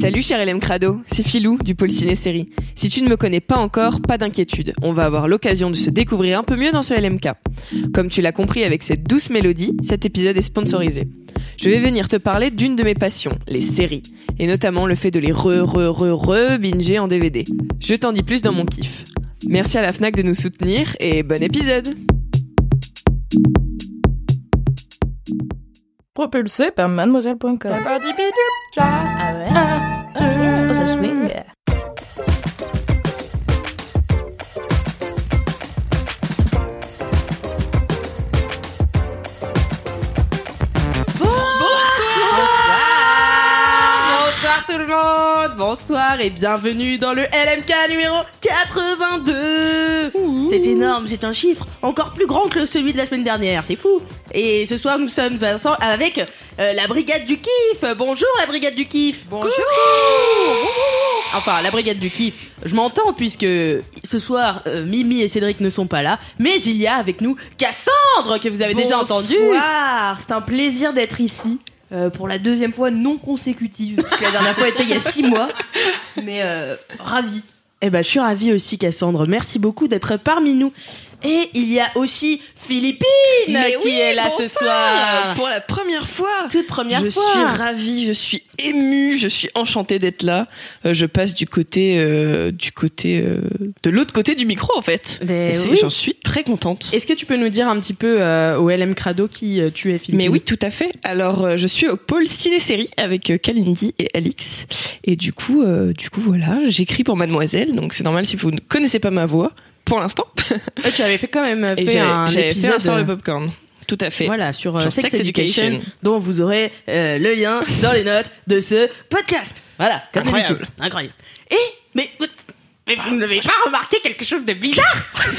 Salut cher LM Crado, c'est Philou du pôle ciné série. Si tu ne me connais pas encore, pas d'inquiétude, on va avoir l'occasion de se découvrir un peu mieux dans ce LMK. Comme tu l'as compris avec cette douce mélodie, cet épisode est sponsorisé. Je vais venir te parler d'une de mes passions, les séries, et notamment le fait de les re re re re binger en DVD. Je t'en dis plus dans mon kiff. Merci à la Fnac de nous soutenir et bon épisode Propulsé par mademoiselle.com. Ah ouais Oh, ça swing. Bonsoir et bienvenue dans le LMK numéro 82 C'est énorme, c'est un chiffre encore plus grand que celui de la semaine dernière, c'est fou. Et ce soir, nous sommes ensemble avec euh, la brigade du kiff. Bonjour la brigade du kiff. Bonjour. Enfin, la brigade du kiff. Je m'entends puisque ce soir, euh, Mimi et Cédric ne sont pas là, mais il y a avec nous Cassandre que vous avez déjà entendu. Bonsoir, c'est un plaisir d'être ici. Euh, pour la deuxième fois non consécutive, parce que la dernière fois était il y a six mois, mais euh, ravi. Eh ben, je suis ravie aussi, Cassandre. Merci beaucoup d'être parmi nous. Et il y a aussi Philippine Mais qui oui, est là ce soir. Pour la première fois Toute première je fois. suis ravie, je suis émue, je suis enchantée d'être là. Euh, je passe du côté, euh, du côté, euh, de l'autre côté du micro en fait. Oui. J'en suis très contente. Est-ce que tu peux nous dire un petit peu au LM Crado qui tu es, Philippine? Mais oui, tout à fait. Alors, je suis au pôle ciné-série avec Kalindi et Alix. Et du coup, du coup, voilà, j'écris pour Mademoiselle. Donc, c'est normal si vous ne connaissez pas ma voix, pour l'instant. Euh, tu avais fait quand même fait un j'avais fait épisode un sur le popcorn. Tout à fait. Voilà, sur euh, Sur Sex, Sex Education, Education. dont vous aurez euh, le lien dans les notes de ce podcast. Voilà, comme Incroyable. Incroyable. Et, mais, mais vous n'avez pas remarqué quelque chose de bizarre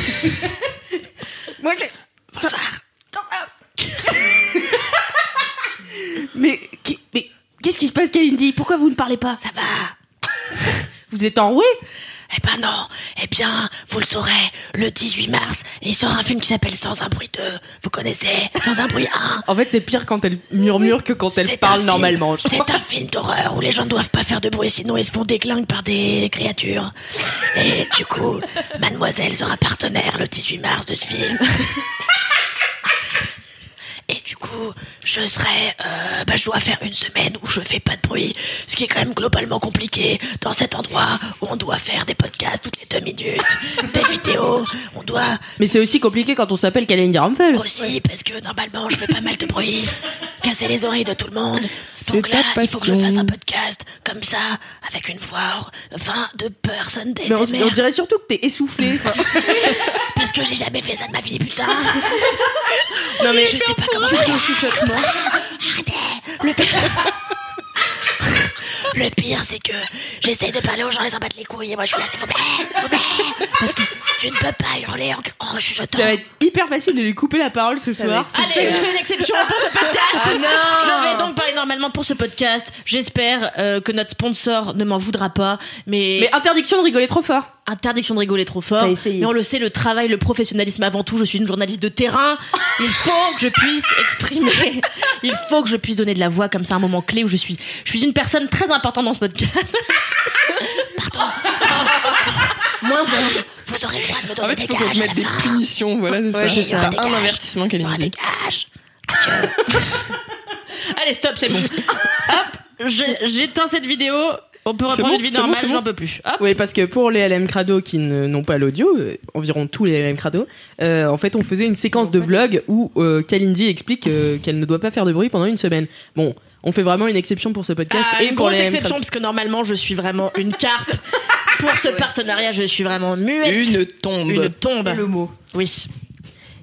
Moi, j'ai... Bonsoir. mais, mais qu'est-ce qui se passe, Kalindi? Pourquoi vous ne parlez pas? Ça va Vous êtes enroué Eh ben non, eh bien, vous le saurez, le 18 mars, il sort un film qui s'appelle Sans un bruit 2. Vous connaissez Sans un bruit 1 En fait, c'est pire quand elle murmure que quand elle parle normalement. C'est un film d'horreur où les gens ne doivent pas faire de bruit, sinon ils se font déglinguer par des créatures. Et du coup, Mademoiselle sera partenaire le 18 mars de ce film. Et du coup, je serai, euh, bah, je dois faire une semaine où je fais pas de bruit, ce qui est quand même globalement compliqué dans cet endroit où on doit faire des podcasts toutes les deux minutes, des vidéos, on doit Mais c'est aussi compliqué quand on s'appelle Kalindi Ramphel. aussi parce que normalement je fais pas mal de bruit, casser les oreilles de tout le monde. Donc là, il faut que je fasse un podcast comme ça, avec une voix, 20 de personnes Mais on, on dirait surtout que t'es essoufflé. Enfin, Parce que j'ai jamais fait ça de ma vie, putain. non mais Je sais pas comment faire. Arrêtez. Le. Le pire, c'est que j'essaye de parler aux gens, ils s'en battent les couilles, et moi je suis là, c'est faut Parce que tu ne peux pas hurler en, en chuchotant. ça va être hyper facile de lui couper la parole ce soir. Allez, je fais une exception pour ce podcast. Ah non Je vais donc parler normalement pour ce podcast. J'espère euh, que notre sponsor ne m'en voudra pas, mais, Mais interdiction de rigoler trop fort. interdiction de rigoler trop fort. Mais on le sait, le travail, le professionnalisme avant tout. Je suis une journaliste de terrain. Il faut que je puisse exprimer. Il faut que je puisse donner de la voix comme ça à un moment clé où je suis. Je suis une personne très importante dans ce podcast. Moins un. Vous aurez le droit de me En donner fait, des il faut qu'on mette des fin. punitions. Voilà, c'est Oui, ça. T'as un avertissement, des Kalindi. gages. Adieu. Allez, stop, c'est bon. Hop, je- j'éteins cette vidéo. On peut reprendre bon, une vie normale, bon. j'en peux plus. Hop. Oui, parce que pour les LM Crado qui ne- n'ont pas l'audio, euh, environ tous les LM Crado, euh, en fait, on faisait une séquence de vlog où euh, Kalindi explique euh, qu'elle ne doit pas faire de bruit pendant une semaine. Bon, on fait vraiment une exception pour ce podcast Ah, et une pour grosse les exception, parce que normalement, je suis vraiment une carpe. Pour ce partenariat, je suis vraiment muette. Une tombe. Une tombe. le mot. Oui.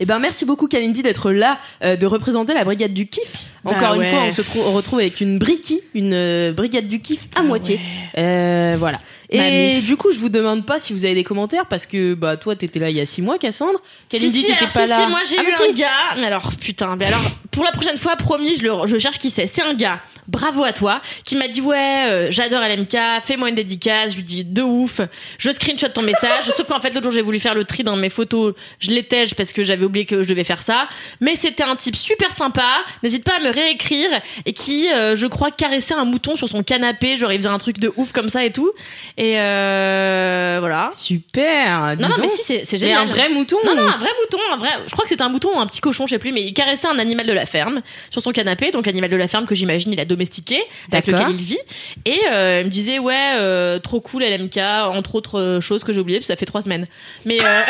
Eh ben merci beaucoup Kalindi d'être là, euh, de représenter la brigade du kiff. Bah Encore une ouais. fois, on se on retrouve avec une briquille, une euh, brigade du kiff à moitié. Euh, voilà. Et du coup, je vous demande pas si vous avez des commentaires parce que bah toi t'étais là il y a six mois, Cassandre. Kalindi si, si, t'étais pas si, là. si, moi j'ai Ah, eu bah, un gars. Mais alors, putain, mais alors, pour la prochaine fois, promis, je, le, je cherche qui c'est. C'est un gars, bravo à toi, qui m'a dit Ouais, euh, j'adore LMK, fais-moi une dédicace. Je lui dis De ouf, je screenshot ton message. Sauf qu'en fait, l'autre jour, j'ai voulu faire le tri dans mes photos. Je l'étège parce que j'avais oublié que je devais faire ça. Mais c'était un type super sympa. N'hésite pas à me réécrire. Et qui, euh, je crois, caressait un mouton sur son canapé. Genre, il faisait un truc de ouf comme ça et tout. Et euh, voilà. Super. dis Non, non, mais donc. si, c'est c'est Mais génial. un vrai mouton. Non, non, un vrai mouton, un vrai. Je crois que c'était un mouton ou un petit cochon, je sais plus, mais il caressait un animal de la ferme sur son canapé, donc animal de la ferme que j'imagine il a domestiqué, avec lequel il vit. Et euh, il me disait ouais, euh, trop cool LMK, entre autres euh, choses que j'ai oubliées, parce que ça fait trois semaines. Mais euh,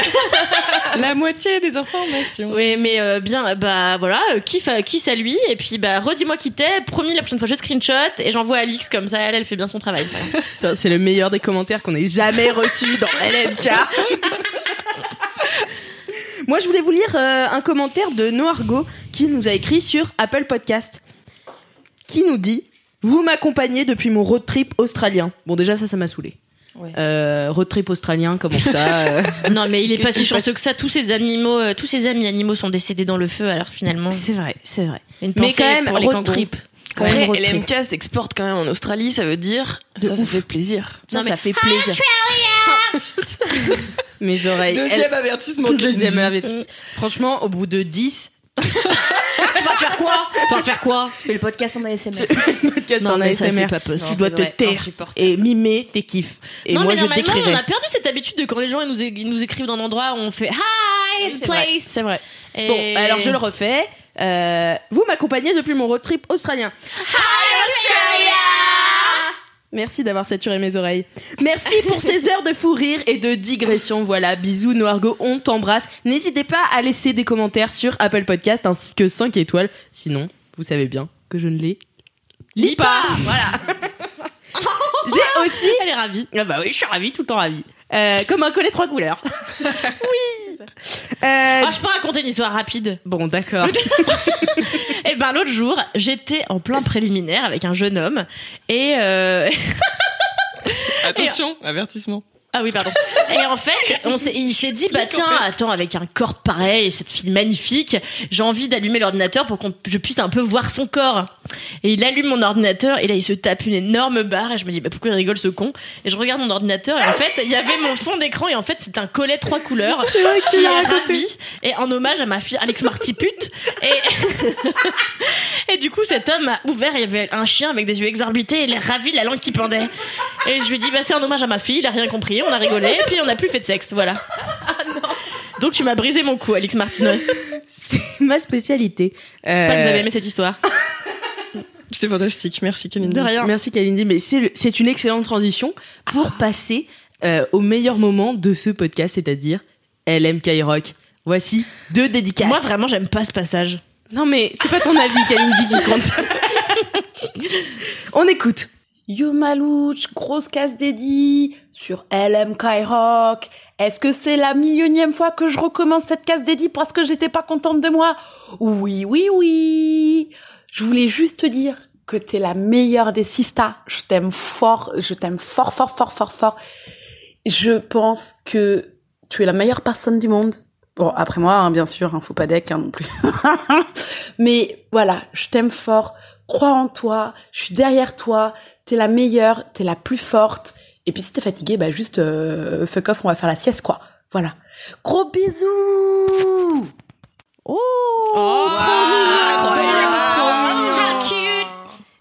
La moitié des informations. oui, mais bien, bah voilà, euh, kiff, à- lui, et puis bah redis-moi qui t'es, promis la prochaine fois je screenshot et j'envoie à Alix comme ça, elle, elle fait bien son travail. Putain, c'est le meilleur des commentaires qu'on ait jamais reçu dans LMK. Moi, je voulais vous lire euh, un commentaire de Noargo qui nous a écrit sur Apple Podcast, qui nous dit Vous m'accompagnez depuis mon road trip australien. Bon, déjà, ça, ça m'a saoulé. Ouais. Euh, road trip australien, comment ça euh, non, mais il est pas si chanceux que ça. Tous ces animaux, euh, tous ces amis animaux sont décédés dans le feu. Alors finalement, C'est vrai, c'est vrai. une Mais quand même, road trip. Quand Après, road trip. LMK s'exporte quand même en Australie, ça veut dire De ça, ça fait plaisir. Ça, Non, mais- ça fait plaisir. Mes oreilles. Deuxième elles- avertissement. Deuxième avertissement. Franchement, au bout de 10, Tu vas faire quoi Tu vas faire quoi Je fais le podcast en ASMR. podcasts Non, en mais ça, ASMR, c'est pas possible. tu dois te vrai, taire et mimer tes kiffs. Et non, moi, mais je normalement, on a perdu cette habitude de quand les gens ils nous, ils nous écrivent d'un endroit, on fait Hi, the place. C'est vrai. Et- Bon, bah, alors je le refais. Euh, vous m'accompagnez depuis mon road trip australien. Merci d'avoir saturé mes oreilles. Merci pour ces heures de fou rire et de digression. Voilà, bisous Noirgo, on t'embrasse. N'hésitez pas à laisser des commentaires sur Apple Podcast ainsi que 5 étoiles. Sinon, vous savez bien que je ne les lis pas. Voilà. J'ai aussi... Elle est ravie. Ah bah oui, je suis ravie, tout le temps ravie. Euh, comme un collet trois couleurs. oui. Euh, Ah, je peux raconter une histoire rapide. Bon, d'accord. Et ben l'autre jour, j'étais en plein préliminaire avec un jeune homme et euh... Attention, avertissement. Ah oui, pardon. Et en fait, on il s'est dit, bah tiens, attends, avec un corps pareil, cette fille magnifique, j'ai envie d'allumer l'ordinateur pour que je puisse un peu voir son corps. Et il allume mon ordinateur, et là, il se tape une énorme barre, et je me dis, bah pourquoi il rigole ce con? Et je regarde mon ordinateur, et en fait, il y avait mon fond d'écran, et en fait, c'est un collet trois couleurs. Vrai qu'il est ravi. Et en hommage à ma fille Alex Martipute. Et, et du coup, cet homme a ouvert, il y avait un chien avec des yeux exorbités, il est ravi, la langue qui pendait. Et je lui dit, bah c'est un hommage à ma fille, il a rien compris, on a rigolé, et puis on n'a plus fait de sexe, voilà. Donc tu m'as brisé mon cou, Alex Martineau. C'est ma spécialité. J'espère que vous avez aimé cette histoire. C'était fantastique. Merci, Kalindi. De rien. Merci Kalindi, mais c'est une excellente transition pour Ah. passer euh, au meilleur moment de ce podcast, c'est-à-dire LMK Rock. Voici deux dédicaces. Moi, vraiment, j'aime pas ce passage. Non mais c'est pas ton avis Kalindi qui compte. On écoute. Yo Malouche, grosse casse dédiée sur LM Rock. Est-ce que c'est la millionième fois que je recommence cette casse dédiée parce que j'étais pas contente de moi? Oui, oui, oui. Je voulais juste te dire que t'es la meilleure des sistas. Je t'aime fort, je t'aime fort, fort, fort, fort, fort. Je pense que tu es la meilleure personne du monde. Bon, après moi, hein, bien sûr, hein, faut pas deck hein, non plus. Mais voilà, je t'aime fort. Crois en toi. Je suis derrière toi. T'es la meilleure. T'es la plus forte. Et puis si t'es fatigué, bah juste euh, fuck off, on va faire la sieste, quoi. Voilà. Gros bisous. Oh,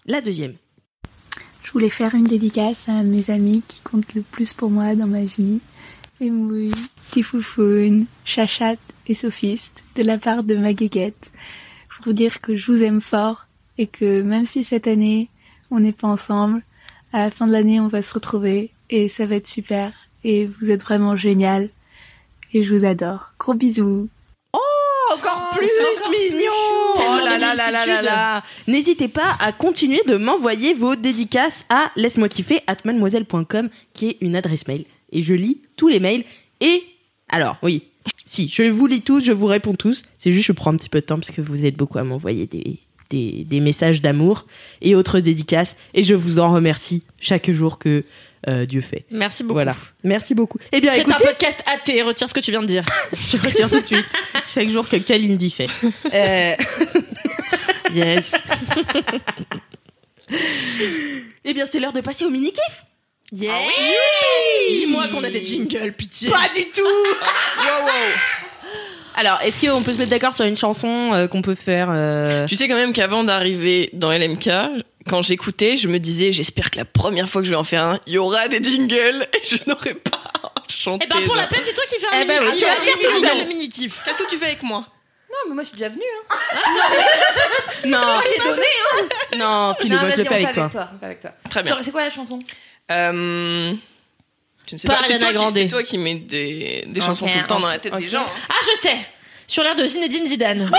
La deuxième. Je voulais faire une dédicace à mes amis qui comptent le plus pour moi dans ma vie. Emouille, Tifoufoun, Chachat et Sophiste, de la part de ma guéguette. Pour vous dire que je vous aime fort et que même si cette année on n'est pas ensemble, à la fin de l'année on va se retrouver et ça va être super. Et vous êtes vraiment génial. Et je vous adore. Gros bisous. Encore plus mignon Oh là là là là là là N'hésitez pas à continuer de m'envoyer vos dédicaces à laisse-moi kiffer at mademoiselle.com qui est une adresse mail. Et je lis tous les mails. Et alors, oui, Si, je vous lis tous, je vous réponds tous. C'est juste, je prends un petit peu de temps parce que vous êtes beaucoup à m'envoyer des, des, des messages d'amour et autres dédicaces. Et je vous en remercie chaque jour que euh, Dieu fait. Merci beaucoup. Voilà. Merci beaucoup. Eh bien, C'est un écoutez, podcast athée, retire ce que tu viens de dire. je retire tout de suite chaque jour que Kalindi fait. Euh, Yes. Eh bien, c'est l'heure de passer au mini-kiff. Yeah. Ah Dis-moi qu'on a des jingles, pitié. Pas du tout Alors, est-ce qu'on peut se mettre d'accord sur une chanson euh, qu'on peut faire euh, Tu sais quand même qu'avant d'arriver dans LMK, quand j'écoutais, je me disais, j'espère que la première fois que je vais en faire un, il y aura des jingles et je n'aurai pas à chanter. Eh ben pour la peine, c'est toi qui fais un Eh ben mini oui, tu vas faire tout le mini kiff. Qu'est-ce que tu fais avec moi? Non, mais moi je suis déjà venue. Hein. Non, J'ai donné. Hein. non, Non, moi je le fais avec toi. Très bien. C'est quoi la chanson? Euh, je ne sais Pas pas, c'est Ariana toi, qui- Grande. c'est toi qui mets des, des chansons tout le temps dans la tête des gens. Ah, je sais. Sur l'air de Zinedine Zidane.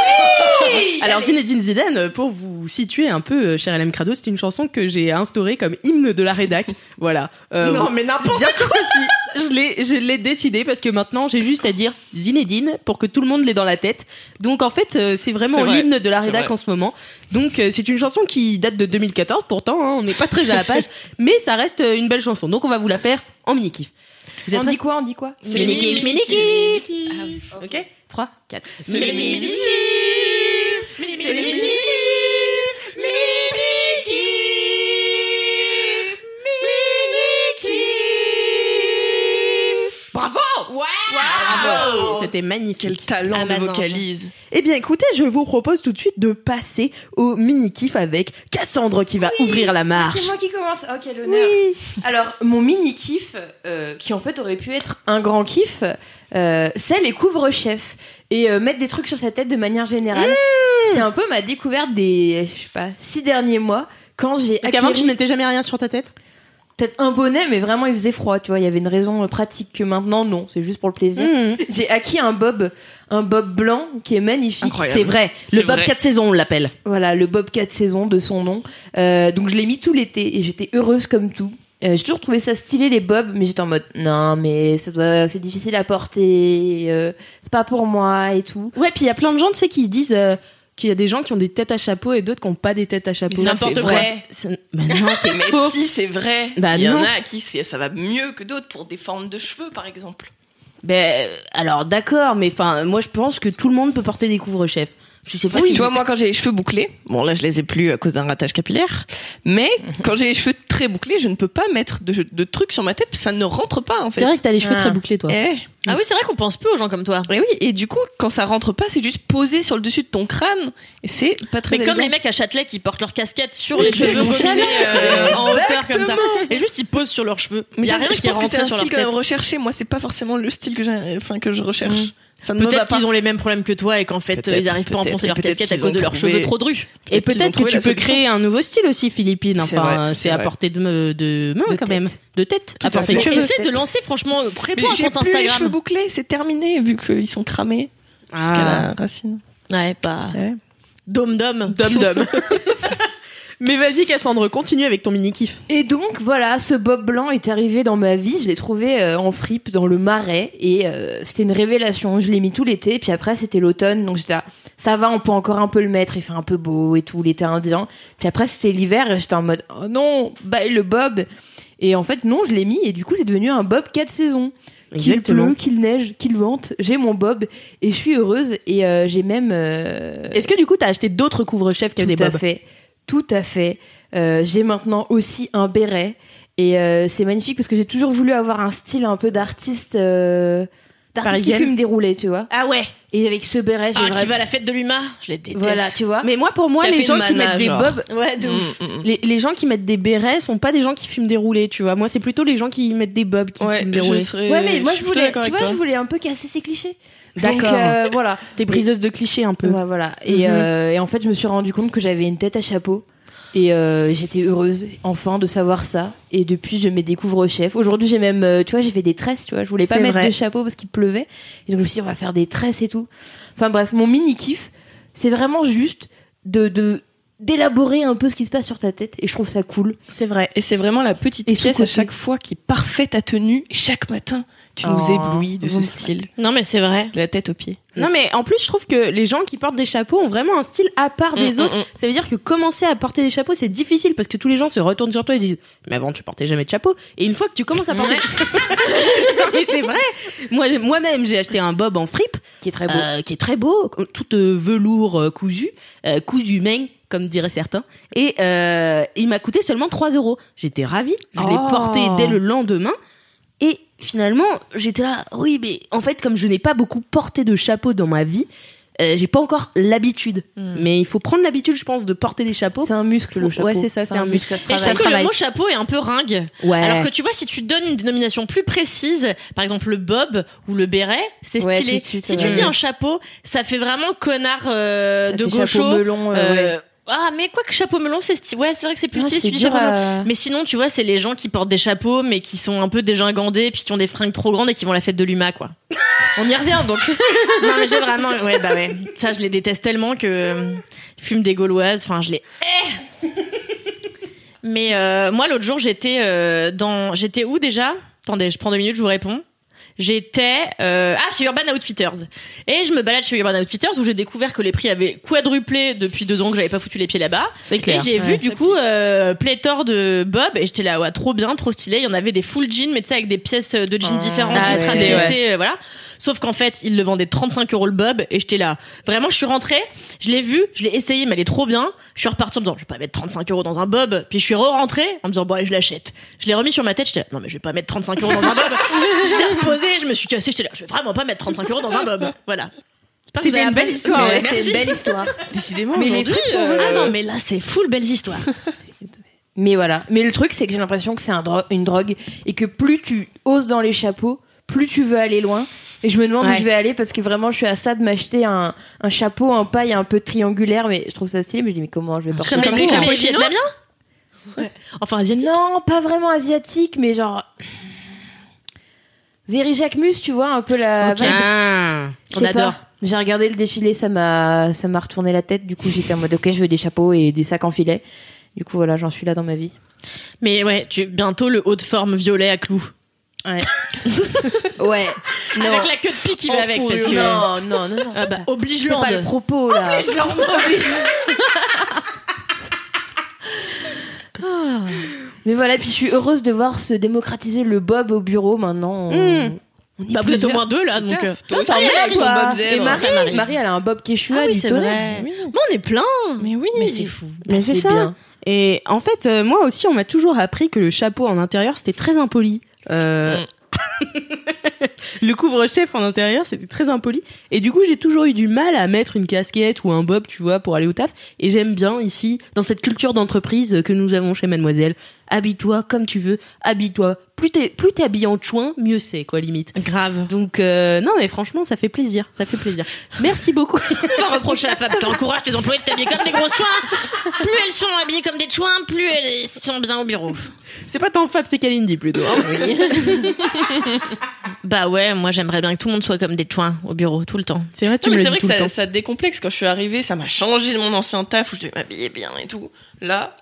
Alors Zinedine Zidane, pour vous situer un peu, euh, cher LM Crado, c'est une chanson que j'ai instaurée comme hymne de la rédac. Voilà. Euh, Non, mais n'importe Bien sûr que si. Je l'ai, je l'ai décidé parce que maintenant j'ai juste à dire Zinedine pour que tout le monde l'ait dans la tête. Donc en fait, euh, c'est vraiment C'est vrai. l'hymne de la rédac en ce moment. Donc c'est une chanson qui date de 2014 pourtant, hein, on n'est pas très à la page, mais ça reste une belle chanson. Donc on va vous la faire en mini kiff. Vous êtes On dit quoi On dit quoi Mini kiff, mini kiff. Ok 3 4. C'est le mini kiff. Mini C'est le Ouais. C'était magnifique. Quel talent de Amazon. vocalise. Eh bien, écoutez, je vous propose tout de suite de passer au mini-kiff avec Cassandre qui va ouvrir la marche. C'est moi qui commence. Oh, quel honneur. Alors, mon mini kiff, euh, qui en fait aurait pu être un grand kiff, euh, c'est les couvre-chefs. Et euh, mettre des trucs sur sa tête de manière générale. C'est un peu ma découverte des, je sais pas, six derniers mois. Quand j'ai Parce qu'avant, tu ne mettais jamais rien sur ta tête? Peut-être un bonnet, mais vraiment il faisait froid, tu vois. Il y avait une raison euh, pratique que maintenant, non, c'est juste pour le plaisir. Mmh. J'ai acquis un bob, un bob blanc qui est magnifique. C'est vrai. Le Bob vrai. 4 saisons, on l'appelle. Voilà, le Bob 4 saisons de son nom. Euh, donc je l'ai mis tout l'été et j'étais heureuse comme tout. Euh, j'ai toujours trouvé ça stylé les bobs, mais j'étais en mode non, mais ça doit, c'est difficile à porter, euh, c'est pas pour moi et tout. Ouais, puis il y a plein de gens, tu sais, qui disent qu'il y a des gens qui ont des têtes à chapeau et d'autres qui n'ont pas des têtes à chapeau. N'importe c'est quoi. Mais non, c'est Mais faux. si, c'est vrai. Bah Il y en a à qui ça va mieux que d'autres pour des formes de cheveux, par exemple. Ben, alors d'accord, mais enfin, moi je pense que tout le monde peut porter des couvre-chefs. Je sais pas Oui, si tu vois, moi, quand j'ai les cheveux bouclés, bon, là, je les ai plus à cause d'un ratage capillaire, mais quand j'ai les cheveux très bouclés, je ne peux pas mettre de, de trucs sur ma tête, ça ne rentre pas, en fait. c'est vrai que t'as les cheveux Ah. très bouclés, toi. Eh, Ah oui, c'est vrai qu'on pense plus aux gens comme toi. et oui, et du coup, quand ça rentre pas, c'est juste posé sur le dessus de ton crâne, et c'est pas très Mais comme les mecs à Châtelet qui portent leur casquette sur les cheveux mon gominés euh, en hauteur comme ça. Et juste ils posent sur leurs cheveux. Mais Il y a ça, rien je qui est pense que c'est rentré un sur leur style tête. recherché. Moi, c'est pas forcément le style que j'ai, enfin, que je recherche. Mm. Peut-être qu'ils ont les mêmes problèmes que toi et qu'en fait ils arrivent pas à enfoncer leur casquette à cause de leurs trouvé- cheveux trop drus. Et Peut-être que tu peux créer un nouveau style aussi, Philippine. C'est Enfin, c'est à portée de, main De quand tête. même. De tête. Tout à portée de cheveux. Essaie de lancer franchement, crée-toi Mais un compte plus les cheveux Instagram. bouclés, c'est terminé vu qu'ils sont cramés jusqu'à Ah. la racine. Ouais, pas. Ouais. Dom dom. Dom dom. Mais vas-y, Cassandre, continue avec ton mini-kiff. Et donc voilà, ce bob blanc est arrivé dans ma vie. Je l'ai trouvé euh, en fripe dans le marais et euh, c'était une révélation. Je l'ai mis tout l'été, puis après c'était l'automne, donc j'étais là, ça va, on peut encore un peu le mettre. Il fait un peu beau et tout l'été indien. Puis après c'était l'hiver et j'étais en mode oh non, bye le bob. Et en fait non, je l'ai mis et du coup c'est devenu un bob 4 saisons. Qu'il pleut, qu'il neige, qu'il vente, j'ai mon bob et je suis heureuse et euh, j'ai même. euh, Est-ce que du coup, t'as acheté d'autres couvre-chefs tout des à bobs? fait. Tout à fait. Euh, j'ai maintenant aussi un béret. Et euh, c'est magnifique parce que j'ai toujours voulu avoir un style un peu d'artiste. Euh, d'artiste qui Parisienne. fume des roulés, tu vois. Ah ouais. Et avec ce béret, j'ai Ah, qui va à la fête de l'UMA Je les déteste. Voilà, tu vois. Mais moi, pour moi, les gens qui mana, mettent des bobs, Ouais, de ouf. Mm, mm, mm. les, les gens qui mettent des bérets sont pas des gens qui fument des roulés, tu vois. Moi, c'est plutôt les gens qui mettent des bobs qui Ouais, fument des je roulés. serais- Ouais, mais moi je voulais, tu vois, toi. je voulais un peu casser ces clichés. D'accord. Donc, euh, voilà. T'es briseuse de clichés un peu. Ouais, voilà. Et, Mhm. euh, et en fait, je me suis rendu compte que j'avais une tête à chapeau. Et euh, j'étais heureuse, enfin, de savoir ça. Et depuis, je mets des couvre-chefs. Aujourd'hui, j'ai même, euh, tu vois, j'ai fait des tresses, tu vois. Je voulais pas mettre vrai. de chapeau parce qu'il pleuvait. Et donc, je me suis dit, on va faire des tresses et tout. Enfin, bref, mon mini-kiff, c'est vraiment juste de, de d'élaborer un peu ce qui se passe sur ta tête et je trouve ça cool. C'est vrai. Et c'est vraiment la petite Et pièce à chaque fois qui est parfaite à tenue. Chaque matin, tu nous Oh, éblouis de ce style. Non, mais c'est vrai. De la tête aux pieds. Non mais en plus je trouve que les gens qui portent des chapeaux ont vraiment un style à part des Mm, autres. mm, mm. Ça veut dire que commencer à porter des chapeaux c'est difficile parce que tous les gens se retournent sur toi et disent mais avant tu portais jamais de chapeau et une fois que tu commences à porter des chapeaux non mais c'est vrai. Moi moi-même j'ai acheté un bob en fripe Qui est très beau. euh, qui est très beau, tout euh, velours cousu, euh, cousu main comme diraient certains et euh, il m'a coûté seulement 3 euros. J'étais ravie, je l'ai Oh. porté dès le lendemain et finalement, j'étais là, oui, mais en fait, comme je n'ai pas beaucoup porté de chapeau dans ma vie, euh, j'ai pas encore l'habitude. Mais il faut prendre l'habitude, je pense, de porter des chapeaux. C'est un muscle le chapeau. Ouais, c'est ça, c'est un muscle. à Et je trouve que le mot chapeau est un peu ringue. Ouais. Alors que tu vois, si tu donnes une dénomination plus précise, par exemple le bob ou le béret, c'est stylé. suite, si tu dis un chapeau, ça fait vraiment connard euh, Ça de fait gaucho. chapeau melon, euh, Euh, ouais. Ah, mais quoi que chapeau melon, c'est stylé. Ouais, c'est vrai que c'est plus Non, stylé. chapeau melon. à- Mais sinon, tu vois, c'est les gens qui portent des chapeaux, mais qui sont un peu dégingandés, puis qui ont des fringues trop grandes et qui vont à la fête de l'UMA, quoi. On y revient donc. non, mais j'ai vraiment, ouais, bah ouais. Ça, je les déteste tellement que euh, ils fument des gauloises. Enfin, je les. Mais euh, moi, l'autre jour, j'étais euh, dans, j'étais où déjà? Attendez, je prends deux minutes, je vous réponds. J'étais euh, ah chez Urban Outfitters et je me balade chez Urban Outfitters où j'ai découvert que les prix avaient quadruplé depuis deux ans que j'avais pas foutu les pieds là-bas. C'est clair. Et j'ai vu du coup euh, pléthore de Bob et j'étais là ouais trop bien, trop stylé. Il y en avait des full jeans mais tu sais avec des pièces de jeans différentes, Ah, juste rapiécées, euh, voilà. Sauf qu'en fait, ils le vendaient 35 euros le Bob et j'étais là. Vraiment, je suis rentrée, je l'ai vu, je l'ai essayé, mais elle est trop bien. Je suis repartie en me disant, je vais pas mettre 35 euros dans un Bob. Puis je suis re-rentrée en me disant, bon, allez, je l'achète. Je l'ai remis sur ma tête, j'étais là, non, mais je vais pas mettre 35 euros dans un Bob. je l'ai reposé, je me suis cassée, j'étais là, je vais vraiment pas mettre 35 euros dans un Bob. Voilà. Avez une belle histoire, Ouais, c'est une belle histoire. Décidément, Mais les pour euh, Ah non, mais là, c'est full belles histoires. Mais voilà. Mais le truc, c'est que j'ai l'impression que c'est un dro- une drogue et que plus tu oses dans les chapeaux, plus tu veux aller loin. Et je me demande où Ouais. je vais aller parce que vraiment, je suis à ça de m'acheter un, un chapeau en paille un peu triangulaire, mais je trouve ça stylé. Mais je dis, mais comment je vais porter ça? Comme les vietnamiens Enfin, asiatiques. Non, pas vraiment asiatique, mais genre. Very Jacquemus, tu vois, un peu la. Ok. vibe. Ah, on adore. J'ai regardé le défilé, ça m'a, ça m'a retourné la tête. Du coup, j'étais en mode, ok, je veux des chapeaux et des sacs en filet. Du coup, voilà, j'en suis là dans ma vie. Mais ouais, tu, bientôt le haut de forme violet à clous. Ouais. ouais. Non. Avec la queue de pique qui va avec. Parce que, Non, non, non, non. Ah bah, oblige c'est pas le propos là. Ah. Mais voilà, puis je suis heureuse de voir se démocratiser le bob au bureau maintenant. On- Mm. Bah, vous êtes au moins deux là, donc. euh, Toi T'en avec ton toi. Et Marie. Marie, elle a un bob Quechua Ah oui, du c'est tonnerre. vrai. Bon, on est plein. Mais oui. Mais c'est fou. Mais c'est ça. bien. Et en fait, euh, moi aussi, on m'a toujours appris que le chapeau en intérieur, c'était très impoli. Euh, le couvre-chef en intérieur, c'était très impoli. Et du coup, j'ai toujours eu du mal à mettre une casquette ou un bob, tu vois, pour aller au taf. Et j'aime bien ici, dans cette culture d'entreprise que nous avons chez Mademoiselle. Habille-toi comme tu veux, habille-toi. Plus t'es, plus t'es habillé en chouin, mieux c'est, quoi, limite. Grave. Donc, euh, non, mais franchement, ça fait plaisir. Ça fait plaisir. Merci beaucoup. Pas reprocher à la femme. T'encourages tes employés de t'habiller comme des gros chouins. Plus elles sont habillées comme des chouins, plus elles sont bien au bureau. c'est pas tant Fab, c'est Kalindi plutôt. hein. Bah ouais, moi j'aimerais bien que tout le monde soit comme des chouins au bureau tout le temps. C'est vrai, tu Non, me mais c'est vrai tout que ça, ça décomplexe. Quand je suis arrivée, ça m'a changé de mon ancien taf où je devais m'habiller bien et tout. Là,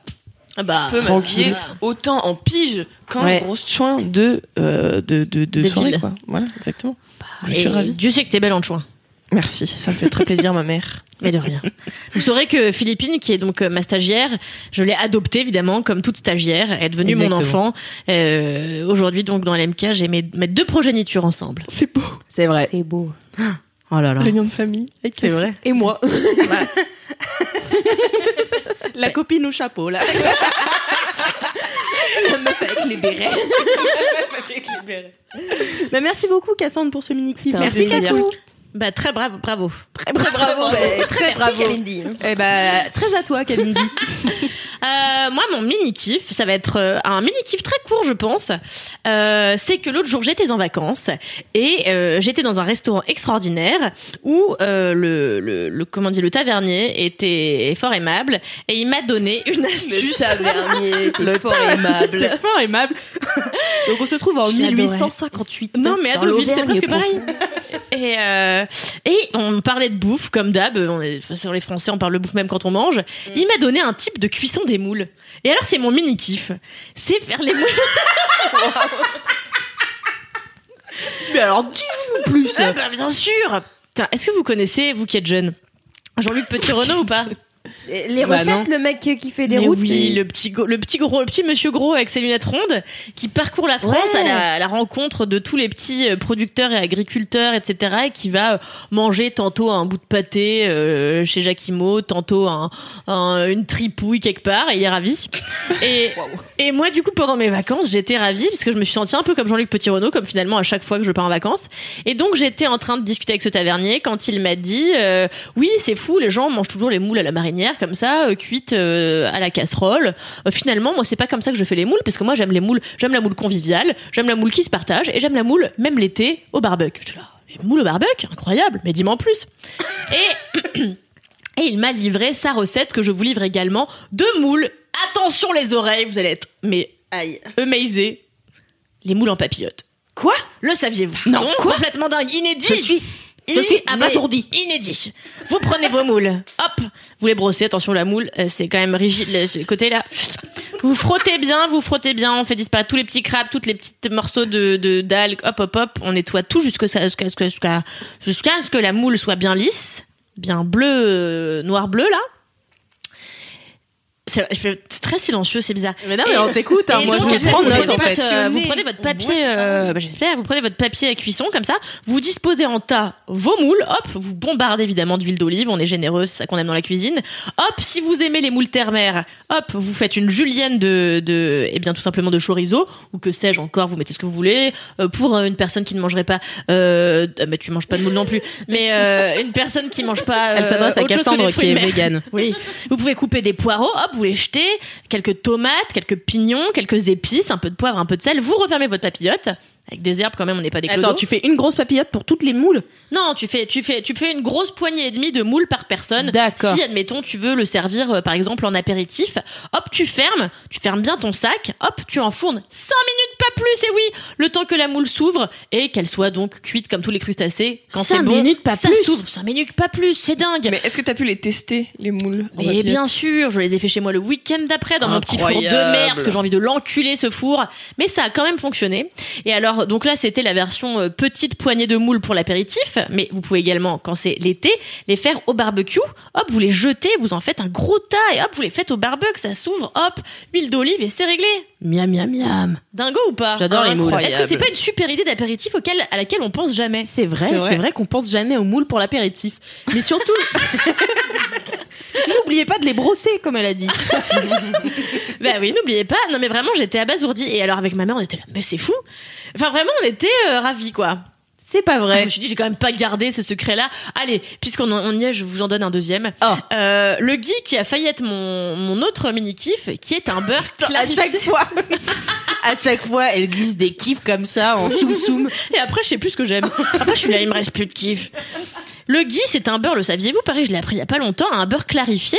bah, je peux m'habiller autant en pige qu'en Ouais. grosse chouin de, euh, de, de, de, De soirée, ville. quoi. Voilà, exactement. je Et suis ravie. Dieu sait que t'es belle en chouin. Merci, ça me fait très plaisir, ma mère. Mais de rien. Vous saurez que Philippine, qui est donc euh, ma stagiaire, je l'ai adoptée évidemment comme toute stagiaire, elle est devenue mon enfant. Euh, Aujourd'hui donc dans l'MK, j'ai mes, mes deux progénitures ensemble. C'est beau. C'est vrai. C'est beau. Oh là là. Réunion de famille. C'est vrai. Et moi La copine au chapeau, là. La meuf avec les bérets. Bah, merci beaucoup, Cassandre, pour ce mini-clip. Un Merci. Cassou. Bah très bravo, bravo. Très bravo, bah, très bravo. Kalindi. Eh bah, très à toi, Kalindi. Euh, moi, mon mini kiff, ça va être euh, un mini kiff très court, je pense. Euh, c'est que l'autre jour, j'étais en vacances et euh, j'étais dans un restaurant extraordinaire où euh, le, le, le comment dire le tavernier était fort aimable et il m'a donné une Le astuce. tavernier, t'es fort aimable. C'est fort aimable. Donc, on se trouve en Je l'adorais. 1858. Non, mais à Deauville, c'est presque pareil. Et euh, et on parlait de bouffe, comme d'hab. On est, enfin, c'est les Français, on parle de bouffe même quand on mange. Il m'a donné un type de cuisson des moules. Et alors, c'est mon mini kiff. C'est faire les moules. Mais alors, dis-nous plus. Ah bah, bien sûr. Putain, Est-ce que vous connaissez, vous qui êtes jeune, Jean-Luc Petit Renault ou pas? Les Bah recettes, non. le mec qui fait des Mais routes. oui, le petit, le petit gros, le petit monsieur gros avec ses lunettes rondes qui parcourt la France Ouais. à, la, à la rencontre de tous les petits euh, producteurs et agriculteurs, etc. et qui va euh, manger tantôt un bout de pâté euh, chez Jacquimau, tantôt un, un- une tripouille quelque part et il est ravi. Et, et moi, du coup, pendant mes vacances, j'étais ravie parce que je me suis sentie un peu comme Jean-Luc Petit Renault, comme finalement à chaque fois que je pars en vacances. Et donc, j'étais en train de discuter avec ce tavernier quand il m'a dit euh, Oui, c'est fou, les gens mangent toujours les moules à la marinière, comme ça, euh, cuites euh, à la casserole. Euh, finalement, moi, c'est pas comme ça que je fais les moules, parce que moi, j'aime les moules, j'aime la moule conviviale, j'aime la moule qui se partage, et j'aime la moule, même l'été, au barbecue. J'étais là, les moules au barbecue, incroyable, mais dis-moi en plus. Et. Et il m'a livré sa recette que je vous livre également de moules. Attention les oreilles, vous allez être mais Aïe. amazé. Les moules en papillote. Quoi? Le saviez-vous? Non, quoi? Complètement dingue, inédit. Je suis- je suis abasourdi. Inédit. Vous prenez vos moules. Hop, vous les brossez. Attention la moule, euh, c'est quand même rigide le ce côté là. Vous frottez bien, vous frottez bien. On fait disparaître tous les petits crabes, toutes les petites morceaux de de d'algues. Hop, hop, hop. On nettoie tout jusqu'à jusqu'à jusqu'à jusqu'à jusqu'à ce que la moule soit bien lisse, bien bleu, euh, noir bleu là. C'est je fais- c'est très silencieux, c'est bizarre. Mais non, mais on t'écoute. hein. Moi, donc, je prends note, en fait. euh, vous prenez votre papier, euh, bah, j'espère, vous prenez votre papier à cuisson comme ça, vous disposez en tas vos moules, hop, vous bombardez évidemment d'huile d'olive, on est généreux, c'est ça qu'on aime dans la cuisine. Hop, si vous aimez les moules terre-mer, hop, vous faites une julienne de, de, eh bien tout simplement de chorizo, ou que sais-je encore, vous mettez ce que vous voulez. Euh, pour euh, une personne qui ne mangerait pas, euh, ah, mais tu manges pas de moules non plus, mais euh, une personne qui mange pas, Elle euh, s'adresse à que Cassandre qui est végane. Oui. Vous pouvez couper des poireaux, hop, vous les jetez, quelques tomates, quelques pignons, quelques épices, un peu de poivre, un peu de sel. Vous refermez votre papillote. Avec des herbes quand même, on n'est pas des Attends, clodos. tu fais une grosse papillote pour toutes les moules? Non, tu fais, tu fais, tu fais une grosse poignée et demie de moules par personne. D'accord. Si, admettons, tu veux le servir, euh, par exemple, en apéritif, hop, tu fermes, tu fermes bien ton sac, hop, tu enfournes 5 minutes, plus, et oui, le temps que la moule s'ouvre et qu'elle soit donc cuite comme tous les crustacés. Quand Cinq c'est bon, minutes, pas ça plus. s'ouvre. 5 minutes, pas plus, c'est dingue. Mais est-ce que t'as pu les tester, les moules en Mais bien sûr, je les ai fait chez moi le week-end d'après dans mon petit four de merde que j'ai envie de l'enculer ce four, mais ça a quand même fonctionné. Et alors donc là c'était la version euh, petite poignée de moules pour l'apéritif, mais vous pouvez également quand c'est l'été les faire au barbecue. Hop, vous les jetez, vous en faites un gros tas et hop vous les faites au barbecue, ça s'ouvre, hop, huile d'olive et c'est réglé. Miam, miam, miam. Dingo ou pas J'adore les moules. Est-ce que c'est pas une super idée d'apéritif auquel à laquelle on pense jamais? C'est vrai, C'est vrai. qu'on pense jamais aux moules pour l'apéritif. Mais surtout, n'oubliez pas de les brosser, comme elle a dit. Bah oui, n'oubliez pas. Non mais vraiment, j'étais abasourdie. Et alors avec ma mère, on était là, mais c'est fou. Enfin vraiment, on était euh, ravis quoi. C'est pas Je vrai. me suis dit, j'ai quand même pas gardé ce secret-là. Allez, puisqu'on en- on y est, je vous en donne un deuxième. Oh. Euh, le Guy qui a failli être mon, mon autre mini-kiff, qui est un beurre À chaque fois, à chaque fois, elle glisse des kiffs comme ça en soum soum. Et après, je sais plus ce que j'aime. Après, je suis là, il me reste plus de kiff. Le ghee, c'est un beurre, le saviez-vous Pareil, je l'ai appris il y a pas longtemps, un beurre clarifié.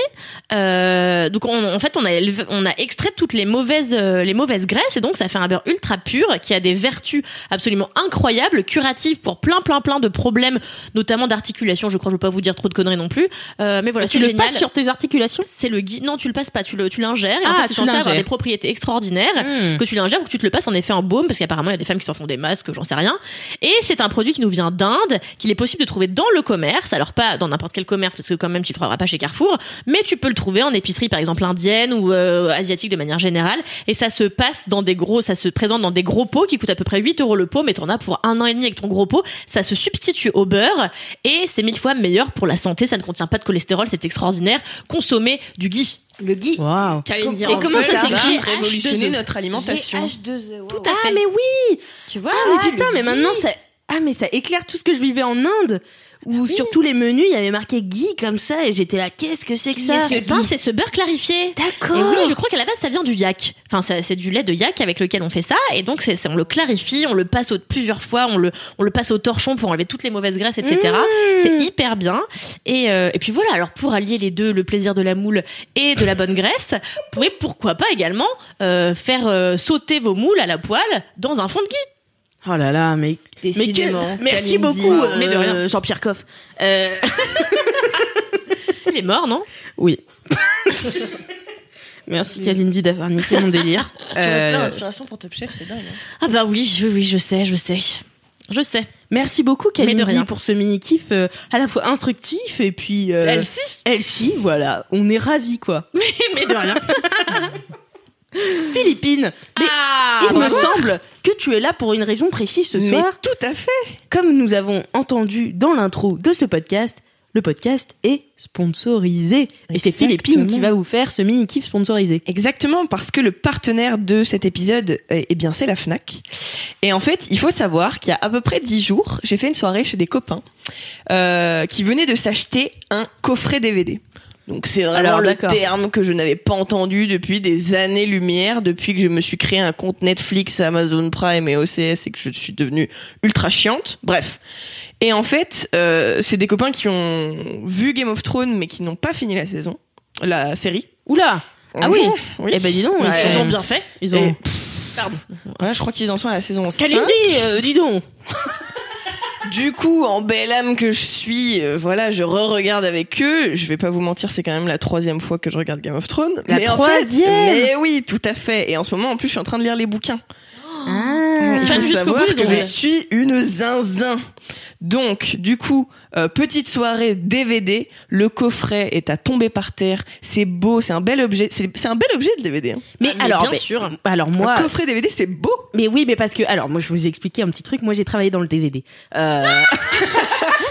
Euh, donc, on- en fait, on a, élevé- on a extrait toutes les mauvaises, euh, les mauvaises graisses, et donc ça fait un beurre ultra pur qui a des vertus absolument incroyables, curatives pour plein, plein, plein de problèmes, notamment d'articulation. Je crois, je veux pas vous dire trop de conneries non plus, Euh, mais voilà, tu c'est le génial. passes sur tes articulations? C'est le ghee. Non, tu le passes pas, tu le, tu l'ingères. Et en Ah, fait, c'est tu censé avoir des propriétés extraordinaires Hmm. que tu l'ingères ou que tu te le passes en effet en baume parce qu'apparemment il y a des femmes qui s'en font des masques, j'en sais rien. Et c'est un produit qui nous vient d'Inde, qu'il est possible de trouver dans le commerce. Alors pas dans n'importe quel commerce parce que quand même tu le trouveras pas chez Carrefour, mais tu peux le trouver en épicerie par exemple indienne ou euh, asiatique de manière générale. Et ça se passe dans des gros, ça se présente dans des gros pots qui coûtent à peu près 8 euros le pot, mais t'en as pour un an et demi avec ton gros pot. Ça se substitue au beurre et c'est mille fois meilleur pour la santé. Ça ne contient pas de cholestérol, c'est extraordinaire. Consommer du ghee. Le. Waouh. Kalindi Et en comment ça s'écrit va révolutionner H2E. notre alimentation. H2E. Tout à Ah fait. mais oui. Tu vois Ah mais putain, mais maintenant ça. Ah mais ça éclaire tout ce que je vivais en Inde. Où sur tous les menus il y avait marqué Guy comme ça et j'étais là qu'est-ce que c'est que ça Eh ben, c'est ce beurre clarifié. D'accord. Et oui, je crois qu'à la base, ça vient du yak. Enfin, c'est du lait de yak avec lequel on fait ça. Et donc, c'est, on le clarifie, on le passe au, plusieurs fois, on le, on le passe au torchon pour enlever toutes les mauvaises graisses, etc. Mmh. C'est hyper bien. Et, euh, et puis voilà. Alors, pour allier les deux, le plaisir de la moule et de la bonne graisse, vous pourrez pourquoi pas également euh, faire euh, sauter vos moules à la poêle dans un fond de ghee. Oh là là, mais Décidément. Mais que- merci beaucoup, Mais de rien. euh, Jean-Pierre Coff. Euh, Il est mort, non? Oui. merci Kalindi d'avoir niqué mon délire. Euh, d'inspiration pour Top Chef, c'est dingue. hein. Ah bah oui, oui, oui, je sais, je sais. Je sais. merci beaucoup Mais Kalindi pour ce mini kiff euh, à la fois instructif et puis euh, Elsie Elsie, voilà, on est ravis quoi. Mais de rien. Philippine, mais Ah, il me semble que tu es là pour une raison précise ce Mais soir. tout à fait. Comme nous avons entendu dans l'intro de ce podcast, le podcast est sponsorisé. Et c'est Philippine qui va vous faire ce mini kiff sponsorisé. Exactement, parce que le partenaire de cet épisode, eh eh bien, c'est la FNAC. Et en fait, il faut savoir qu'il y a à peu près dix jours, j'ai fait une soirée chez des copains euh, qui venaient de s'acheter un coffret DVD. Donc c'est vraiment Alors, le terme que je n'avais pas entendu depuis des années-lumière, depuis que je me suis créé un compte Netflix, Amazon Prime et OCS et que je suis devenue ultra chiante. Bref. Et en fait, euh, c'est des copains qui ont vu Game of Thrones mais qui n'ont pas fini la saison, la série. Oula Ah oui Oui. Eh ben dis donc, Ouais. ils ont bien fait. Ils ont... Et- Ouais, je crois qu'ils en sont à la saison 5. Kalindi, euh, dis donc Du coup, en belle âme que je suis, euh, voilà, je re-regarde avec eux. Je vais pas vous mentir, c'est quand même la troisième fois que je regarde Game of Thrones. La mais en troisième fait, Mais oui, tout à fait. Et en ce moment, en plus, je suis en train de lire les bouquins. Ah, Il faut jusqu'au savoir bout, que je suis une zinzin. Donc, du coup, euh, petite soirée DVD, le coffret est à tomber par terre. C'est beau, c'est un bel objet. C'est c'est un bel objet le DVD. hein. Mais Ah, mais alors, bien mais- sûr. alors moi, Un coffret DVD, c'est beau. mais oui, mais parce que alors moi je vous ai expliqué un petit truc. Moi j'ai travaillé dans le DVD. Euh,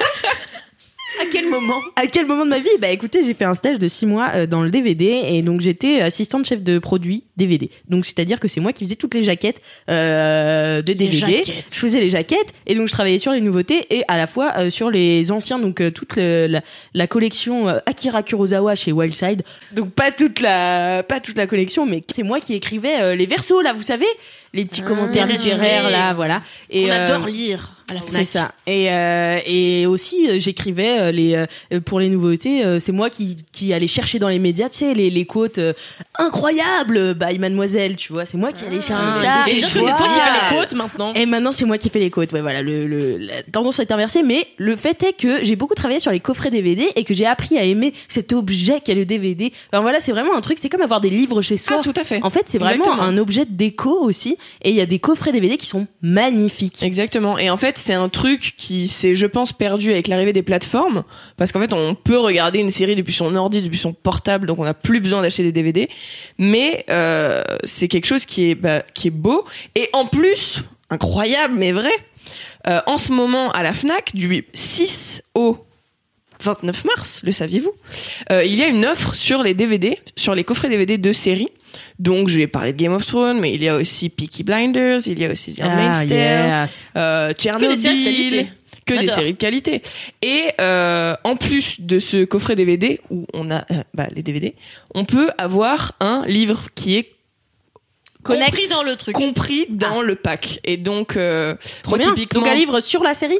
À quel moment à quel moment de ma vie? Bah écoutez, j'ai fait un stage de six mois euh, dans le DVD et donc j'étais assistante chef de produit DVD. Donc c'est-à-dire que c'est moi qui faisais toutes les jaquettes euh, de DVD. jaquettes. Je faisais les jaquettes et donc je travaillais sur les nouveautés et à la fois euh, sur les anciens, donc euh, toute le- la, la collection euh, Akira Kurosawa chez Wildside. Donc pas toute la pas toute la collection, mais c'est moi qui écrivais euh, les versos là, vous savez, les petits commentaires les littéraires là, voilà. Et On euh, adore lire à la c'est ça. Et, euh, et aussi, euh, j'écrivais les pour les nouveautés. c'est moi qui, qui allais chercher dans les médias, tu sais, les, les quotes euh, incroyables by Mademoiselle, tu vois. C'est moi qui allais chercher Ah, ça. c'est toi qui fais les côtes maintenant. Et maintenant, c'est moi qui fais les côtes. Ouais, voilà, le, le- la tendance est inversée. Mais le fait est que j'ai beaucoup travaillé sur les coffrets DVD et que j'ai appris à aimer cet objet qu'est le DVD. Enfin voilà, c'est vraiment un truc. C'est comme avoir des livres chez soi. Ah, tout à fait. En fait, c'est vraiment Exactement. un objet de déco aussi. Et il y a des coffrets DVD qui sont magnifiques. Exactement. Et en fait, c'est un truc qui s'est, je pense, perdu avec l'arrivée des plateformes. Parce qu'en fait, on peut regarder une série depuis son ordi, depuis son portable, donc on n'a plus besoin d'acheter des DVD. Mais euh, c'est quelque chose qui est, bah, qui est beau. Et en plus, incroyable, mais vrai, euh, en ce moment, à la FNAC, du 6 au 29 mars, le saviez-vous euh, Il y a une offre sur les DVD, sur les coffrets DVD de séries. Donc, je vais parler de Game of Thrones, mais il y a aussi Peaky Blinders, il y a aussi The Ah, yes. euh, Tchernobyl, Que des séries de qualité. que des J'adore. séries de qualité. Et euh, en plus de ce coffret DVD où on a euh, bah, les DVD, on peut avoir un livre qui est Compris dans le truc. compris dans le pack. Et donc, euh, Trop moi, bien. typiquement, Donc un livre sur la série?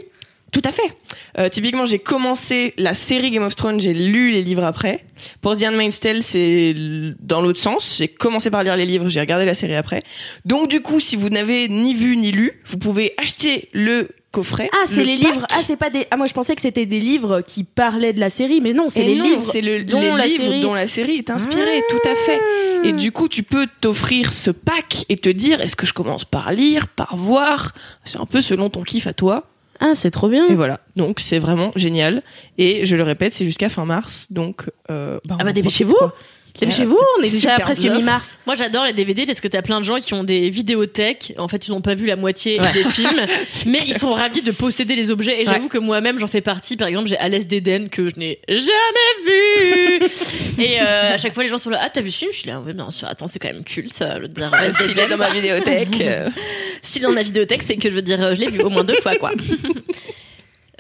Tout à fait. Euh, typiquement, j'ai commencé la série Game of Thrones, j'ai lu les livres après. Pour The Handmaid's Tale, c'est dans l'autre sens. J'ai commencé par lire les livres, j'ai regardé la série après. Donc, du coup, si vous n'avez ni vu ni lu, vous pouvez acheter le coffret. Ah, c'est le les pack. livres. Ah, c'est pas des. Ah, moi je pensais que c'était des livres qui parlaient de la série, mais non, c'est les non, livres. c'est le, dont les la livres série- dont la série est inspirée, tout à fait. Et du coup, tu peux t'offrir ce pack et te dire, est-ce que je commence par lire, par voir? C'est un peu selon ton kiff à toi. Ah, c'est trop bien. Et voilà. Donc, c'est vraiment génial. Et je le répète, c'est jusqu'à fin mars. Donc, euh, bah, Ah bah dépêchez-vous. Profite, quoi. Dépêchez-vous, on est déjà Superbes presque mi-mars. Moi, j'adore les DVD parce que t'as plein de gens qui ont des vidéothèques. En fait, ils n'ont pas vu la moitié des films, mais ils sont ravis de posséder les objets. Et j'avoue que moi-même, j'en fais partie. Par exemple, j'ai Alès d'Éden que je n'ai jamais vu. et euh, à chaque fois, les gens sont là. Ah, t'as vu ce film? Je suis là. Oui, bien sûr. Attends, c'est quand même culte. Veux dire. S'il est dans ma vidéothèque. euh, Si dans ma vidéothèque, c'est que je veux dire, euh, je l'ai vu au moins deux fois, quoi.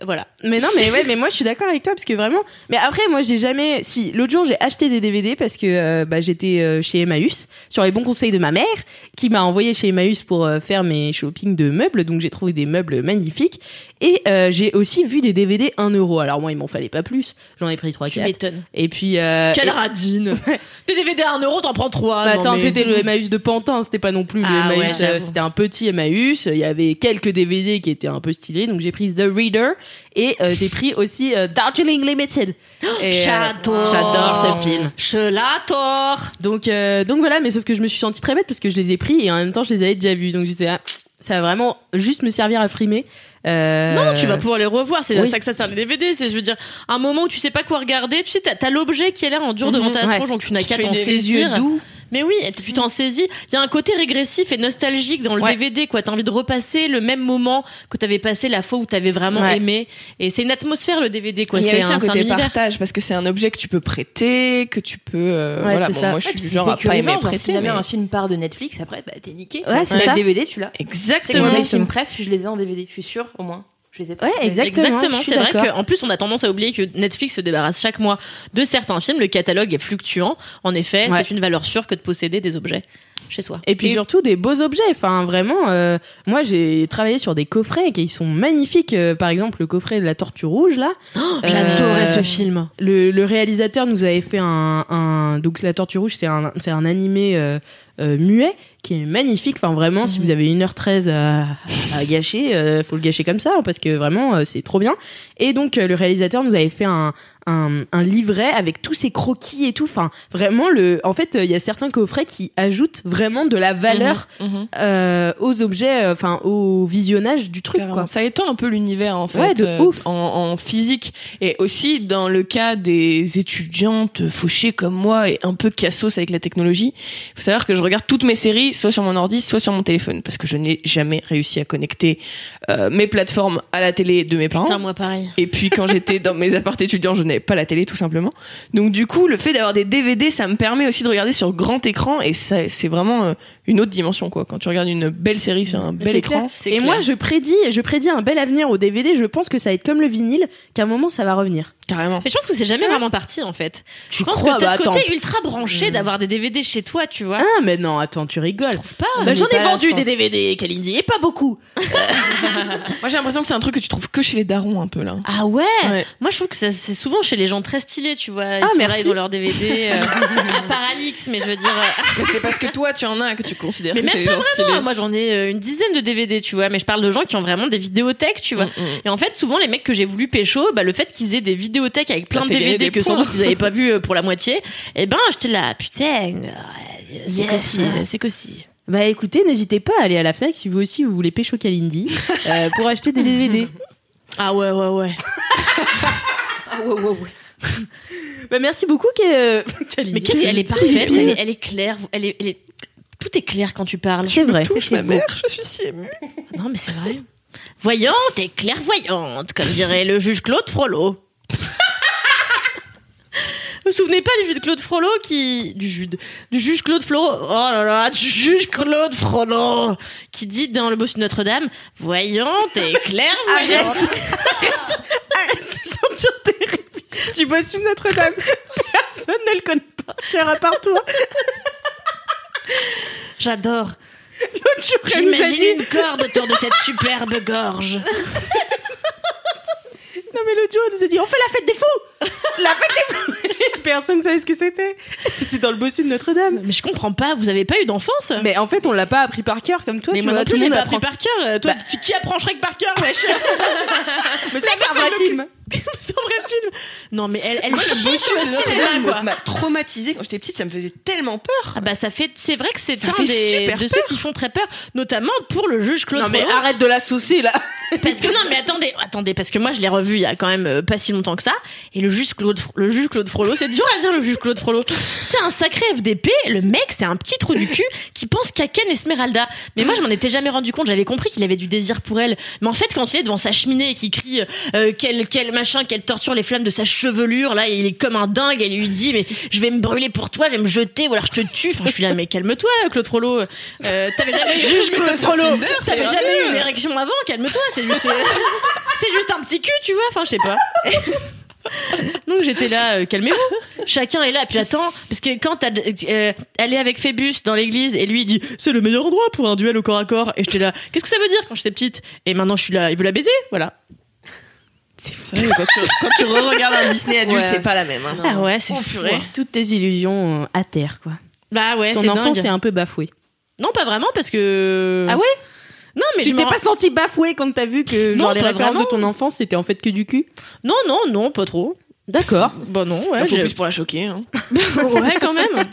Voilà. Mais non, mais ouais, mais moi je suis d'accord avec toi parce que vraiment. Mais après, moi j'ai jamais. Si l'autre jour j'ai acheté des DVD parce que euh, bah, j'étais euh, chez Emmaüs sur les bons conseils de ma mère qui m'a envoyé chez Emmaüs pour euh, faire mes shopping de meubles. Donc j'ai trouvé des meubles magnifiques et euh, j'ai aussi vu des DVD 1 euro. Alors moi il m'en fallait pas plus. J'en ai pris 3 Tu 4 m'étonnes. Et puis. euh, Quelle et- radine Tes DVD à 1 euro, t'en prends 3. Bah, attends, c'était le Emmaüs de Pantin, c'était pas non plus le Ah Emmaüs, c'était un petit Emmaüs, il y avait quelques DVD qui étaient un peu stylés, donc j'ai pris The Reader et euh, j'ai pris aussi euh, Darjeeling Limited. Et, euh, J'adore. J'adore ce film. Je l'adore. Donc, euh, donc voilà, mais sauf que je me suis sentie très bête parce que je les ai pris et en même temps je les avais déjà vus, donc j'étais là, ça va vraiment juste me servir à frimer. Euh, Non, tu vas pouvoir les revoir. C'est oui. ça que ça sert les DVD. C'est, je veux dire, un moment où tu sais pas quoi regarder. Tu sais, t'as, t'as l'objet qui est là en dur devant ta Mhm, ouais. tronche, donc tu n'as qu'à t'en les yeux saisir. doux. Mais oui, et tu t'en saisis. Il y a un côté régressif et nostalgique dans le Ouais. DVD, quoi. T'as envie de repasser le même moment que t'avais passé la fois où t'avais vraiment Ouais. aimé. Et c'est une atmosphère, le DVD, quoi. Il y a C'est aussi un c'est côté partage parce que c'est un objet que tu peux prêter, que tu peux. euh, Ouais, voilà, bon, ça. moi je suis genre à pas aimer prêter. Si jamais mais- un film part de Netflix, après, bah t'es niqué. Ouais, c'est ça. le DVD, tu l'as. C'est Exactement. les films bref, je les ai en DVD. Je suis sûre, au moins. Je les ai pas. Ouais, exactement. Exactement, je suis c'est vrai d'accord. qu'en plus on a tendance à oublier que Netflix se débarrasse chaque mois de certains films, le catalogue est fluctuant. En effet, Ouais. c'est une valeur sûre que de posséder des objets chez soi. Et puis surtout des beaux objets. Enfin, vraiment, euh, moi j'ai travaillé sur des coffrets qui sont magnifiques. Euh, par exemple, le coffret de la Tortue Rouge là. J'adorais Euh, ce film. Le, le réalisateur nous avait fait un, un donc la Tortue Rouge, c'est un, c'est un animé euh, muet qui est magnifique. Enfin, vraiment, si vous avez 1h13 à, à gâcher, euh, faut le gâcher comme ça hein, parce que vraiment euh, c'est trop bien. Et donc euh, le réalisateur nous avait fait un, un, un livret avec tous ses croquis et tout. Enfin, vraiment le. En fait, il y a certains coffrets qui ajoutent vraiment de la valeur Mhm. euh, aux objets, euh, enfin au visionnage du truc quoi. Ça étend un peu l'univers en fait, Ouais, de euh, ouf. En, en physique et aussi dans le cas des étudiantes fauchées comme moi et un peu cassos avec la technologie. Il faut savoir que je regarde toutes mes séries soit sur mon ordi, soit sur mon téléphone parce que je n'ai jamais réussi à connecter euh, mes plateformes à la télé de mes parents. Putain, moi pareil. Et puis quand j'étais dans mes apparts étudiants, je pas la télé tout simplement. Donc du coup, le fait d'avoir des DVD, ça me permet aussi de regarder sur grand écran et ça, c'est vraiment euh, une autre dimension quoi. Quand tu regardes une belle série sur un bel C'est écran. clair. c'est Et clair. moi, je prédis, je prédis un bel avenir au DVD. Je pense que ça va être comme le vinyle, qu'à un moment ça va revenir. Carrément. Mais je pense que c'est jamais vraiment parti en fait. Je pense crois que t'as Bah, ce côté attends. ultra branché d'avoir des DVD chez toi, tu vois. Ah, mais non, attends, tu rigoles. Trouve pas Bah, J'en ai vendu je des. DVD, Kalindi, et pas beaucoup. Moi j'ai l'impression que c'est un truc que tu trouves que chez les darons un peu là. Ah ouais, Ouais. Moi je trouve que c'est souvent chez les gens très stylés, tu vois. Ils Ah, sont là, ils ont leur DVD. Euh, Alix, mais je veux dire. euh, Mais c'est parce que toi tu en as que tu considères Mais que c'est même les gens stylés. Non, moi j'en ai euh, une dizaine de DVD, tu vois, mais je parle de gens qui ont vraiment des vidéothèques, tu vois. Mm, mm. Et en fait, souvent les mecs que j'ai voulu pécho, bah, le fait qu'ils aient des vidéothèques avec plein de DVD que sans doute ils avaient pas vu euh, pour la moitié, et ben j'étais là, putain, euh, c'est Yes. c'est. Bah écoutez, n'hésitez pas à aller à la Fnac si vous aussi vous voulez pécho Kalindi euh, pour acheter des DVD. Ah ouais, ouais, ouais. Ah, ouais, ouais, ouais. Bah merci beaucoup Ke- Kalindi. Mais qu'est-ce qu'elle est parfaite, elle est, elle est claire, elle est, elle est- tout est clair quand tu parles. C'est vrai. Touche ma mère, je suis si émue. Non, mais c'est vrai. Voyante et clairvoyante, comme dirait le juge Claude Frollo. Vous vous souvenez pas du juge Claude Frollo qui du juge du juge Claude Frollo oh là là du juge Claude Frollo qui dit dans le bossu de Notre-Dame voyante et clairvoyante sentir terrible. Tu bosses sur Notre-Dame. Personne ne le connaît pas. Cher à part toi. j'adore L'autre jour, elle nous a j'imagine dit. une corde autour de cette superbe gorge Non mais l'autre jour, elle nous a dit on fait la fête des fous La fête des fous Personne ne savait ce que c'était. C'était dans le bossu de Notre-Dame. mais je comprends pas vous avez pas eu d'enfance? Mais en fait, on l'a pas appris par cœur comme toi. mais tu moi vois, non tout plus, le je l'ai monde pas appris par cœur. Toi, Bah. tu, qui apprend Shrek par cœur, wesh? Mais ça, c'est un vrai film. C'est un vrai film. Non, mais elle, elle Moi, le bossu le de Notre-Dame m'a traumatisée quand j'étais petite, ça me faisait tellement peur. Ah bah ça fait, c'est vrai que c'est un des de ceux qui font très peur, notamment pour le juge Claude Non mais arrête de la saucer là. Parce que non, mais attendez, attendez, parce que moi je l'ai revu il y a quand même euh, pas si longtemps que ça. Et le juge Claude, le juge Claude Frollo, c'est dur à dire le juge Claude Frollo. C'est un sacré FDP. Le mec, c'est un petit trou du cul qui pense qu'à Ken Esmeralda. Mais moi, je m'en étais jamais rendu compte. J'avais compris qu'il avait du désir pour elle. Mais en fait, quand il est devant sa cheminée et qu'il crie euh, quelle quelle machin qu'elle torture les flammes de sa chevelure. Là, il est comme un dingue. Elle lui dit, mais je vais me brûler pour toi, je vais me jeter, ou alors je te tue. Enfin, je suis là, mais calme-toi, Claude Frollo. Euh, t'avais jamais eu, Claude Frollo. T'avais jamais eu une érection avant, calme-toi. C'est juste, euh, c'est juste un petit cul, tu vois. Enfin, je sais pas. Donc j'étais là, euh, calmez-vous. Chacun est là, puis attends, parce que quand t'as, euh, elle est avec Phébus dans l'église et lui il dit c'est le meilleur endroit pour un duel au corps à corps. Et j'étais là, qu'est-ce que ça veut dire quand j'étais petite? Et maintenant je suis là, il veut la baiser, voilà. Ouais, quand tu, quand tu re-regardes un Disney adulte, Ouais. c'est pas la même. hein. Ah ouais, c'est Oh, fou. purée. Toutes tes illusions euh, à terre, quoi. Bah ouais, Ton c'est enfance dingue. est un peu bafoué. Non, pas vraiment parce que. Ah ouais? Non, mais tu je t'es pas senti bafoué quand t'as vu que Non, genre les références vraiment. de ton enfance c'était en fait que du cul? Non, non, non, pas trop. D'accord. Bah non, ouais. Il faut plus pour la choquer. Hein. ouais, quand même.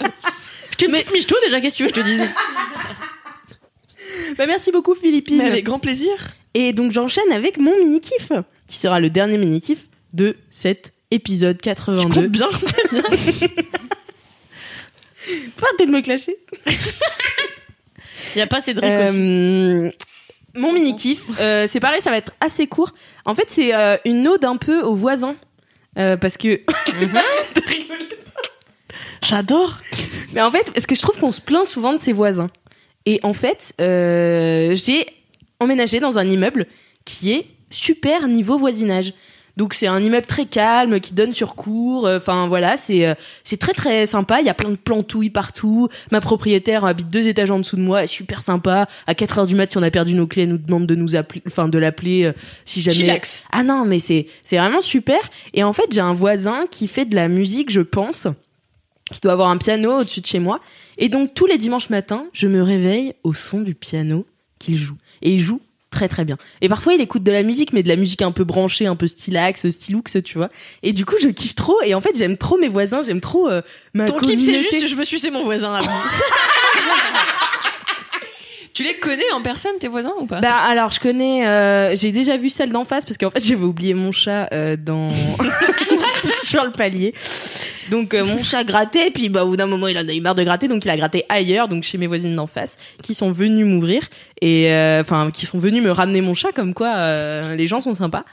Je t'ai mis michto déjà, qu'est-ce que tu veux que je te dise? Bah merci beaucoup Philippine. Mais avec grand plaisir. Et donc j'enchaîne avec mon mini kiff qui sera le dernier mini kiff de cet épisode 82. bien, c'est bien. Faut arrêter de me clasher. Il y a pas Cédric aussi. Euh, mon mini kiff, euh, c'est pareil, ça va être assez court. En fait, c'est euh, une ode un peu aux voisins. Euh, parce que. J'adore. Mais en fait, parce que je trouve qu'on se plaint souvent de ses voisins. Et en fait, euh, j'ai emménagé dans un immeuble qui est super niveau voisinage. Donc c'est un immeuble très calme qui donne sur cour. euh, Enfin voilà, c'est euh, c'est très très sympa. Il y a plein de plantouilles partout. Ma propriétaire habite deux étages en dessous de moi, elle est super sympa. À 4 heures du mat, si on a perdu nos clés, elle nous demande de nous appeler, enfin de l'appeler euh, si jamais. Chillax. Ah non, mais c'est c'est vraiment super. Et en fait, j'ai un voisin qui fait de la musique, je pense, qui doit avoir un piano au-dessus de chez moi. Et donc tous les dimanches matins, je me réveille au son du piano qu'il joue. Et il joue très très bien. Et parfois il écoute de la musique, mais de la musique un peu branchée, un peu stylax, stylux, tu vois. Et du coup je kiffe trop. Et en fait j'aime trop mes voisins, j'aime trop euh, ma Ton kiff, c'est juste, je me suis, c'est mon voisin. Tu les connais en personne, tes voisins ou pas? Bah alors je connais, euh, j'ai déjà vu celle d'en face parce qu'en fait j'avais oublié mon chat euh, dans sur le palier. Donc euh, mon chat grattait, puis bah au bout d'un moment il en a eu marre de gratter, donc il a gratté ailleurs, donc chez mes voisines d'en face, qui sont venues m'ouvrir et euh, enfin qui sont venues me ramener mon chat, comme quoi euh, les gens sont sympas.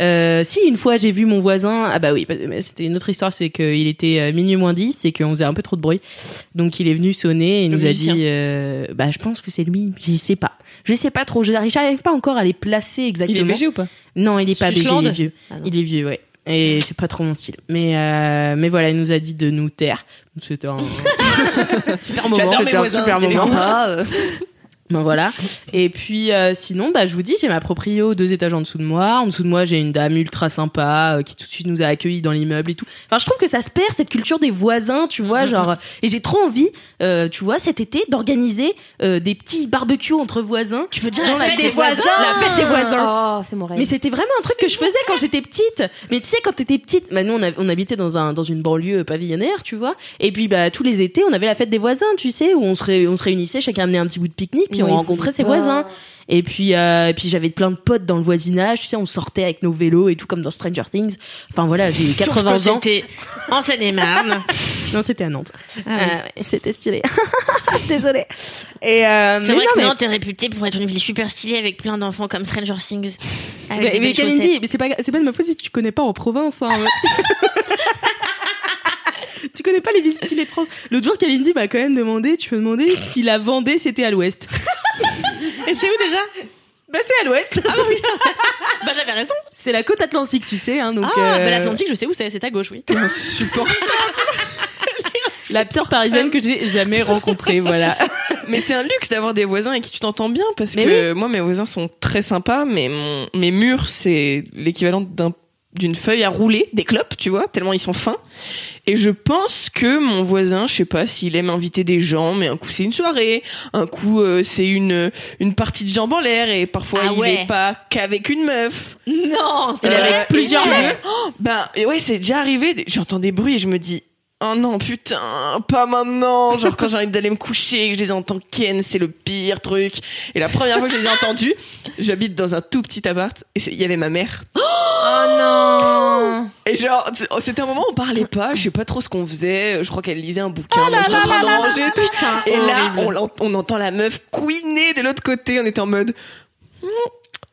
Si une fois j'ai vu mon voisin, ah bah oui, c'était une autre histoire, c'est qu'il était minuit moins 10 et qu'on faisait un peu trop de bruit. Donc il est venu sonner et il nous a dit, bah je pense que c'est lui, je sais pas. Je sais pas trop, je n'arrive pas encore à les placer exactement. Il est BG ou pas? Non, il est pas BG, il Sussland est vieux. Ah il est vieux, ouais. Et c'est pas trop mon style. Mais, euh, mais voilà, il nous a dit de nous taire. C'était un super moment. J'adore mes un voisins, super moment. Sympa, euh. Ben voilà. Et puis euh, sinon, bah je vous dis, j'ai ma proprio deux étages en dessous de moi. En dessous de moi, j'ai une dame ultra sympa euh, qui tout de suite nous a accueillis dans l'immeuble et tout. Enfin, je trouve que ça se perd cette culture des voisins, tu vois, genre. Et j'ai trop envie, euh, tu vois, cet été d'organiser euh, des petits barbecues entre voisins. Tu veux dire la fête des des voisins La fête des voisins. Oh, c'est mon rêve. Mais c'était vraiment un truc que je faisais quand j'étais petite. Mais tu sais, quand t'étais petite, bah nous on, a- on habitait dans un dans une banlieue pavillonnaire, tu vois. Et puis bah tous les étés, on avait la fête des voisins, tu sais, où on se ré- on se réunissait, chacun amenait un petit bout de pique-nique, puis Moi, on rencontrait ses pas. voisins. Et puis euh, et puis j'avais plein de potes dans le voisinage, tu sais, on sortait avec nos vélos et tout comme dans Stranger Things. Enfin voilà, j'ai 80 ans. C'était en Seine-et-Marne. Non, c'était à Nantes. Ah. Euh, ouais, c'était stylé. Désolée. Et euh, C'est vrai non, que mais- Nantes est réputée pour être une ville super stylée avec plein d'enfants comme Stranger Things. Avec mais, mais Kalindi, c'est pas, c'est pas de ma faute si tu connais pas en province. Hein, tu connais pas les villes stylées de France? L'autre jour, Kalindi m'a quand même demandé, tu me demandais si la Vendée c'était à l'ouest. Et c'est où déjà? Bah c'est à l'ouest. Bah j'avais raison. C'est la côte atlantique, tu sais. Hein, donc, ah, euh, bah l'Atlantique, je sais où c'est, c'est à gauche, oui. la pire parisienne que j'ai jamais rencontrée, voilà. Mais c'est un luxe d'avoir des voisins avec qui tu t'entends bien parce Mais que moi mes voisins sont très sympas mais mon mes murs c'est l'équivalent d'un d'une feuille à rouler, des clopes, tu vois, tellement ils sont fins. Et je pense que mon voisin, je sais pas s'il aime inviter des gens, mais un coup c'est une soirée, un coup euh, c'est une une partie de jambes en l'air et parfois Ah il ouais. est pas qu'avec une meuf. Non, c'est Euh, avec plusieurs meufs. Oh, ben ouais, c'est déjà arrivé. J'entends des bruits et je me dis. Oh non, putain, pas maintenant. Genre quand j'ai envie d'aller me coucher et que je les entends ken, c'est le pire truc. Et la première fois que je les ai entendus, j'habite dans un tout petit appart et il y avait ma mère. Oh non Et genre, oh, c'était un moment où on parlait pas, je sais pas trop ce qu'on faisait. Je crois qu'elle lisait un bouquin, moi j'étais en train de ranger et tout. Et là, on, entend la meuf couiner de l'autre côté. On était en mode,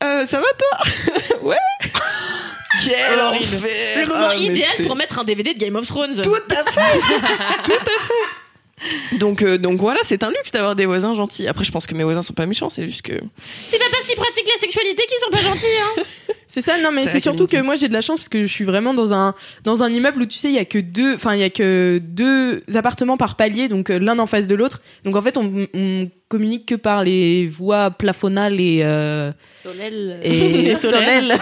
euh, ça va toi? Ouais. Quel Oh, enfer Le moment Ah, idéal pour mettre un DVD de Game of Thrones. Tout à fait Tout à fait donc, euh, donc voilà, c'est un luxe d'avoir des voisins gentils. Après, je pense que mes voisins sont pas méchants, c'est juste que. C'est pas parce qu'ils pratiquent la sexualité qu'ils sont pas gentils. Hein. C'est ça, non, mais C'est surtout que moi j'ai de la chance parce que je suis vraiment dans un dans un immeuble où tu sais il y a que deux, enfin il y a que deux appartements par palier, donc euh, l'un en face de l'autre. Donc en fait on, on communique que par les voies plafonnales et euh, Solel. et Solaire.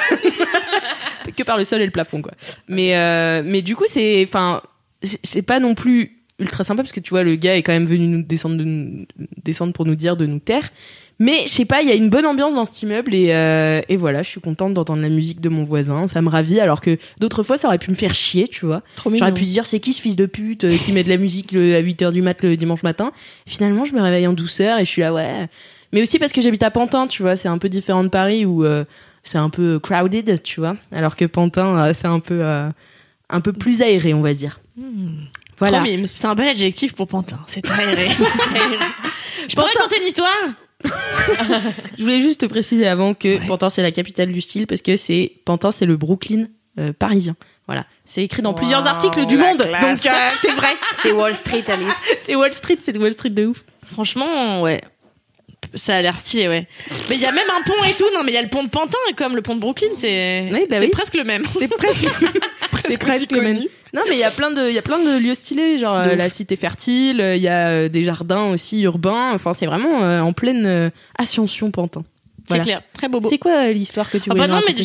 Que par le sol et le plafond quoi. Mais euh, mais du coup c'est enfin c'est- c'est pas non plus ultra sympa parce que tu vois le gars est quand même venu nous descendre de nous- descendre pour nous dire de nous taire. Mais je sais pas, il y a une bonne ambiance dans cet immeuble et, euh, et voilà, je suis contente d'entendre la musique de mon voisin, ça me ravit alors que d'autres fois ça aurait pu me faire chier, tu vois. J'aurais pu dire c'est qui ce fils de pute euh, qui met de la musique le- à 8h du mat le dimanche matin. Finalement, je me réveille en douceur et je suis là ouais. Mais aussi parce que j'habite à Pantin, tu vois, c'est un peu différent de Paris où euh, c'est un peu crowded, tu vois, alors que Pantin euh, c'est un peu euh, un peu plus aéré, on va dire. Voilà. Trop mimes. C'est un bel adjectif pour Pantin. C'est aéré. Je pourrais raconter une histoire? Je voulais juste te préciser avant que Pantin c'est la capitale du style parce que c'est Pantin c'est le Brooklyn euh, parisien. Voilà, c'est écrit dans plusieurs articles du monde, classe. donc euh, c'est vrai. C'est Wall Street, Alice. c'est Wall Street, c'est Wall Street de ouf. Franchement, ouais. Ça a l'air stylé, ouais. Mais il y a même un pont et tout. Non, mais il y a le pont de Pantin, comme le pont de Brooklyn, c'est Oui, bah oui. presque le même. C'est presque, c'est presque le même. Non, mais il y a plein de, il y a plein de lieux stylés, genre euh, la cité fertile. euh, Il y a euh, des jardins aussi urbains. Enfin, c'est vraiment euh, en pleine ascension Pantin. C'est clair, très beau. C'est quoi euh, l'histoire que tu Ah voulais bah non mais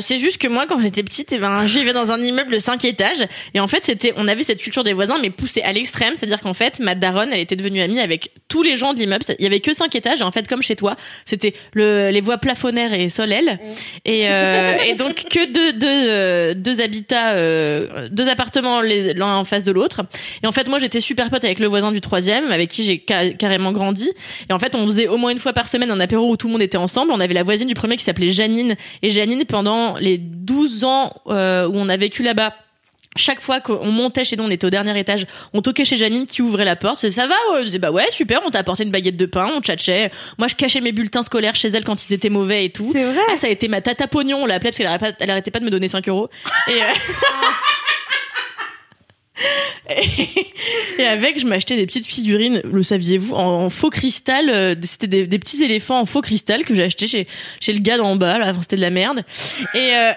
c'est juste que moi quand j'étais petite eh ben je vivais dans un immeuble de 5 étages. Et en fait c'était on avait cette culture des voisins mais poussée à l'extrême. C'est-à-dire qu'en fait ma daronne elle était devenue amie avec tous les gens de l'immeuble. Il y avait que 5 étages. Et en fait comme chez toi c'était le les voies plafonnaires et solelles et euh, et donc que deux deux euh, deux habitats euh, deux appartements l'un en face de l'autre. Et en fait moi j'étais super pote avec le voisin du troisième avec qui j'ai ca- carrément grandi. Et en fait on faisait au moins une fois par semaine un apéro où tout le monde était ensemble on avait la voisine du premier qui s'appelait Janine et Janine pendant les 12 ans euh, où on a vécu là-bas chaque fois qu'on montait chez nous, on était au dernier étage, on toquait chez Janine qui ouvrait la porte, c'est ça va ouais Je disais bah ouais super, on t'a apporté une baguette de pain, on tchatchait. Moi je cachais mes bulletins scolaires chez elle quand ils étaient mauvais et tout. C'est vrai. Ah, ça a été ma tata pognon, on l'appelait parce qu'elle arrêtait pas, elle arrêtait pas de me donner 5 euros. Et, euh, et avec, je m'achetais des petites figurines, le saviez-vous, en, en faux cristal. euh, C'était des, des petits éléphants en faux cristal que j'ai acheté chez, chez le gars d'en bas, là, c'était de la merde. Et, euh,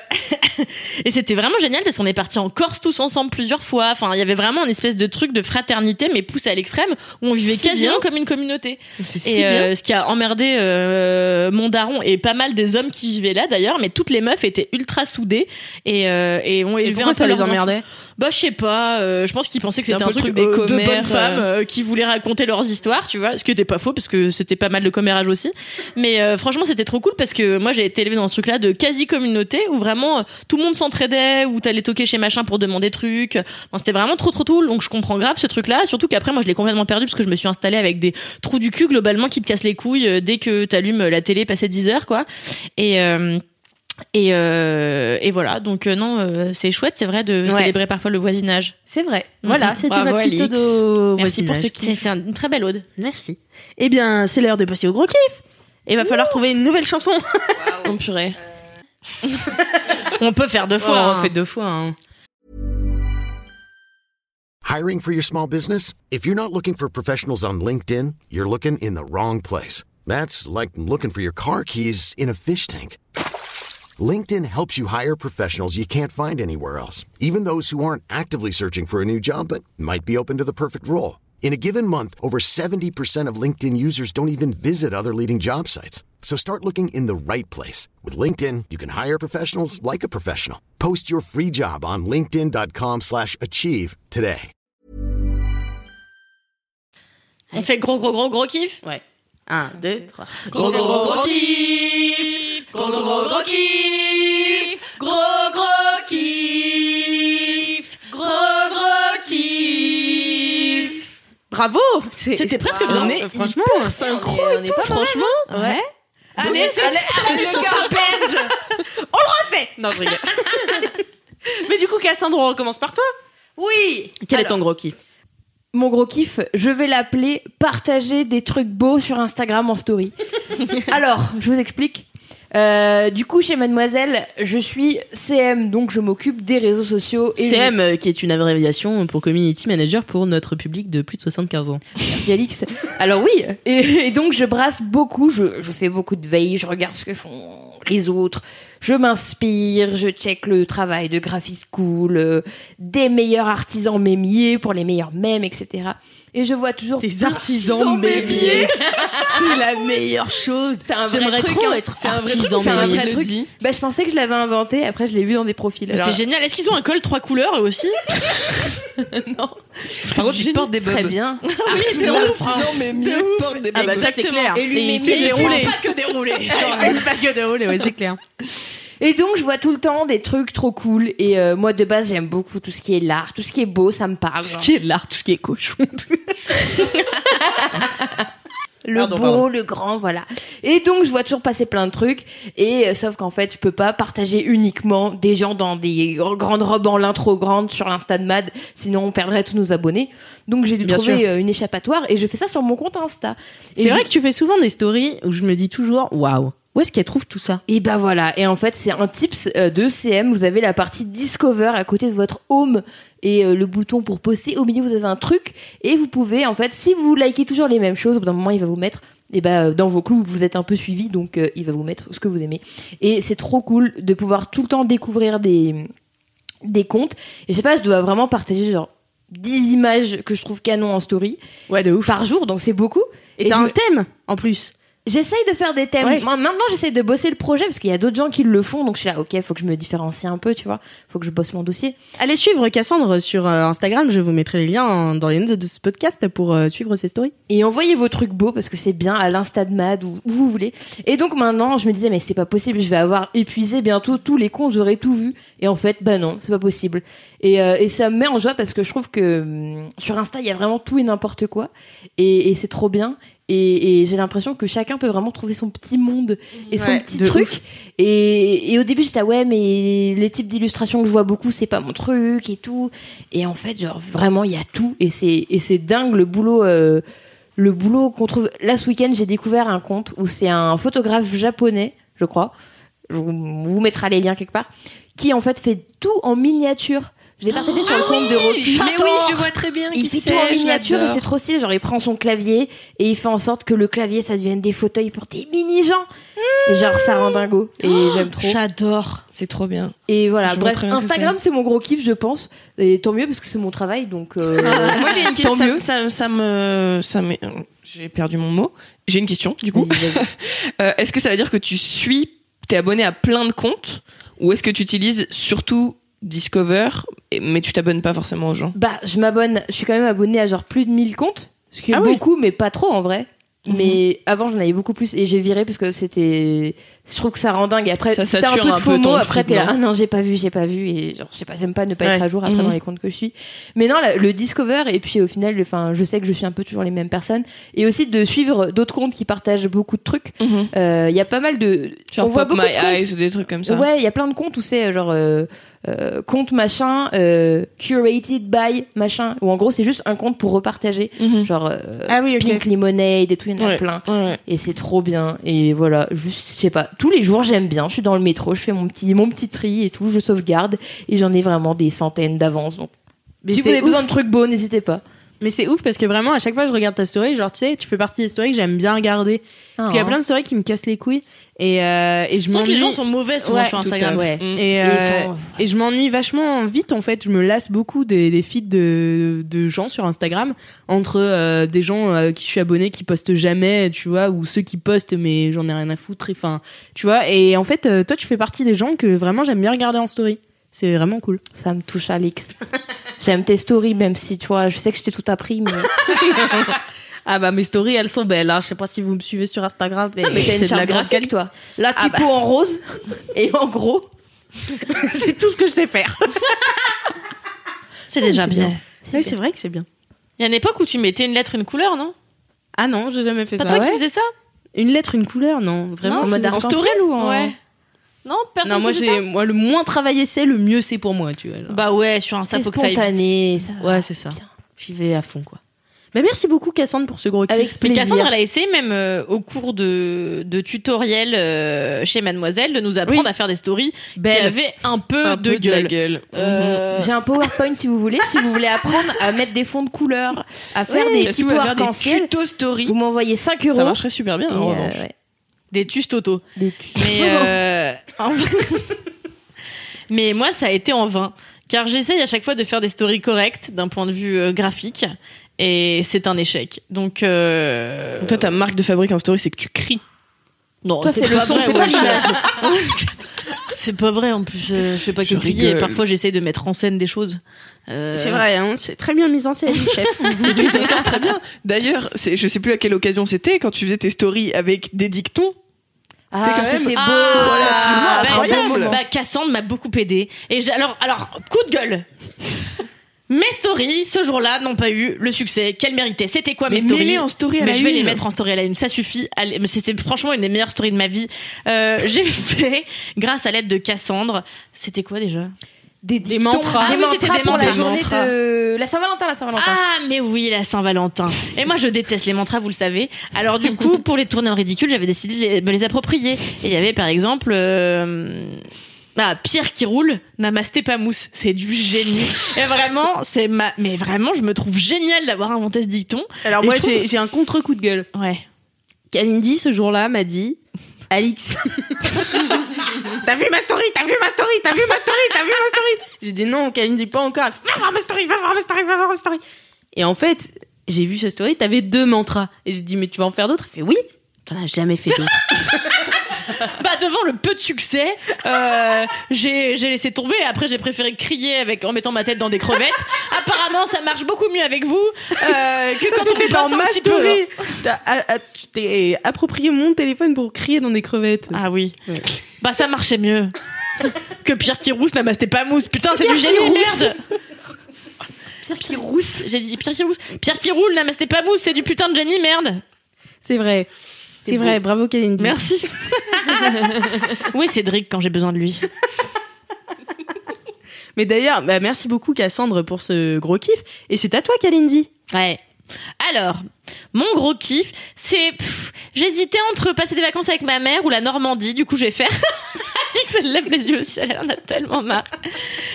et c'était vraiment génial parce qu'on est partis en Corse tous ensemble plusieurs fois. Enfin, il y avait vraiment une espèce de truc de fraternité, mais poussé à l'extrême, où on vivait quasiment bien. comme une communauté. Et euh, ce qui a emmerdé euh, mon daron et pas mal des hommes qui vivaient là d'ailleurs, mais toutes les meufs étaient ultra soudées et, euh, et ont Et élevé pourquoi un peu ça les enfants. Bah je sais pas, euh, je pense qu'ils pensaient que c'était un le truc, truc des euh, de bonnes femmes euh. qui voulaient raconter leurs histoires, tu vois, ce qui était pas faux parce que c'était pas mal de commérage aussi. Mais euh, franchement c'était trop cool parce que moi j'ai été élevée dans ce truc-là de quasi communauté où vraiment euh, tout le monde s'entraidait, où t'allais toquer chez machin pour demander des trucs. Enfin, c'était vraiment trop trop cool, donc je comprends grave ce truc-là. Surtout qu'après moi je l'ai complètement perdu parce que je me suis installée avec des trous du cul globalement qui te cassent les couilles dès que t'allumes la télé passé 10 heures quoi. Et euh, et, euh, et voilà, donc euh, non, euh, c'est chouette, c'est vrai de Ouais. célébrer parfois le voisinage. C'est vrai. Mhm. Voilà, c'était Bravo, ma petite ode au Merci pour ce kiff. C'est une très belle ode. Merci. Eh bien, c'est l'heure de passer au gros kiff. Il va falloir trouver une nouvelle chanson. Oh purée. On peut faire deux fois. Oh, hein. on fait deux fois. hein. Hiring for your small business? If you're not looking for professionals on LinkedIn, you're looking in the wrong place. That's like looking for your car keys in a fish tank. LinkedIn helps you hire professionals you can't find anywhere else, even those who aren't actively searching for a new job but might be open to the perfect role. In a given month, over 70% of LinkedIn users don't even visit other leading job sites. So start looking in the right place. With LinkedIn, you can hire professionals like a professional. Post your free job on linkedin.com/achieve slash achieve today. On fait gros gros gros gros kiff. Ouais. Un, deux, trois. Gros gros gros gros kiff. Gros gros gros gros kiff. Gros gros kiff. Gros gros kiff. Bravo C'était presque On bien. est franchement synchro on est pas mal. franchement ouais. Allez, c'est la leçon On le refait Non, je rigole. Mais du coup, Cassandre, on recommence par toi. Oui. Quel est ton gros kiff Mon gros kiff, je vais l'appeler partager des trucs beaux sur Instagram en story. Alors, je vous explique. Euh, du coup, chez Mademoiselle, je suis CM, donc je m'occupe des réseaux sociaux. Et CM, euh, qui est une abréviation pour Community Manager pour notre public de plus de 75 ans. Merci Alix. Alors oui, et, et donc je brasse beaucoup, je, je fais beaucoup de veille, je regarde ce que font les autres, je m'inspire, je check le travail de graphiste cool, euh, des meilleurs artisans mémiers pour les meilleurs mèmes, etc. Et je vois toujours Des artisans mémiers. C'est la meilleure chose. C'est un vrai J'aimerais truc, trop hein. être C'est un vrai artisan truc, c'est un vrai truc. Bah, je pensais que je l'avais inventé, après je l'ai vu dans des profils. Alors, C'est génial. Est-ce qu'ils ont un col trois couleurs eux aussi non, Par contre, tu portes des très bobs. bien. Artisan mémier porte des Ah bah ça c'est clair. Et lui, il fait il dérouler. fait pas que dérouler. Il fait pas que dérouler, ouais c'est clair. Et donc, je vois tout le temps des trucs trop cool. Et euh, moi, de base, j'aime beaucoup tout ce qui est l'art, tout ce qui est beau, ça me parle. Tout ce qui est l'art, tout ce qui est cochon. Le Pardon, beau, pardon. le grand, voilà. Et donc, je vois toujours passer plein de trucs. Et euh, sauf qu'en fait, je peux pas partager uniquement des gens dans des gr- grandes robes en lin trop grandes sur l'Insta de Mad. Sinon, on perdrait tous nos abonnés. Donc, j'ai dû Bien trouver euh, une échappatoire. Et je fais ça sur mon compte Insta. C'est je- vrai que tu fais souvent des stories où je me dis toujours waouh, où est-ce qu'elle trouve tout ça? Et ben voilà. Et en fait, c'est un tips euh, de CM. Vous avez la partie Discover à côté de votre home et euh, le bouton pour poster. Au milieu, vous avez un truc et vous pouvez, en fait, si vous likez toujours les mêmes choses, au bout d'un moment, il va vous mettre. Et ben euh, dans vos clous, vous êtes un peu suivi, donc euh, il va vous mettre ce que vous aimez. Et c'est trop cool de pouvoir tout le temps découvrir des des comptes. Et je sais pas, je dois vraiment partager genre 10 images que je trouve canon en story Ouais, de ouf. par jour, donc c'est beaucoup. Et t'as un me- thème en plus. J'essaye de faire des thèmes. Ouais. Maintenant, j'essaye de bosser le projet parce qu'il y a d'autres gens qui le font. Donc, je suis là, ok, faut que je me différencie un peu, tu vois. Faut que je bosse mon dossier. Allez suivre Cassandre sur euh, Instagram, je vous mettrai les liens dans les notes de ce podcast pour euh, suivre ses stories. Et envoyez vos trucs beaux parce que c'est bien à l'insta de Mad ou où vous voulez. Et donc, maintenant, je me disais, mais c'est pas possible. Je vais avoir épuisé bientôt tous les comptes. J'aurai tout vu. Et en fait, bah non, c'est pas possible. Et, euh, et ça me met en joie parce que je trouve que hum, sur Insta, il y a vraiment tout et n'importe quoi. Et, et c'est trop bien. Et, et j'ai l'impression que chacun peut vraiment trouver son petit monde et son Ouais, petit truc. et au début, j'étais ah ouais, mais les types d'illustrations que je vois beaucoup, c'est pas mon truc et tout. Et en fait, genre vraiment, il y a tout. Et c'est et c'est dingue le boulot. euh, le boulot qu'on trouve. Là, ce week-end, j'ai découvert un compte où c'est un photographe japonais, je crois. Je vous, vous mettra les liens quelque part. Qui en fait fait tout en miniature. Je l'ai partagé sur le compte de Roku. Mais oui, je vois très bien. Il fait tout en miniature et c'est trop stylé. Genre, il prend son clavier et il fait en sorte que le clavier, ça devienne des fauteuils pour des mini-gens. Et genre, ça rend dingo. Et j'aime trop. J'adore. C'est trop bien. Et voilà, bref, Instagram, c'est mon gros kiff, je pense. Et tant mieux parce que c'est mon travail, donc. euh, Moi, j'ai une Tant question. mieux. Ça, ça, me, ça me, j'ai perdu mon mot. J'ai une question, du coup. Euh, est-ce que ça veut dire que tu suis, t'es abonné à plein de comptes, ou est-ce que tu utilises surtout Discover, mais tu t'abonnes pas forcément aux gens Bah, je m'abonne, je suis quand même abonnée à genre plus de 1000 comptes. Ce qui est Ah oui. beaucoup, mais pas trop en vrai. Mhm. Mais avant, j'en avais beaucoup plus et j'ai viré parce que c'était. Je trouve que ça rend dingue. Et après, Ça un peu de FOMO, ton après t'es là, ah non, j'ai pas vu, j'ai pas vu. Et genre, je sais pas, j'aime pas ne pas être à jour après Mhm. dans les comptes que je suis. Mais non, la- le Discover, et puis au final, enfin, je sais que je suis un peu toujours les mêmes personnes. Et aussi de suivre d'autres comptes qui partagent beaucoup de trucs. Euh, Il y a pas mal de. Genre on voit beaucoup My de comptes. Eyes ou des trucs comme ça. Ouais, il y a plein de comptes où c'est euh, genre euh, euh, compte machin, euh, curated by machin, ou en gros c'est juste un compte pour repartager, Mhm. genre euh, Ah oui. Pink Lemonade et tout, il y en a Ouais, plein. ouais. Et c'est trop bien. Et voilà, juste, je sais pas, tous les jours j'aime bien, je suis dans le métro, je fais mon petit, mon petit tri et tout, je sauvegarde, et j'en ai vraiment des centaines d'avance. Donc, Mais si vous avez besoin de trucs beaux, n'hésitez pas. Mais c'est ouf parce que vraiment, à chaque fois que je regarde ta story, genre, tu sais, tu fais partie des stories que j'aime bien regarder. Parce qu'il y a plein de stories qui me cassent les couilles. Et, euh, et je Je sens que les m'ennuie. gens sont mauvais souvent Ouais, sur Instagram. Ouais. Mm. Et, euh, sont- et je m'ennuie vachement vite en fait. Je me lasse beaucoup des, des feeds de, de gens sur Instagram entre euh, des gens à qui je suis abonné qui postent jamais, tu vois, ou ceux qui postent mais j'en ai rien à foutre. et Enfin, tu vois. Et en fait, euh, toi, tu fais partie des gens que vraiment j'aime bien regarder en story. C'est vraiment cool. Ça me touche, Alex. J'aime tes stories, même si, tu vois, je sais que je t'ai tout appris, mais. Ah bah mes stories elles sont belles. Hein. Je sais pas si vous me suivez sur Instagram, mais, mais t'as une c'est charte graphique, toi. Là, Ah typo en rose et en gros. c'est tout ce que je sais faire. C'est déjà bien. Oui, c'est vrai que c'est bien. Il y a une époque où tu mettais une lettre, une couleur, non? Ah non, j'ai jamais fait C'est ça. toi Ouais? qui faisais ça? Une lettre, une couleur, non, vraiment. en mode faisais- arc-en-ciel ou en. Ouais. Non, personne Non, moi j'ai, moi le moins travaillé c'est, le mieux c'est pour moi, tu vois. genre. Bah ouais, sur Insta, C'est faut que ça aille vite. spontané. Ça va ouais, c'est ça. bien. J'y vais à fond quoi. Bah, merci beaucoup Cassandre pour ce gros kiff. Avec Mais plaisir. Cassandre, elle a essayé même euh, au cours de, de tutoriels euh, chez Mademoiselle de nous apprendre Oui. à faire des stories qui Belle. avaient un peu Un de peu de la gueule. Euh, J'ai un PowerPoint si vous voulez, si vous voulez apprendre à mettre des fonds de couleur, à faire des Si petits vous pots voulez faire des arc-en-ciel. tutos story, Vous m'envoyez 5 euros. ça marcherait super bien. Et, en euh, revanche. ouais. Des tus Toto. Des tu- Mais, euh, en- Mais moi, ça a été en vain. Car j'essaye à chaque fois de faire des stories correctes d'un point de vue euh, graphique. Et c'est un échec. Donc, euh... Toi, ta marque de fabrique en story, c'est que tu cries. Non, c'est le pas son, vrai, c'est pas ouais, l'image. C'est pas vrai en plus. euh, je fais pas que Je crier. Parfois, j'essaye de mettre en scène des choses. Euh, C'est vrai, hein, c'est très bien mis en scène, chef. Tu t'en sors très bien. D'ailleurs, c'est, je sais plus à quelle occasion c'était, quand tu faisais tes stories avec des dictons. Ah, quand même c'était beau. Ah, relativement bah, incroyable. bah, Cassandre m'a beaucoup aidé. Et alors, alors, coup de gueule. Mes stories, ce jour-là, n'ont pas eu le succès qu'elles méritaient. C'était quoi mes Mais stories mets-les en story à Mais la je vais les mettre en story à la une, ça suffit. Allez, mais C'était franchement une des meilleures stories de ma vie. Euh, j'ai fait, grâce à l'aide de Cassandre, c'était quoi déjà? Des, Des mantras. Des Ah oui, c'était mantras des pour la mantras. journée de la Saint-Valentin, la Saint-Valentin. Ah, mais oui, la Saint-Valentin. Et moi, je déteste les mantras, vous le savez. Alors, du coup, pour les tourner en ridicule, j'avais décidé de les- me les approprier. Et il y avait, par exemple, euh, ah, Pierre qui roule, namasté pas mousse. C'est du génie. Et vraiment, c'est ma, mais vraiment, je me trouve génial d'avoir inventé ce dicton. Alors Et moi, trouve- j'ai un contre-coup de gueule. Ouais. Kalindi, ce jour-là, m'a dit Alix, t'as vu ma story, t'as vu ma story, t'as vu ma story, t'as vu ma story. J'ai dit non, Kalindi, pas encore. Elle fait, Va voir ma story, va voir ma story, va voir ma story. Et en fait, j'ai vu sa story, t'avais deux mantras. Et j'ai dit, mais tu vas en faire d'autres? Elle fait oui. T'en as jamais fait d'autres. Bah, devant le peu de succès, euh, j'ai j'ai laissé tomber. Après, j'ai préféré crier avec, en mettant ma tête dans des crevettes. Apparemment, ça marche beaucoup mieux avec vous, euh, que quand on dans ma petit story. T'as ah, ah, tu t'es approprié mon téléphone pour crier dans des crevettes. Ah oui. Ouais. Bah ça marchait mieux. que Pierre qui rousse namasté pas mousse. Putain, c'est du génie, merde. Pierre qui rousse. J'ai dit Pierre qui rousse. Pierre qui roule namasté pas mousse, c'est du putain de génie, merde. C'est vrai. C'est vrai, bravo Kalindi. Merci. oui, Cédric quand j'ai besoin de lui? Mais d'ailleurs, bah, merci beaucoup Cassandre pour ce gros kiff. Et c'est à toi Kalindi. Ouais. Alors, mon gros kiff, c'est. J'hésitais entre passer des vacances avec ma mère ou la Normandie. Du coup, je vais faire. Alix, elle lève les yeux au ciel, elle en a tellement marre.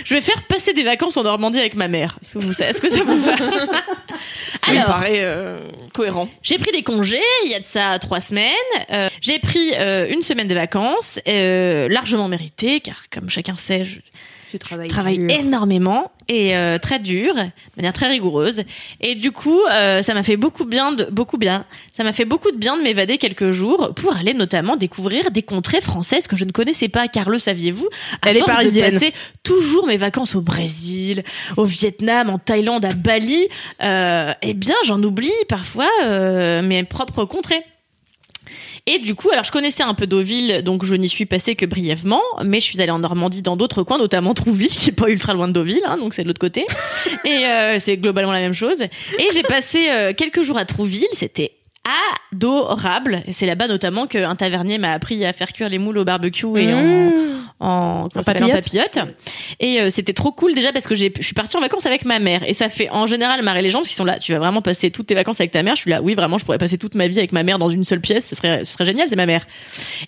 Je vais faire passer des vacances en Normandie avec ma mère. Est-ce que, ça vous va Ça me paraît euh, cohérent. J'ai pris des congés il y a de ça trois semaines. Euh, j'ai pris euh, une semaine de vacances, largement méritée, car comme chacun sait, je Tu travailles. travaille dur. énormément et euh, très dur, de manière très rigoureuse. Et du coup, euh, ça m'a fait beaucoup bien, de, beaucoup bien. Ça m'a fait beaucoup de bien de m'évader quelques jours pour aller notamment découvrir des contrées françaises que je ne connaissais pas. Car le saviez-vous À Elle est force de parisienne. passer toujours mes vacances au Brésil, au Vietnam, en Thaïlande, à Bali. Euh, eh bien, j'en oublie parfois euh, mes propres contrées. Et du coup, alors je connaissais un peu Deauville, donc je n'y suis passée que brièvement, mais je suis allée en Normandie dans d'autres coins, notamment Trouville, qui est pas ultra loin de Deauville, hein, donc c'est de l'autre côté. Et euh, c'est globalement la même chose. Et j'ai passé euh, quelques jours à Trouville, c'était adorable. Et c'est là-bas notamment qu'un tavernier m'a appris à faire cuire les moules au barbecue et en, en, ça s'appelle, en papillote. Et euh, c'était trop cool déjà parce que j'ai, je suis partie en vacances avec ma mère et ça fait en général marrer les gens parce qu'ils sont là. Tu vas vraiment passer toutes tes vacances avec ta mère. Je suis là, oui vraiment, je pourrais passer toute ma vie avec ma mère dans une seule pièce. Ce serait, ce serait génial, c'est ma mère.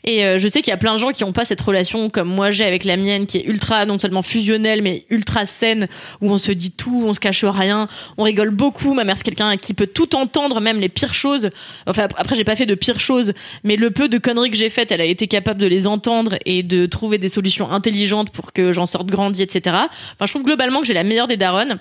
Et euh, je sais qu'il y a plein de gens qui ont pas cette relation comme moi j'ai avec la mienne, qui est ultra non seulement fusionnelle mais ultra saine, où on se dit tout, on se cache rien, on rigole beaucoup. Ma mère c'est quelqu'un qui peut tout entendre, même les pires choses. Enfin ap- après j'ai pas fait de pires choses, mais le peu de conneries que j'ai faites, elle a été capable de les entendre et de trouver des solutions intelligentes pour que j'en sorte grandi, etc. Enfin je trouve globalement que j'ai la meilleure des daronnes.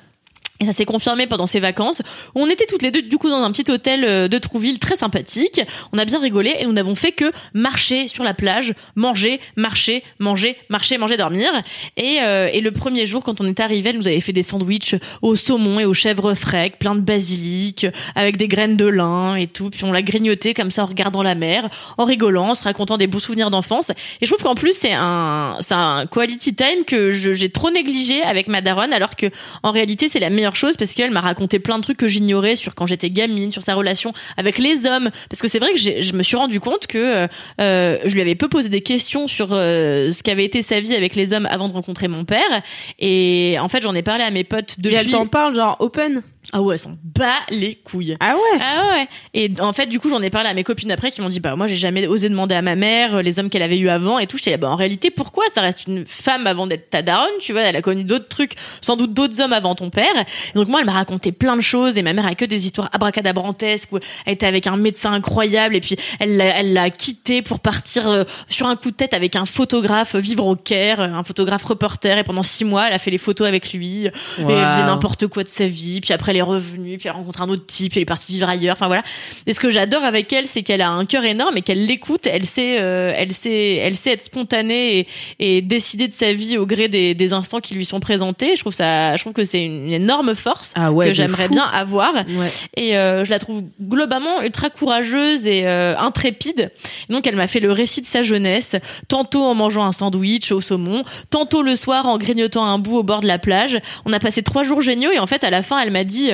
Et ça s'est confirmé pendant ces vacances on était toutes les deux du coup dans un petit hôtel euh, de Trouville très sympathique. On a bien rigolé et nous n'avons fait que marcher sur la plage, manger, marcher, manger, marcher, manger, dormir. Et, euh, et le premier jour quand on est arrivé, elle nous avait fait des sandwichs au saumon et aux chèvres frais, plein de basilic, avec des graines de lin et tout. Puis on l'a grignoté comme ça en regardant la mer, en rigolant, en se racontant des beaux souvenirs d'enfance. Et je trouve qu'en plus c'est un c'est un quality time que j'ai trop négligé avec ma daronne alors que en réalité c'est la meilleure chose parce qu'elle m'a raconté plein de trucs que j'ignorais sur quand j'étais gamine, sur sa relation avec les hommes. Parce que c'est vrai que je me suis rendu compte que euh, euh, je lui avais peu posé des questions sur euh, ce qu'avait été sa vie avec les hommes avant de rencontrer mon père. Et en fait j'en ai parlé à mes potes Et depuis. elle t'en parle genre open? Ah ouais, elles s'en bat les couilles. Ah ouais Ah ouais. Et en fait, du coup, j'en ai parlé à mes copines après qui m'ont dit, bah, moi, j'ai jamais osé demander à ma mère euh, les hommes qu'elle avait eu avant et tout. J'étais là, bah, en réalité, pourquoi ça reste une femme avant d'être ta daronne, tu vois? Elle a connu d'autres trucs, sans doute d'autres hommes avant ton père. Et donc, moi, elle m'a raconté plein de choses et ma mère a que des histoires abracadabrantesques où elle était avec un médecin incroyable et puis elle l'a, elle l'a quitté pour partir euh, sur un coup de tête avec un photographe euh, vivre au Caire, un photographe reporter et pendant six mois, elle a fait les photos avec lui et elle faisait n'importe quoi de sa vie. Puis après, elle est revenue, puis elle rencontre un autre type, puis elle est partie vivre ailleurs. Enfin voilà. Et ce que j'adore avec elle, c'est qu'elle a un cœur énorme et qu'elle l'écoute. Elle sait, euh, elle sait, elle sait être spontanée et, et décider de sa vie au gré des, des instants qui lui sont présentés. Je trouve ça, je trouve que c'est une énorme force Ah ouais, que j'aimerais bien avoir. Ouais. Et euh, je la trouve globalement ultra courageuse et euh, intrépide. Et donc elle m'a fait le récit de sa jeunesse, tantôt en mangeant un sandwich au saumon, tantôt le soir en grignotant un bout au bord de la plage. On a passé trois jours géniaux et en fait à la fin elle m'a dit,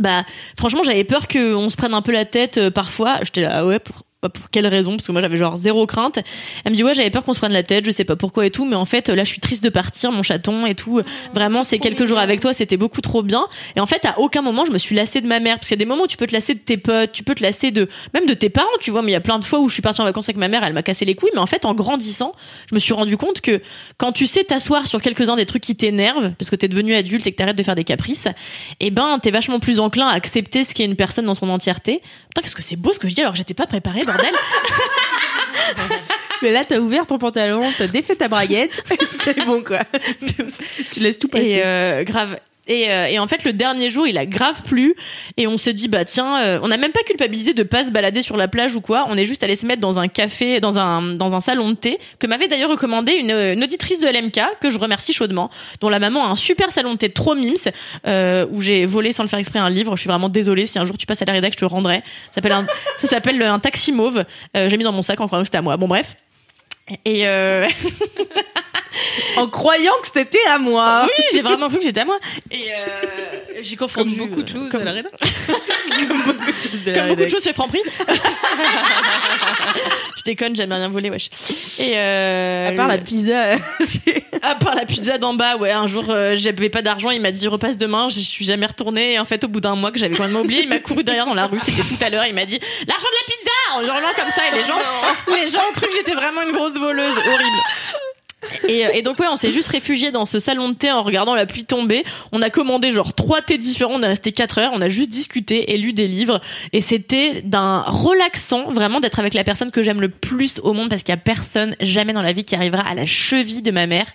bah franchement j'avais peur qu'on se prenne un peu la tête euh, parfois. J'étais là ah ouais pour pour quelle raison Parce que moi j'avais genre zéro crainte. Elle me dit ouais j'avais peur qu'on se prenne la tête, je sais pas pourquoi et tout, mais en fait là je suis triste de partir, mon chaton et tout. Vraiment ces quelques jours avec toi c'était beaucoup trop bien. Et en fait à aucun moment je me suis lassée de ma mère, parce qu'il y a des moments où tu peux te lasser de tes potes, tu peux te lasser de même de tes parents, tu vois. Mais il y a plein de fois où je suis partie en vacances avec ma mère, elle m'a cassé les couilles. Mais en fait en grandissant, je me suis rendu compte que quand tu sais t'asseoir sur quelques-uns des trucs qui t'énervent, parce que t'es devenu adulte et que t'arrêtes de faire des caprices, et ben t'es vachement plus enclin à accepter ce qu'est une personne dans son entièreté. Putain qu'est-ce que c'est beau ce que je dis alors j'étais pas préparée bordel. Mais là, t'as ouvert ton pantalon, t'as défait ta braguette, c'est bon quoi. tu laisses tout passer. Et euh, grave. Et, euh, et en fait, le dernier jour, il a grave plu. Et on se dit, bah tiens, euh, on n'a même pas culpabilisé de pas se balader sur la plage ou quoi. On est juste allé se mettre dans un café, dans un, dans un salon de thé, que m'avait d'ailleurs recommandé une, une auditrice de LMK, que je remercie chaudement, dont la maman a un super salon de thé trop mimes, euh, où j'ai volé sans le faire exprès un livre. Je suis vraiment désolée. Si un jour tu passes à la rédac, je te rendrai. Ça s'appelle un, un taxi mauve. Euh, j'ai mis dans mon sac en croyant que c'était à moi. Bon, bref. Et euh... En croyant que c'était à moi. oui, j'ai vraiment cru que c'était à moi. Et euh, j'ai confondu Comme beaucoup de choses comme- à la rédac. Comme beaucoup de choses de la Comme beaucoup de choses chez Franprix. je déconne, j'aime rien voler, wesh. Et euh, À part la pizza. à part la pizza d'en bas, ouais. Un jour, euh, j'avais pas d'argent, il m'a dit repasse demain. Je suis jamais retournée. Et en fait, au bout d'un mois que j'avais complètement oublié, il m'a couru derrière dans la rue. C'était tout à l'heure. Il m'a dit l'argent de la pizza en hurlant comme ça. Et les gens, les gens ont cru que j'étais vraiment une grosse voleuse. Horrible. Et, euh, et donc ouais, on s'est juste réfugié dans ce salon de thé en regardant la pluie tomber. On a commandé genre trois thés différents. On est resté quatre heures. On a juste discuté et lu des livres. Et c'était d'un relaxant vraiment d'être avec la personne que j'aime le plus au monde parce qu'il y a personne jamais dans la vie qui arrivera à la cheville de ma mère.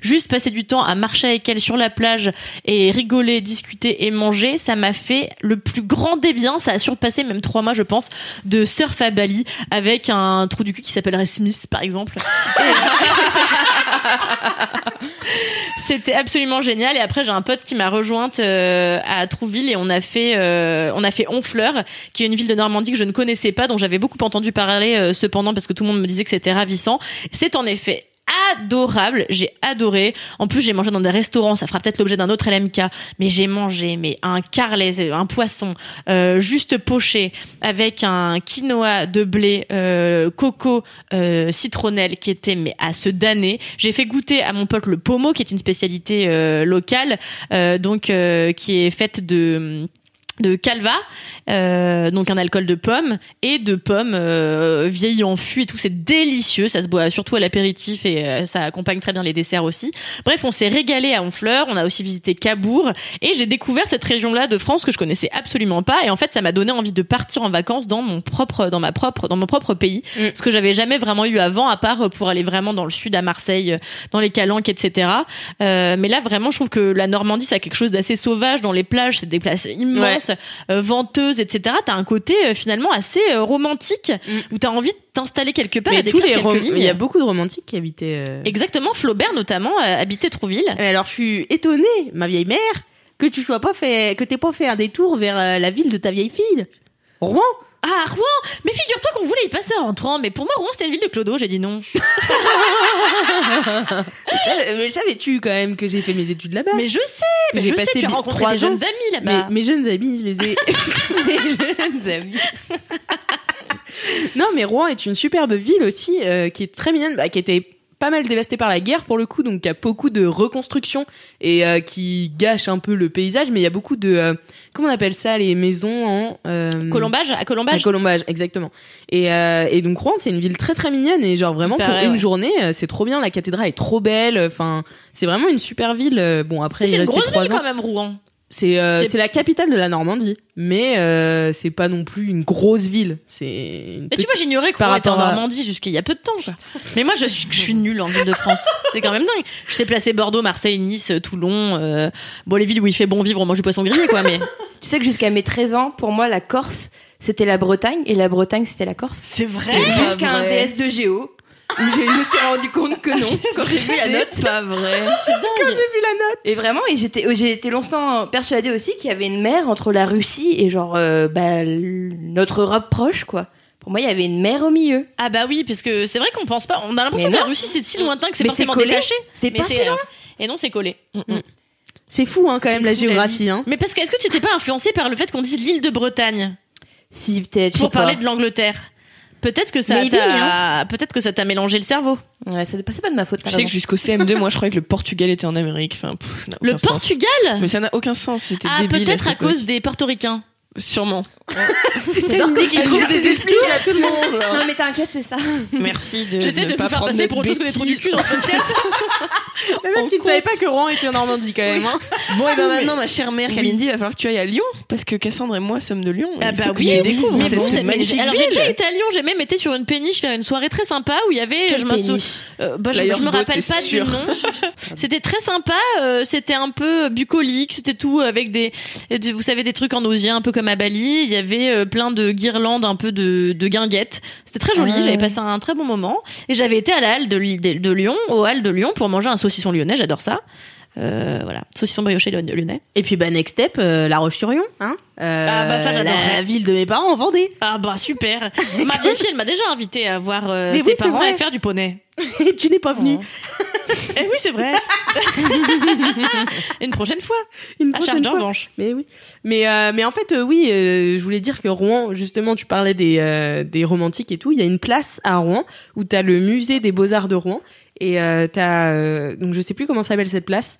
Juste passer du temps à marcher avec elle sur la plage et rigoler, discuter et manger, ça m'a fait le plus grand des biens. Ça a surpassé même trois mois, je pense, de surf à Bali avec un trou du cul qui s'appellerait Smith, par exemple. C'était absolument génial. Et après, j'ai un pote qui m'a rejointe euh, à Trouville et on a fait, euh, on a fait Honfleur, qui est une ville de Normandie que je ne connaissais pas, dont j'avais beaucoup entendu parler euh, cependant parce que tout le monde me disait que c'était ravissant. C'est en effet adorable, j'ai adoré. En plus, j'ai mangé dans des restaurants, ça fera peut-être l'objet d'un autre LMK, mais j'ai mangé mais un carlet, un poisson euh, juste poché avec un quinoa de blé euh, coco euh, citronnelle qui était mais à se damner. J'ai fait goûter à mon pote le pommeau qui est une spécialité euh, locale euh, donc euh, qui est faite de de calva, euh, donc un alcool de pomme et de pommes euh, vieillies en fût et tout, c'est délicieux, ça se boit surtout à l'apéritif et euh, ça accompagne très bien les desserts aussi. Bref, on s'est régalé à Honfleur, on a aussi visité Cabourg et j'ai découvert cette région-là de France que je connaissais absolument pas et en fait ça m'a donné envie de partir en vacances dans mon propre, dans ma propre, dans mon propre pays, Mm. ce que j'avais jamais vraiment eu avant à part pour aller vraiment dans le sud à Marseille, dans les Calanques, etc. Euh, mais là vraiment, je trouve que la Normandie ça a quelque chose d'assez sauvage dans les plages, c'est des places immenses, euh, venteuses, etc. T'as un côté euh, finalement assez euh, romantique où t'as envie de t'installer quelque part et Mm. Mais tous d'écrire les quelques rom- lignes. il y a beaucoup de romantiques qui habitaient. euh, Exactement, Flaubert notamment euh, habitait Trouville. Alors, je suis étonnée, ma vieille mère, que tu sois pas fait, que t'aies pas fait un détour vers euh, la ville de ta vieille fille, Rouen. Ah, Rouen Mais figure-toi qu'on voulait y passer en rentrant, mais pour moi, Rouen, c'était une ville de Clodo, j'ai dit non. Savais- Savais-tu quand même que j'ai fait mes études là-bas Mais je sais, mais J'ai je passé sais, tu as rencontré trois tes jeunes amis Mais là-bas. mes jeunes amis, je les ai. Mes jeunes amis. non, mais Rouen est une superbe ville aussi, euh, qui est très mignonne, bah, qui était pas mal dévasté par la guerre pour le coup, donc il y a beaucoup de reconstruction et euh, qui gâche un peu le paysage, mais il y a beaucoup de euh, comment on appelle ça les maisons en euh, Colombage, à à Colombage. Colombage, exactement. Et, et donc Rouen, c'est une ville très très mignonne et genre vraiment pour une ouais. journée, c'est trop bien. La cathédrale est trop belle. Enfin, c'est vraiment une super ville. Bon après, c'est il une restait grosse trois ville ans. quand même, Rouen. C'est euh, C'est- la capitale de la Normandie, mais euh, c'est pas non plus une grosse ville. C'est Mais tu vois, j'ignorais par qu'on était en rapport à- Normandie jusqu'il y a peu de temps. Quoi. Mais moi, je suis, je suis nulle en ville de France. C'est quand même dingue. Je sais placer Bordeaux, Marseille, Nice, Toulon. euh, bon, les villes où il fait bon vivre, on mange du poisson grillé, quoi. Mais Tu sais que jusqu'à mes 13 ans, pour moi, la Corse, c'était la Bretagne et la Bretagne, c'était la Corse. c'est vrai. Jusqu'à un DS de Géo je me suis rendu compte que non quand j'ai vu la note. pas vrai. Quand j'ai vu la note. Et vraiment, et j'étais, j'ai été longtemps persuadée aussi qu'il y avait une mer entre la Russie et genre euh, bah, notre Europe proche, quoi. Pour moi, il y avait une mer au milieu. Ah bah oui, parce que c'est vrai qu'on pense pas. On a l'impression que la. Russie c'est si lointain que c'est forcément c'est collé. détaché. C'est pas si loin. Et non, c'est collé. C'est fou hein, quand même la fou, la géographie. Hein. Mais parce que est-ce que tu t'es pas influencé par le fait qu'on dise l'île de Bretagne? Si peut-être. pour pas. parler de l'Angleterre Peut-être que ça Maybe, t'a peut-être que ça t'a mélangé le cerveau. Ouais, c'est pas de ma faute. T'as sais que jusqu'au CM2, moi, je croyais que le Portugal était en Amérique. Enfin, pff, Le sens. Portugal? Mais ça n'a aucun sens. C'était Ah, peut-être à cause des portoricains. Sûrement. J'adore quand tu trouve des explications. genre. Non mais t'inquiète, c'est ça. Merci de J'essaie ne de pas vous faire prendre passer pour autre chose que des trous du cul dans ce podcast. La meuf qui ne savait pas que Rouen était en Normandie quand même. Hein. Bon, et ben maintenant, ma chère mère Kalindi, il va falloir que tu ailles à Lyon, parce que Cassandre et moi sommes de Lyon. Ah bah oui, tu découvres mais vous, c'est magnifique Alors j'ai déjà été à Lyon, j'ai même été sur une péniche faire une soirée très sympa où il y avait, je me euh, bah, me rappelle pas du nom. c'était très sympa, euh, c'était un peu bucolique, c'était tout avec des, de- vous savez, des trucs en osier, un peu comme à Bali. Il y avait euh, plein de guirlandes, un peu de, de guinguettes. C'était très joli, j'avais passé un très bon moment. Et j'avais été à la halle de, Li- de, de Lyon, au hall de Lyon, pour manger un saucisson lyonnais, j'adore ça. Euh, voilà, saucisson brioché lyon- lyonnais. Et puis bah next step, euh, La Roche-sur-Yon, hein. Euh, Ah, bah, ça, j'adorerais. La ville de mes parents en Vendée. Ah bah super. Ma vieille fille, elle m'a déjà invité à voir euh, Mais ses oui, c'est parents vrai. et faire du poney. Et tu n'es pas venu. Eh oui, c'est vrai. une prochaine fois. Une À prochaine fois. revanche. Mais oui. Mais, euh, mais en fait, euh, oui, euh, je voulais dire que Rouen, justement, tu parlais des, euh, des romantiques et tout. Il y a une place à Rouen où tu as le musée des beaux-arts de Rouen. Et euh, tu as. donc, je sais plus comment s'appelle cette place.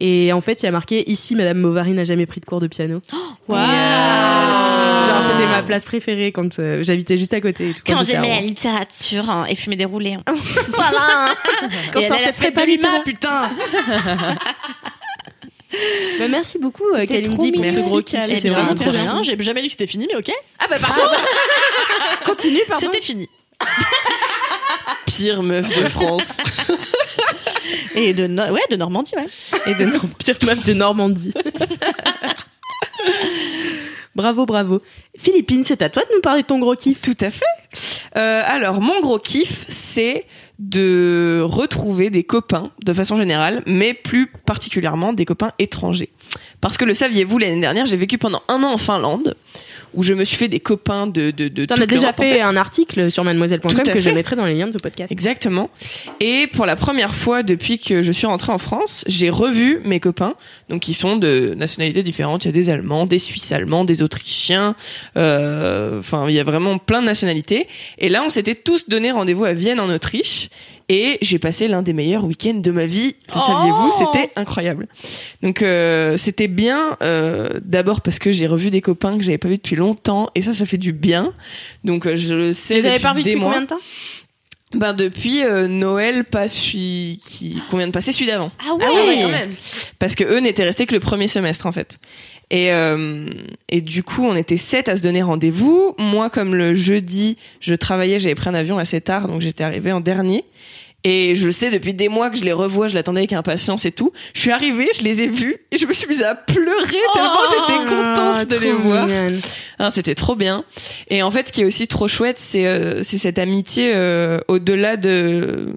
Et en fait, il y a marqué Ici, Madame Bovary n'a jamais pris de cours de piano. Waouh. Et, euh, genre, c'était ma place préférée quand euh, j'habitais juste à côté. Et tout, Quand j'aimais la littérature hein, et fumer des roulés. hein. Voilà Quand Et je sortais pas de l'humain, putain. Bah, merci beaucoup, euh, Kalindi, trop pour ce mignon. gros kiff. Bien, vraiment très trop bien. bien. J'ai jamais dit que c'était fini, mais ok. Ah bah pardon. Continue, pardon. C'était fini. Pire meuf de France. Et de, No- ouais, de Normandie, ouais. Et de Nor- pire meuf de Normandie. bravo, bravo. Philippine, c'est à toi de nous parler de ton gros kiff. Tout à fait. Euh, alors, mon gros kiff, c'est de retrouver des copains de façon générale, mais plus particulièrement des copains étrangers. Parce que le saviez-vous, l'année dernière, j'ai vécu pendant un an en Finlande, où je me suis fait des copains de de de. T'en as déjà en fait, fait. un article sur mademoiselle.com que je fait. mettrai dans les liens de ce podcast. Exactement. Et pour la première fois depuis que je suis rentrée en France, j'ai revu mes copains, donc qui sont de nationalités différentes. Il y a des Allemands, des Suisses allemands, des Autrichiens. euh, Enfin, il y a vraiment plein de nationalités. Et là, on s'était tous donné rendez-vous à Vienne en Autriche. Et j'ai passé l'un des meilleurs week-ends de ma vie. Le saviez-vous C'était incroyable. Donc euh, c'était bien. euh, D'abord parce que j'ai revu des copains que j'avais pas vus depuis longtemps, et ça, ça fait du bien. Donc euh, je le sais avais depuis pas des depuis mois. combien de temps? Ben depuis euh, Noël, pas celui qui qu'on vient de passer, celui d'avant. Ah ouais, Ah ouais, quand même. Parce que eux n'étaient restés que le premier semestre en fait. Et euh, et du coup, on était sept à se donner rendez-vous. Moi, comme le jeudi, je travaillais, j'avais pris un avion assez tard, donc j'étais arrivée en dernier. Et je sais depuis des mois que je les revois, je l'attendais avec impatience et tout. Je suis arrivée, je les ai vus et je me suis mise à pleurer tellement j'étais contente de les voir. Ah, c'était trop bien. Et en fait, ce qui est aussi trop chouette, c'est euh, c'est cette amitié euh, au-delà de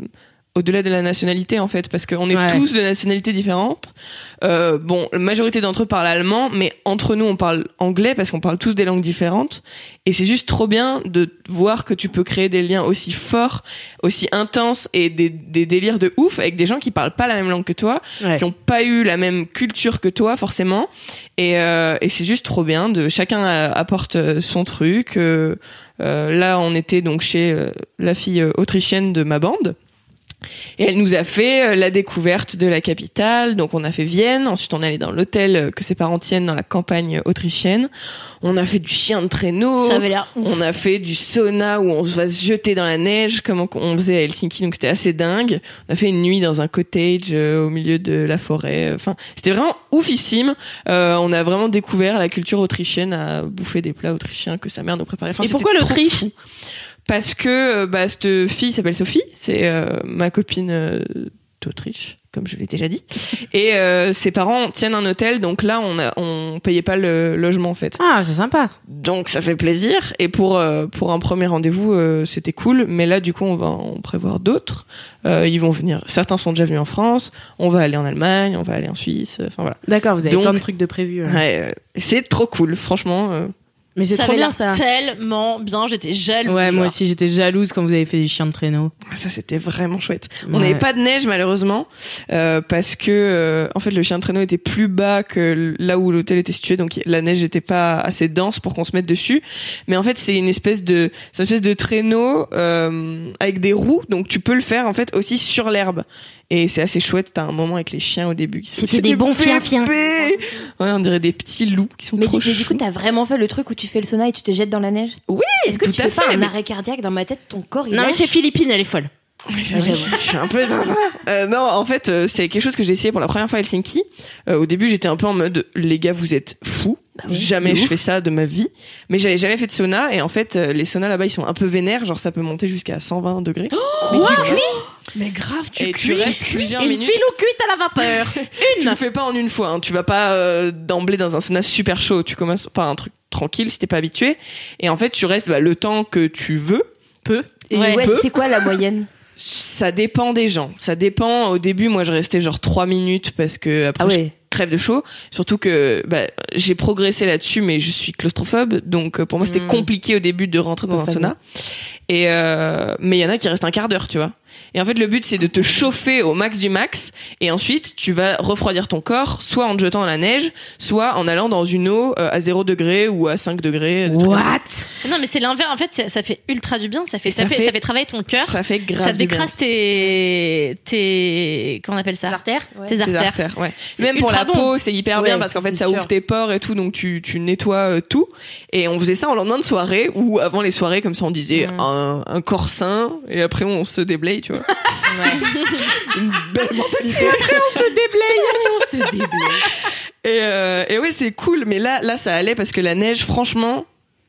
au-delà de la nationalité en fait parce qu'on est Ouais. tous de nationalités différentes. Euh, bon, la majorité d'entre eux parlent allemand, mais entre nous on parle anglais parce qu'on parle tous des langues différentes. Et c'est juste trop bien de voir que tu peux créer des liens aussi forts, aussi intenses et des, des délires de ouf avec des gens qui parlent pas la même langue que toi, Ouais. qui ont pas eu la même culture que toi forcément. Et, euh, et c'est juste trop bien de chacun apporte euh, son truc. Euh, euh, là, on était donc chez euh, la fille autrichienne de ma bande. Et elle nous a fait euh, la découverte de la capitale. Donc on a fait Vienne. Ensuite on est allé dans l'hôtel euh, que ses parents tiennent dans la campagne autrichienne. On a fait du chien de traîneau. Ça avait l'air. On a fait du sauna où on se va se jeter dans la neige comme on- faisait à Helsinki. Donc c'était assez dingue. On a fait une nuit dans un cottage euh, au milieu de la forêt. Enfin c'était vraiment oufissime. Euh, on a vraiment découvert la culture autrichienne à bouffer des plats autrichiens que sa mère nous préparait. Enfin, Et pourquoi l'Autriche? Parce que euh, bah, cette fille s'appelle Sophie, c'est euh, ma copine euh, d'Autriche, comme je l'ai déjà dit. Et euh, ses parents tiennent un hôtel, donc là on a, on payait pas le logement en fait. Ah, c'est sympa. Donc ça fait plaisir. Et pour euh, pour un premier rendez-vous, euh, c'était cool. Mais là du coup on va en prévoir d'autres. Euh, ils vont venir. Certains sont déjà venus en France. On va aller en Allemagne, on va aller en Suisse. Enfin voilà. D'accord, vous avez Donc- plein de trucs de prévus. Ouais, c'est trop cool, franchement. Mais c'est trop avait bien ça. Tellement bien, j'étais jalouse. Ouais, moi aussi j'étais jalouse quand vous avez fait des chiens de traîneau. Ah, Ça, c'était vraiment chouette. On Ouais. n'avait pas de neige, malheureusement, euh, parce que, euh, en fait, le chien de traîneau était plus bas que là où l'hôtel était situé, donc la neige n'était pas assez dense pour qu'on se mette dessus. Mais en fait, c'est une espèce de, c'est une espèce de traîneau euh, avec des roues, donc tu peux le faire en fait aussi sur l'herbe. Et c'est assez chouette. T'as un moment avec les chiens au début. C'était c'est des bons pépé. fiens-fiens. Ouais, on dirait des petits loups qui sont Mais, trop du- mais du coup, t'as vraiment fait le truc où tu fais le sauna et tu te jettes dans la neige Oui, Est-ce que tout tu à fais pas fait, un mais- arrêt cardiaque dans ma tête Ton corps, il Non, mais lâche c'est Philippine, elle est folle. Ouais, c'est vrai, je suis un peu zinzin. Euh, non, en fait, euh, c'est quelque chose que j'ai essayé pour la première fois à Helsinki. Euh, au début, j'étais un peu en mode, les gars, vous êtes fous. Jamais de je ouf. fais ça de ma vie. Mais j'avais jamais fait de sauna. Et en fait, euh, les saunas là-bas, ils sont un peu vénères. Genre, ça peut monter jusqu'à 120 degrés. Mais tu cuis Mais grave, et tu restes plusieurs Une minutes. filou cuite à la vapeur. Tu le fais pas en une fois. Hein. Tu vas pas euh, d'emblée dans un sauna super chaud. Tu commences par un truc tranquille si t'es pas habitué. Et en fait, tu restes bah, le temps que tu veux. Peu. Et Ouais. ouais, Peu. c'est quoi la moyenne? Ça dépend des gens. Ça dépend. Au début, moi, je restais genre trois minutes parce que après, Ah je crève de chaud. Surtout que bah, j'ai progressé là-dessus, mais je suis claustrophobe, donc euh, pour moi c'était Mm. compliqué au début de rentrer dans un sauna. Et euh, mais il y en a qui restent un quart d'heure, tu vois. Et en fait, le but c'est de te chauffer au max du max, et ensuite tu vas refroidir ton corps, soit en te jetant dans la neige, soit en allant dans une eau euh, à 0 degré ou à 5 degrés. des ça. Non, mais c'est l'inverse. En fait, ça, ça fait ultra du bien. Ça fait, ça, ça fait, fait- ça fait travailler ton cœur. Ça fait grave Ça du bien. décrase tes, tes, comment on appelle ça? artères Tes Tes artères. artères, ouais. Même pour la bon. peau, c'est hyper bien parce qu'en fait, ça sûr. ouvre tes pores et tout, donc tu, tu nettoies euh, tout. Et on faisait ça en lendemain de soirée ou avant les soirées, comme ça on disait Mm. un, un corps sain et après on se déblaye, tu vois. Ouais. Une belle mentalité. on se déblaye. Et, euh, et ouais, c'est cool, mais là, là, ça allait parce que la neige, franchement,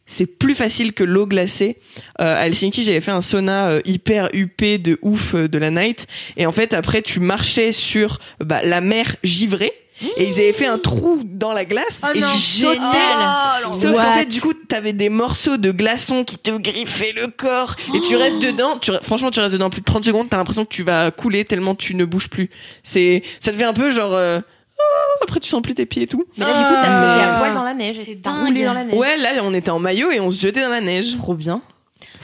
c'est plus facile que l'eau glacée. Euh, à Helsinki, j'avais fait un sauna euh, hyper huppé de ouf euh, de la night. Et en fait, après, tu marchais sur bah, la mer givrée. Et ils avaient fait un trou dans la glace Oh et non, tu sautais. génial. Sauf qu'en fait, du coup, t'avais des morceaux de glaçons qui te griffaient le corps et tu restes dedans. Tu, franchement, tu restes dedans plus de 30 secondes. T'as l'impression que tu vas couler tellement tu ne bouges plus. C'est, ça devient un peu genre. euh, ah, après, tu sens plus tes pieds et tout. Mais là, du coup, t'as sauté à poil dans la neige. C'est dingue. dans la neige. Ouais, là, on était en maillot et on se jetait dans la neige. Trop bien.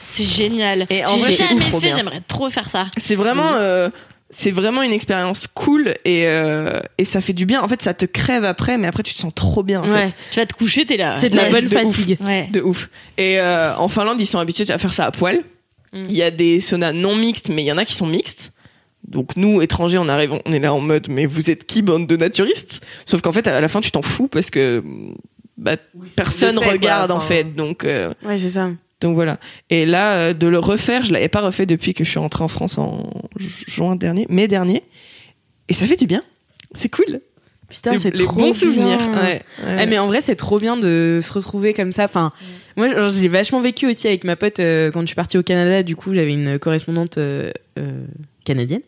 C'est génial. Et en vrai, jamais trop fait, j'aimerais trop faire ça. C'est vraiment, euh, c'est vraiment une expérience cool et euh, et ça fait du bien. En fait, ça te crève après, mais après tu te sens trop bien. En Ouais. fait. Tu vas te coucher, t'es là. C'est de la bonne de ouf. fatigue. Ouais. de ouf. Et euh, en Finlande, ils sont habitués à faire ça à poil. Mm. Il y a des saunas non mixtes, mais il y en a qui sont mixtes. Donc nous, étrangers, on arrive, on est là en mode, mais vous êtes qui, bande de naturistes? Sauf qu'en fait, à la fin, tu t'en fous parce que bah, personne quoi, regarde en fait. Donc euh, Ouais, c'est ça. Donc voilà. Et là, euh, de le refaire, je l'avais pas refait depuis que je suis rentrée en France en ju- juin dernier, mai dernier. Et ça fait du bien. C'est cool. Putain, c'est trop bons bien. souvenirs. Ouais, ouais. Eh, mais en vrai, c'est trop bien de se retrouver comme ça. Enfin, moi, j'ai vachement vécu aussi avec ma pote euh, quand je suis partie au Canada. Du coup, j'avais une correspondante euh, euh, canadienne.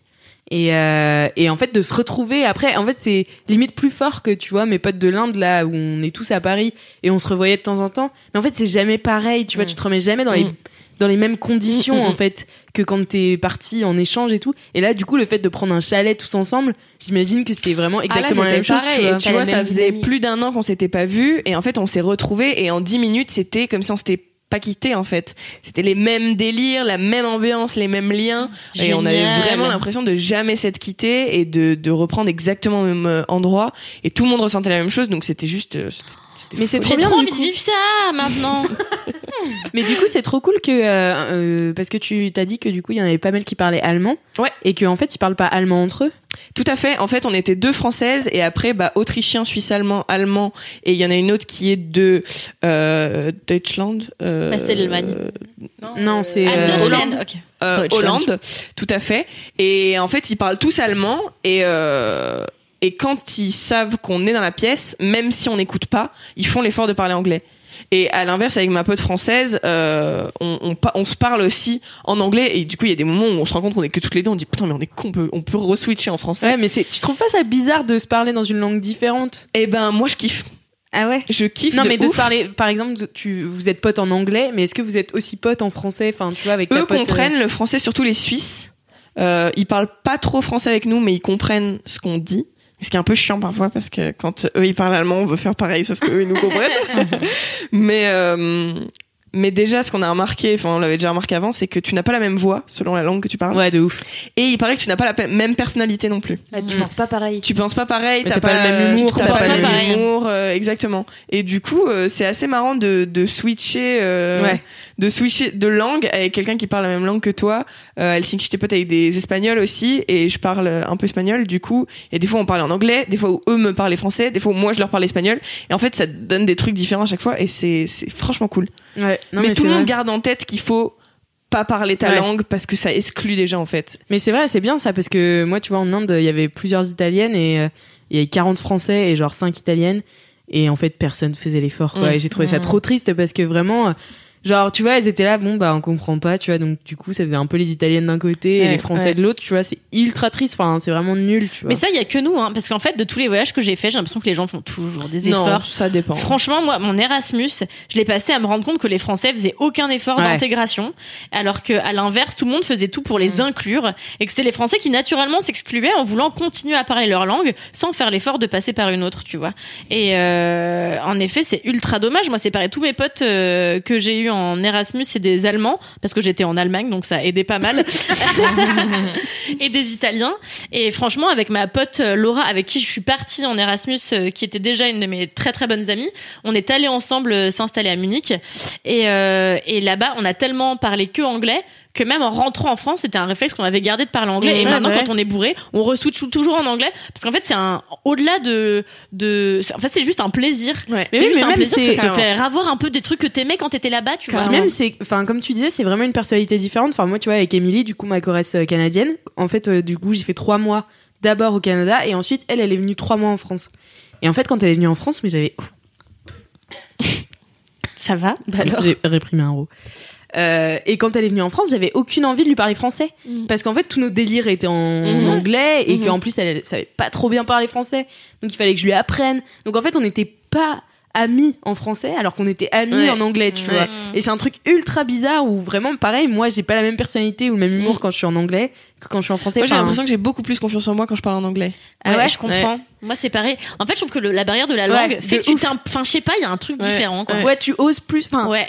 Et, euh, et en fait, de se retrouver après, en fait, c'est limite plus fort que tu vois mes potes de l'Inde là où on est tous à Paris et on se revoyait de temps en temps. Mais en fait, c'est jamais pareil. Tu vois, Mm. tu te remets jamais dans les Mm. dans les mêmes conditions Mm, en fait que quand t'es parti en échange et tout. Et là, du coup, le fait de prendre un chalet tous ensemble, j'imagine que c'était vraiment Ah, là, exactement la c'était même chose. pareil. tu vois. tu vois, ça faisait dynamique. plus d'un an qu'on s'était pas vu et en fait, on s'est retrouvés et en 10 minutes, c'était comme si on s'était pas quitté en fait. C'était les mêmes délires, la même ambiance, les mêmes liens. Et on avait vraiment l'impression de jamais s'être quitté et de, de reprendre exactement au même euh, endroit. Et tout le monde ressentait la même chose donc c'était juste euh, Mais c'est trop J'ai bien. trop envie de vivre ça maintenant. Mais du coup, c'est trop cool que euh, euh, parce que tu t'as dit que du coup, il y en avait pas mal qui parlaient allemand. Ouais. Et qu'en en fait, ils parlent pas allemand entre eux. Tout à fait. En fait, on était deux françaises et après, bah, autrichien, suisse allemand, allemand. Et il y en a une autre qui est de euh, Deutschland. Euh, Bah, c'est l'Allemagne. Non, c'est Ah, euh, Deutschland, ok. euh, Deutschland. Hollande, tout à fait. Et en fait, ils parlent tous allemand et euh, et quand ils savent qu'on est dans la pièce, même si on n'écoute pas, ils font l'effort de parler anglais. Et à l'inverse, avec ma pote française, euh, on, on, pa- on se parle aussi en anglais et du coup, il y a des moments où on se rend compte qu'on est que toutes les deux. On dit putain, mais on est con, on peut, on peut re-switcher en français. Ouais, mais tu trouves pas ça bizarre de se parler dans une langue différente? Et ben, moi, je kiffe. Ah ouais? Je kiffe. Non, de mais de se parler, par exemple, tu vous êtes potes en anglais, mais est-ce que vous êtes aussi potes en français? Enfin, tu vois, avec Eux pote, euh, comprennent le français, surtout les Suisses. Euh, ils parlent pas trop français avec nous, mais ils comprennent ce qu'on dit. Ce qui est un peu chiant parfois parce que quand eux ils parlent allemand, on veut faire pareil, sauf que eux ils nous comprennent. mais euh, mais déjà, ce qu'on a remarqué, enfin on l'avait déjà remarqué avant, c'est que tu n'as pas la même voix selon la langue que tu parles. Ouais, de ouf. Et il paraît que tu n'as pas la même personnalité non plus. Ah, tu Mm. penses pas pareil. Tu penses pas pareil, t'as pas, pas le même humour, t'as pas, pas le même humour, euh, exactement. Et du coup, euh, c'est assez marrant de, de switcher, euh, Ouais. De switcher de langue avec quelqu'un qui parle la même langue que toi. Euh, à Helsinki, j'étais pote avec des Espagnols aussi, et je parle un peu espagnol. Du coup, et des fois on parlait en anglais, des fois où eux me parlaient français, des fois où moi je leur parlais espagnol. Et en fait, ça donne des trucs différents à chaque fois, et c'est c'est franchement cool. Ouais. Non, mais, mais, tout le monde vrai. garde en tête qu'il faut pas parler ta Ouais. langue parce que ça exclut des gens en fait. Mais c'est vrai, c'est bien ça, parce que moi, tu vois, en Inde, il y avait plusieurs italiennes et euh, il y avait 40 français et genre 5 italiennes. Et en fait, personne faisait l'effort, quoi. Mm. Et j'ai trouvé ça trop triste parce que vraiment, euh, genre, tu vois, elles étaient là, bon, bah, on comprend pas, tu vois. Donc, du coup, ça faisait un peu les italiennes d'un côté et les français ouais. de l'autre, tu vois. C'est ultra triste, enfin, c'est vraiment nul, tu vois. Mais ça, il y a que nous, hein, parce qu'en fait, de tous les voyages que j'ai fait, j'ai l'impression que les gens font toujours des efforts. ça dépend. Franchement, moi, mon Erasmus, je l'ai passé à me rendre compte que les Français faisaient aucun effort Ouais. d'intégration, alors que à l'inverse, tout le monde faisait tout pour les inclure, et que c'était les Français qui naturellement s'excluaient en voulant continuer à parler leur langue sans faire l'effort de passer par une autre, tu vois. Et euh, en effet, c'est ultra dommage. Moi, c'est pareil. Tous mes potes euh, que j'ai eu en Erasmus, c'est des Allemands, parce que j'étais en Allemagne, donc ça aidait pas mal, et des Italiens. Et franchement, avec ma pote euh, Laura, avec qui je suis partie en Erasmus, euh, qui était déjà une de mes très très bonnes amies, on est allés ensemble euh, s'installer à Munich. Et, euh, et là-bas, on a tellement parlé que anglais que même en rentrant en France, c'était un réflexe qu'on avait gardé de parler anglais. Et maintenant, ouais. quand on est bourré, on re-switch toujours en anglais. Parce qu'en fait, c'est un, au-delà de, de, en fait, c'est juste un plaisir. Ouais. C'est oui, juste mais un même plaisir, c'est- ça te fait avoir un peu des trucs que t'aimais quand t'étais là-bas, tu vois. Même, c'est, enfin, comme tu disais, c'est vraiment une personnalité différente. Enfin, moi, tu vois, avec Emily, du coup, ma choresse euh, canadienne, en fait, euh, du coup, j'ai fait trois mois d'abord au Canada et ensuite, elle, elle est venue trois mois en France. Et en fait, quand elle est venue en France, mais j'avais. Ça va? Bah alors. J'ai réprimé un rot. Euh, et quand elle est venue en France, j'avais aucune envie de lui parler français. Mm. Parce qu'en fait, tous nos délires étaient en Mhm. anglais et Mhm. qu'en plus, elle, elle savait pas trop bien parler français. Donc, il fallait que je lui apprenne. Donc, en fait, on n'était pas amis en français alors qu'on était amis Ouais. en anglais, tu Ouais. vois. Et c'est un truc ultra bizarre où vraiment, pareil, moi, j'ai pas la même personnalité ou le même humour quand je suis en anglais que quand je suis en français. Moi, j'ai l'impression que j'ai beaucoup plus confiance en moi quand je parle en anglais. Ah ouais, ouais je comprends. Moi, c'est pareil. En fait, je trouve que le- la barrière de la langue fait que tu enfin, je sais pas, il y a un truc Ouais. différent, quoi. ouais. tu oses plus. Enfin, Ouais.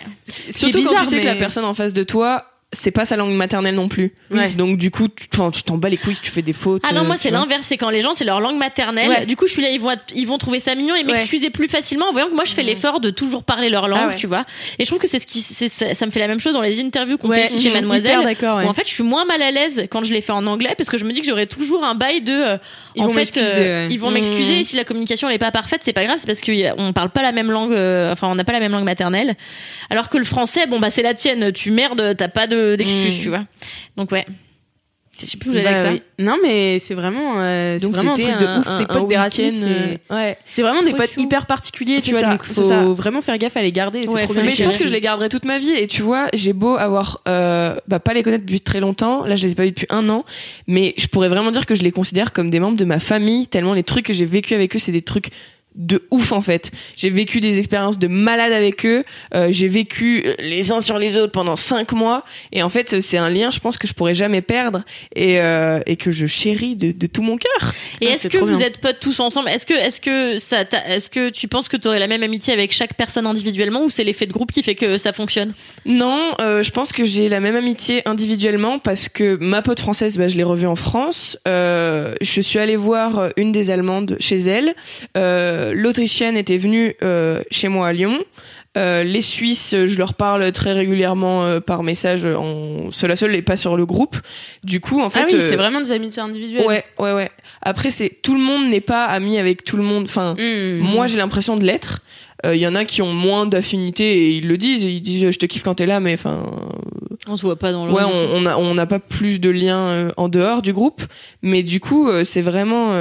Surtout bizarre, quand tu sais que la personne en face de toi, c'est pas sa langue maternelle non plus. Ouais. Donc du coup, tu t'en bats les couilles si tu fais des fautes. Ah non, moi euh, c'est tu vois. l'inverse, c'est quand les gens c'est leur langue maternelle. Ouais. Du coup, je suis là, ils vont ils vont trouver ça mignon et m'excuser plus facilement en voyant que moi je fais l'effort de toujours parler leur langue, Ah ouais. tu vois. Et je trouve que c'est ce qui c'est- ça, ça me fait la même chose dans les interviews qu'on Ouais, fait ici chez Mademoiselle. d'accord, en fait, je suis moins mal à l'aise quand je les fais en anglais parce que je me dis que j'aurai toujours un bail de euh, Ils en vont fait euh, ils vont Mmh. m'excuser et si la communication n'est pas parfaite, c'est pas grave, c'est parce qu'on parle pas la même langue euh, enfin on n'a pas la même langue maternelle. Alors que le français, bon bah c'est la tienne, tu merdes, t'as pas de d'excuses, Mmh. tu vois. Donc ouais. Je sais plus où j'allais Bah avec ça. oui. Non, mais c'est vraiment, euh, c'est Donc vraiment un truc de un- ouf. un- Tes un potes d'Erasmus, week-end, c'est- euh, ouais. c'est vraiment des potes hyper particuliers, tu vois. ça, donc faut ça. vraiment faire gaffe à les garder. Ouais, trop. Mais je pense que je les garderai toute ma vie. Et tu vois, j'ai beau avoir, euh, bah, pas les connaître depuis très longtemps. Là, je les ai pas vus depuis un an. Mais je pourrais vraiment dire que je les considère comme des membres de ma famille, tellement les trucs que j'ai vécu avec eux, c'est des trucs de ouf en fait. J'ai vécu des expériences de malade avec eux. Euh, j'ai vécu euh, les uns sur les autres pendant cinq mois. Et en fait, c'est un lien, je pense que je pourrais jamais perdre et, euh, et que je chéris de, de tout mon cœur. Et Ah, est-ce que vous bien. êtes potes tous ensemble? Est-ce que est-ce que ça est-ce que tu penses que tu aurais la même amitié avec chaque personne individuellement ou c'est l'effet de groupe qui fait que ça fonctionne? Non, euh, je pense que j'ai la même amitié individuellement parce que ma pote française, bah, je l'ai revue en France. Je suis allée voir une des Allemandes chez elle. Euh, l'Autrichienne était venue euh, chez moi à Lyon. Euh, les Suisses, je leur parle très régulièrement euh, par message en seul à seul et pas sur le groupe. Du coup, en fait, ah oui, euh, c'est vraiment des amitiés individuelles. Ouais, ouais, ouais. Après, c'est tout le monde n'est pas ami avec tout le monde. Enfin, Mmh. moi, j'ai l'impression de l'être. Euh, Il y en a qui ont moins d'affinité et ils le disent. Ils disent, je te kiffe quand t'es là, mais enfin, On se voit pas dans le. ouais, on on a on n'a pas plus de liens euh, en dehors du groupe. Mais du coup, euh, c'est vraiment.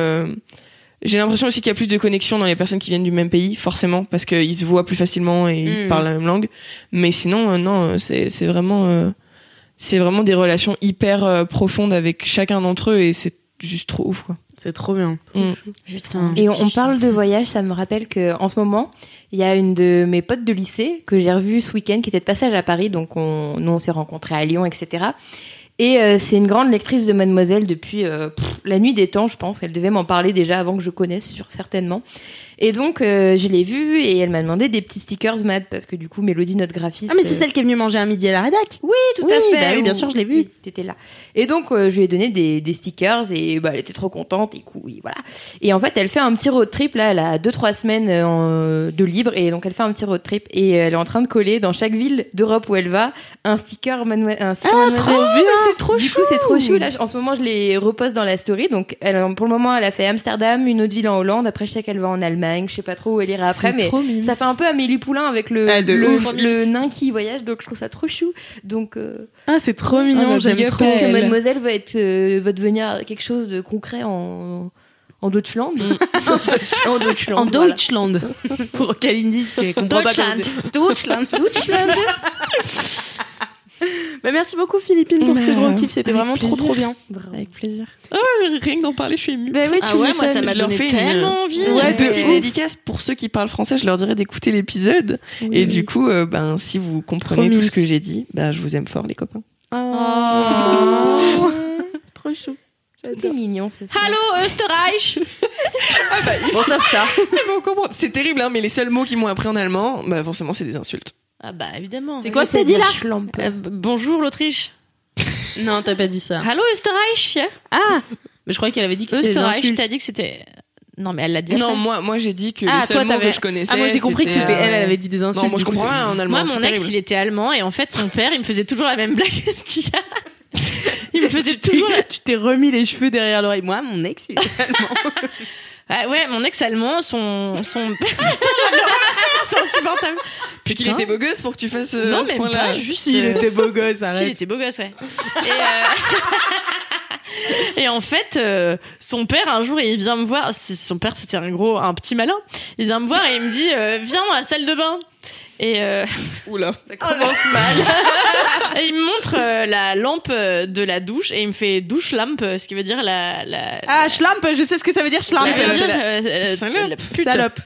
J'ai l'impression aussi qu'il y a plus de connexion dans les personnes qui viennent du même pays, forcément, parce qu'ils se voient plus facilement et ils Mm. parlent la même langue. Mais sinon, euh, non, euh, c'est c'est vraiment euh, c'est vraiment des relations hyper euh, profondes avec chacun d'entre eux et c'est juste trop ouf quoi. C'est trop bien. Mm. Putain. Et on, on parle de voyage, ça me rappelle que en ce moment, il y a une de mes potes de lycée que j'ai revue ce week-end qui était de passage à Paris, donc on, nous on s'est rencontrés à Lyon, etc. Et euh, c'est une grande lectrice de Mademoiselle depuis euh, la nuit des temps, je pense. Elle devait m'en parler déjà avant que je connaisse, certainement. Et donc euh, je l'ai vue et elle m'a demandé des petits stickers Mad parce que du coup Mélodie, notre graphiste. Ah mais c'est euh, celle qui est venue manger un midi à la rédac. oui, tout Oui, à fait. bah oui, bien sûr, je l'ai vue. oui, T'étais là. Et donc, euh, je lui ai donné des, des stickers et bah, elle était trop contente. Et voilà. Et en fait, elle fait un petit road trip. Là, elle a 2-3 semaines euh, en- de libre. Et donc, elle fait un petit road trip. Et elle est en train de coller dans chaque ville d'Europe où elle va un sticker, un sticker Ah, trop bien. c'est trop Du coup, c'est trop chou. Là, en ce moment, je les reposte dans la story. Donc, elle, pour le moment, elle a fait Amsterdam, une autre ville en Hollande. Après, je sais qu'elle va en Allemagne. Je sais pas trop où elle ira après. Mais ça fait un peu Amélie Poulain avec le, Ah, le, le nain qui voyage. Donc, je trouve ça trop chou. Donc, euh, Ah c'est trop ah, mignon, bah, j'aime trop. que elle. Mademoiselle va être euh, va devenir quelque chose de concret en en Deutschland. en Deutschland. En voilà. Deutschland pour Kalindi parce qu'elle comprend pas Deutschland. Deutschland. Deutschland. Bah, merci beaucoup Philippine pour Bah, ce gros kiff, c'était avec vraiment trop plaisir. trop bien. Avec plaisir. Ah rien que d'en parler, je suis émue. Bah oui, Ah ouais, moi ça m'a donné une- tellement envie. Ouais, de petite ouf. dédicace pour ceux qui parlent français, je leur dirais d'écouter l'épisode. Et du coup, euh, ben, si vous comprenez Trop tout ce que j'ai dit, ben, je vous aime fort, les copains. Oh. trop chou. Est mignon ce soir. Hallo Österreich. Bon ça. Comprendre. C'est terrible, hein, mais les seuls mots qu'ils m'ont appris en allemand, bah, forcément, c'est des insultes. Ah bah évidemment. C'est quoi que t'as dit là. Euh, Bonjour l'Autriche. Non, t'as pas dit ça. Hallo Österreich? Ah, mais je croyais qu'elle avait dit que c'était Österreich. T'as dit que c'était. Non mais elle l'a dit. Non, après. moi, moi, j'ai dit que Ah, toi seuls mots t'avais. que je connaissais. Ah, moi j'ai compris que c'était euh, elle, elle avait dit des insultes. Non, moi, je comprends rien en allemand. Moi, mon ex, il était allemand et en fait, son père, il me faisait toujours la même blague que ce qu'il a. Il me faisait toujours. tu t'es remis les cheveux derrière l'oreille. Moi, mon ex, il est allemand. Ah ouais, mon ex allemand, son son. C'est insupportable. C'est qu'il était beau gosse pour que tu fasses euh, Non, à ce même point-là. pas, juste. Il euh, était beau gosse, Si, il arrête. était beau gosse, ouais. Et, euh, et en fait, euh, son père, un jour, il vient me voir. Son père, c'était un gros, un petit malin. Il vient me voir et il me dit euh, Viens dans la salle de bain. Et, euh, Oula. Ça commence mal. et il me montre euh, la lampe euh, de la douche et il me fait douche lampe, ce qui veut dire la. la Ah, schlamp, je sais ce que ça veut dire, schlamp. ça veut c'est dire, la- euh, euh, Salope.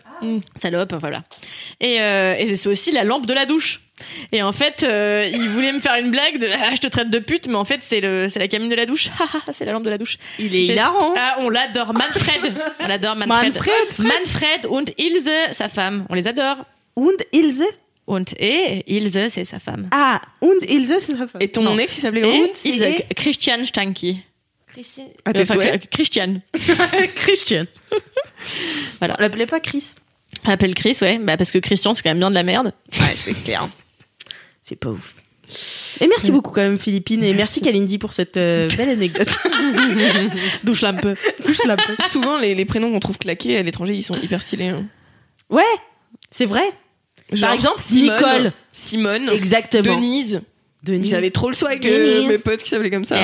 Salope. Voilà. Et, euh, et c'est aussi la lampe de la douche. Et en fait, euh, il voulait me faire une blague de ah, je te traite de pute, mais en fait c'est le c'est la cabine de la douche. c'est la lampe de la douche. Il est hilarant. Ah, on l'adore, Manfred. On l'adore Manfred. Manfred, Fred. Manfred und Ilse, sa femme. On les adore. Und Ilse. Und et Ilse, c'est sa femme. Ah, und Ilse, c'est sa femme. Et ton Non. ex, il s'appelait Et Ilse, et- Christian Stanky. Tes Enfin, souhaits. Christian. Christian. Voilà. On l'appelait pas Chris. On l'appelle Chris, ouais, bah parce que Christian c'est quand même bien de la merde. Ouais, c'est clair. C'est pas ouf. Et merci beaucoup quand même Philippine et merci Kalindi pour cette euh, belle anecdote. Douche lampe. Touche la peu. Souvent, les, les prénoms qu'on trouve claqués à l'étranger, ils sont hyper stylés. hein. Ouais, c'est vrai. Genre, Par exemple, Simone, Nicole. Simone, Exactement. Denise. Denise. Avaient trop le swag, euh, Denise. mes potes qui s'appelaient comme ça.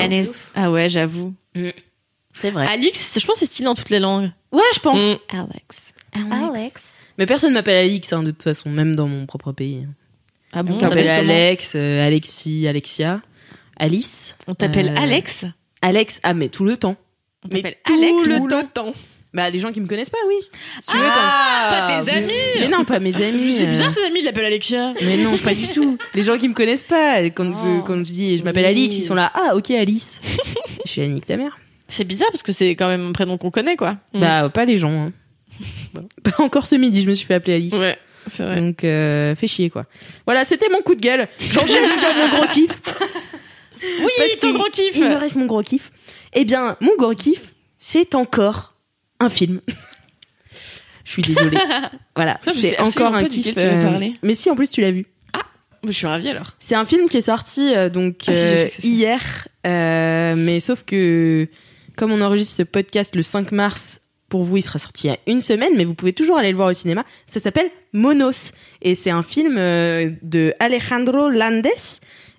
Ah ouais, j'avoue. C'est vrai. Alix, je pense que c'est stylé dans toutes les langues. Ouais, je pense. Mm. Alex. Alex. Mais personne m'appelle Alix hein, de toute façon, même dans mon propre pays. Ah bon, On t'appelle Alex, euh, Alexis, Alexia, Alice. On t'appelle Euh, Alex Alex, ah mais tout le temps. On Mais t'appelle tout Alex le, temps. Bah les gens qui me connaissent pas, oui. Si tu veux, Ah, pas tes amis Mais non, pas mes amis. C'est bizarre, euh, ses amis, ils l'appellent Alexia. Mais non, pas du tout. Les gens qui me connaissent pas, quand, Oh. euh, quand je dis je m'appelle Oui. Alix, ils sont là, ah ok Alice. je suis Annick ta mère. C'est bizarre parce que c'est quand même un prénom qu'on connaît, quoi. Bah pas les gens. hein. Pas encore ce midi, je me suis fait appeler Alice. Ouais, c'est vrai. Donc euh, fais chier quoi. Voilà, c'était mon coup de gueule. J'enchaîne sur mon gros kiff. Oui, Parce ton gros kiff. Il me reste mon gros kiff. Eh bien, mon gros kiff, c'est encore un film. Je suis désolée. voilà, c'est encore un kiff. tu euh. Mais si, en plus, tu l'as vu. Je suis ravie alors. C'est un film qui est sorti euh, donc Ah, euh, hier, mais sauf que comme on enregistre ce podcast le 5 mars, pour vous il sera sorti il y a une semaine, mais vous pouvez toujours aller le voir au cinéma. Ça s'appelle Monos et c'est un film de Alejandro Landes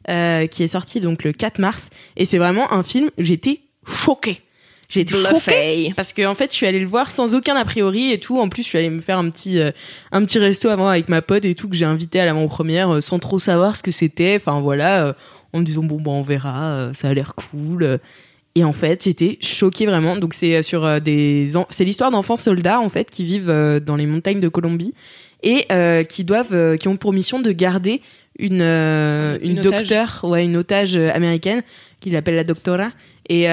qui est sorti donc le 4 mars et c'est vraiment un film. J'étais choquée. J'ai été choquée parce que en fait je suis allée le voir sans aucun a priori et tout. En plus je suis allée me faire un petit euh, un petit resto avant avec ma pote et tout que j'ai invité à l'avant-première euh, sans trop savoir ce que c'était. Enfin voilà, euh, en me disant bon bah on verra, ça a l'air cool. Et en fait j'étais choquée vraiment. Donc c'est sur des c'est l'histoire d'enfants soldats en fait qui vivent dans les montagnes de Colombie et qui doivent qui ont pour mission de garder une Une une, docteur ouais une otage américaine qu'il appelle la doctora et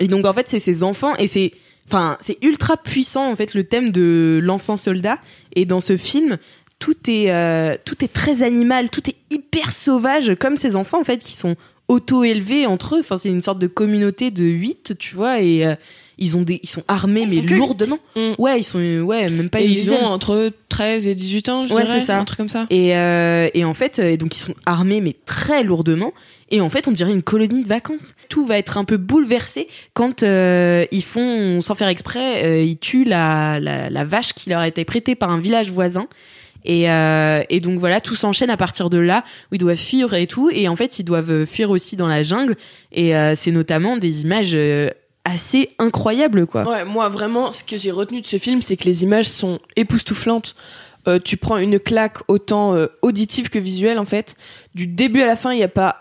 et donc en fait c'est ces enfants et c'est enfin c'est ultra puissant en fait le thème de l'enfant soldat. Et dans ce film tout est euh, tout est très animal tout est hyper sauvage comme ces enfants en fait qui sont auto élevés entre eux. Enfin c'est une sorte de communauté de 8 tu vois et euh, ils ont des ils sont armés Ils mais sont lourdement Mm. ouais ils sont ouais même pas Et ils dizaine. ont entre 13 et 18 ans, je Ouais, dirais. ça. Un truc comme ça. Et, euh, et en fait, euh, donc ils sont armés mais très lourdement. Et en fait, on dirait une colonie de vacances. Tout va être un peu bouleversé quand euh, ils font, sans faire exprès, euh, ils tuent la, la, la vache qui leur a été prêtée par un village voisin. Et, euh, et donc voilà, tout s'enchaîne à partir de là où ils doivent fuir et tout. Et en fait, ils doivent fuir aussi dans la jungle. Et euh, c'est notamment des images euh, assez incroyables, quoi. Ouais, moi vraiment, ce que j'ai retenu de ce film, c'est que les images sont époustouflantes. Euh, tu prends une claque autant euh, auditive que visuelle en fait. Du début à la fin, il n'y a pas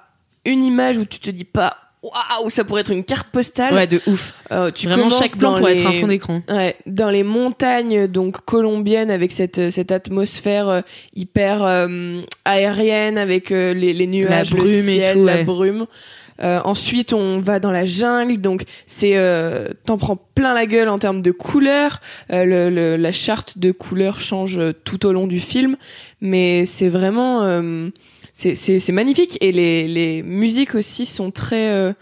une image où tu te dis pas waouh, ça pourrait être une carte postale. Ouais, de ouf. Euh, tu Vraiment, chaque plan les- être un fond d'écran. Ouais, dans les montagnes donc colombiennes avec cette cette atmosphère euh, hyper euh, aérienne avec les, les nuages, brume le et tout, la brume. Euh, ensuite, on va dans la jungle, donc c'est euh, t'en prends plein la gueule en termes de couleurs. Euh, la charte de couleurs change euh, tout au long du film, mais c'est vraiment euh, c'est magnifique et les les musiques aussi sont très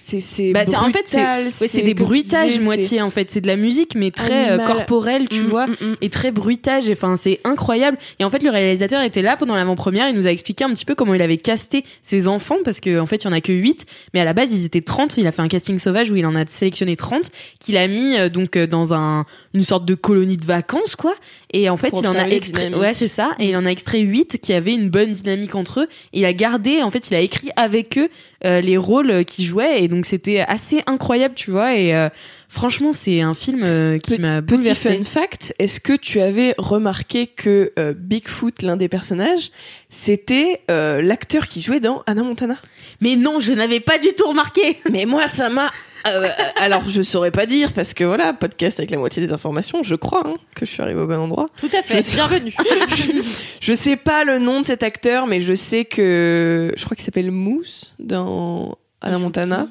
c'est c'est Bah, c'est- en fait, c'est ouais, c'est des bruitages disais, moitié en fait. C'est de la musique mais très euh, corporelle tu Mm, vois mm, mm. et très bruitage Et, enfin c'est incroyable. Et en fait le réalisateur était là pendant l'avant-première il nous a expliqué un petit peu comment il avait casté ses enfants parce que en fait il y en a que 8 mais à la base ils étaient 30 il a fait un casting sauvage où il en a sélectionné 30 qu'il a mis euh, donc euh, dans un une sorte de colonie de vacances quoi. Et en fait Pour il en a extrait ouais c'est ça. Et il en a extrait 8 qui avaient une bonne dynamique entre eux. Il a gardé en fait il a écrit avec eux euh, les rôles qu'ils jouaient et donc c'était assez incroyable tu vois. Et euh, franchement c'est un film euh, qui Pe- m'a Petit bouleversé fun fact, est-ce que tu avais remarqué que euh, Bigfoot, l'un des personnages, c'était l'acteur qui jouait dans Anna Montana? Mais non je n'avais pas du tout remarqué. Mais moi, ça m'a... euh, alors, je saurais pas dire, parce que voilà, podcast avec la moitié des informations, je crois hein, que je suis arrivée au bon endroit. Tout à fait. Je- Bienvenue. Je sais pas le nom de cet acteur, mais je sais que... Je crois qu'il s'appelle Moose dans Anna Montana.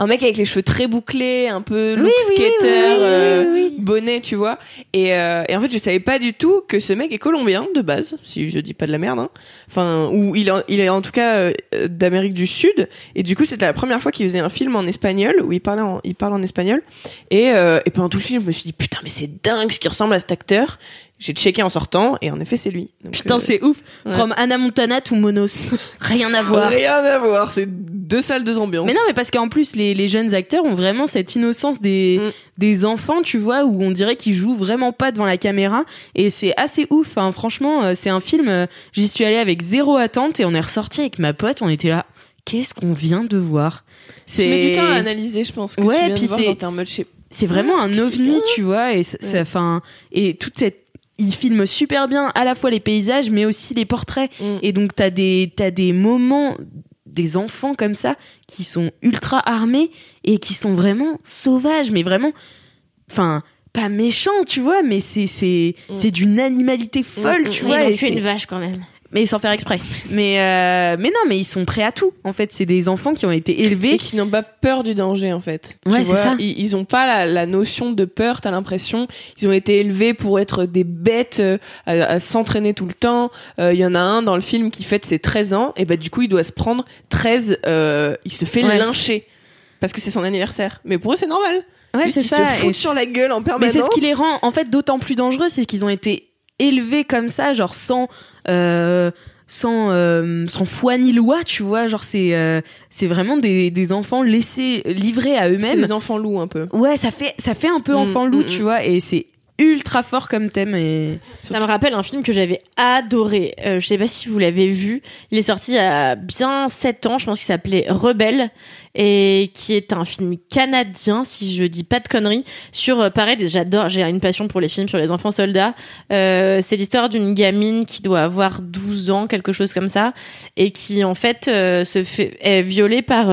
Un mec avec les cheveux très bouclés, un peu look skater, euh, bonnet, tu vois. Et, euh, et en fait, je savais pas du tout que ce mec est colombien de base, si je dis pas de la merde. hein. Enfin, ou il, est- il est en tout cas euh, d'Amérique du Sud. Et du coup, c'était la première fois qu'il faisait un film en espagnol où il parlait en, il parle en espagnol. Et, euh, et pendant tout le film, je me suis dit putain, mais c'est dingue ce qui ressemble à cet acteur. J'ai checké en sortant et en effet, c'est lui. Donc, putain euh, c'est ouf ouais. from Anna Montana to Monos rien à voir Rien à voir, c'est deux salles, deux ambiances. Mais non, mais parce qu'en plus, les, les jeunes acteurs ont vraiment cette innocence des, Mm. des enfants, tu vois, où on dirait qu'ils jouent vraiment pas devant la caméra. Et c'est assez ouf. Hein. Franchement, euh, c'est un film, euh, j'y suis allée avec zéro attente et on est ressorti avec ma pote, on était là. Qu'est-ce qu'on vient de voir? Tu mets du temps à analyser, je pense. Que Ouais, puis c'est- c'est vraiment un ovni, tu vois, et ça, ça- enfin, et toute cette, il filme super bien à la fois les paysages, mais aussi les portraits. Mm. Et donc t'as des, t'as des moments, des enfants comme ça qui sont ultra armés et qui sont vraiment sauvages, mais vraiment, enfin, pas méchants, tu vois, mais c'est, c'est, Mm. c'est d'une animalité folle, Mm, tu Ils vois. ont et tué une vache quand même. Mais sans faire exprès. Mais, euh, mais non, mais ils sont prêts à tout. En fait, c'est des enfants qui ont été élevés. et qui n'ont pas peur du danger en fait. Ouais, c'est ça. Ils, ils ont pas la, la notion de peur. T'as l'impression ils ont été élevés pour être des bêtes euh, à, à s'entraîner tout le temps. Euh, Il y en a un dans le film qui fête ses 13 ans et bah du coup il doit se prendre 13. euh, il se fait Ouais. lyncher parce que c'est son anniversaire. Mais pour eux c'est normal. Ouais, c'est ils ça. Se foutent Et sur la gueule en Mais permanence. c'est ce qui les rend en fait d'autant plus dangereux, c'est qu'ils ont été élevés comme ça, genre sans euh, sans euh, sans foi ni loi, tu vois, genre c'est euh, c'est vraiment des, des enfants laissés livrés à eux-mêmes. Les enfants loups un peu. Ouais, ça fait ça fait un peu Mm, enfant loup, mm, tu mm. vois, et c'est ultra fort comme thème et Ça me rappelle un film que j'avais adoré. Euh, je sais pas si vous l'avez vu. Il est sorti il y a bien 7 ans, je pense qu'il s'appelait Rebelle et qui est un film canadien, si je dis pas de conneries, sur euh, pareil, j'adore, j'ai une passion pour les films sur les enfants soldats. Euh, c'est l'histoire d'une gamine qui doit avoir 12 ans, quelque chose comme ça, et qui en fait euh, se fait est violée par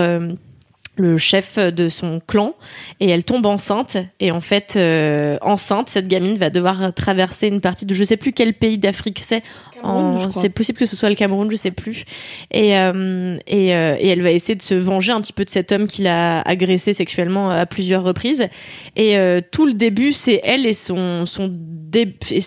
le chef de son clan et elle tombe enceinte. Et en fait euh, enceinte cette gamine va devoir traverser une partie de je sais plus quel pays d'Afrique c'est. En- c'est possible que ce soit le Cameroun je sais plus. Et euh, et, euh, et elle va essayer de se venger un petit peu de cet homme qui l'a agressé sexuellement à plusieurs reprises. Et euh, tout le début c'est elle et son son dé- et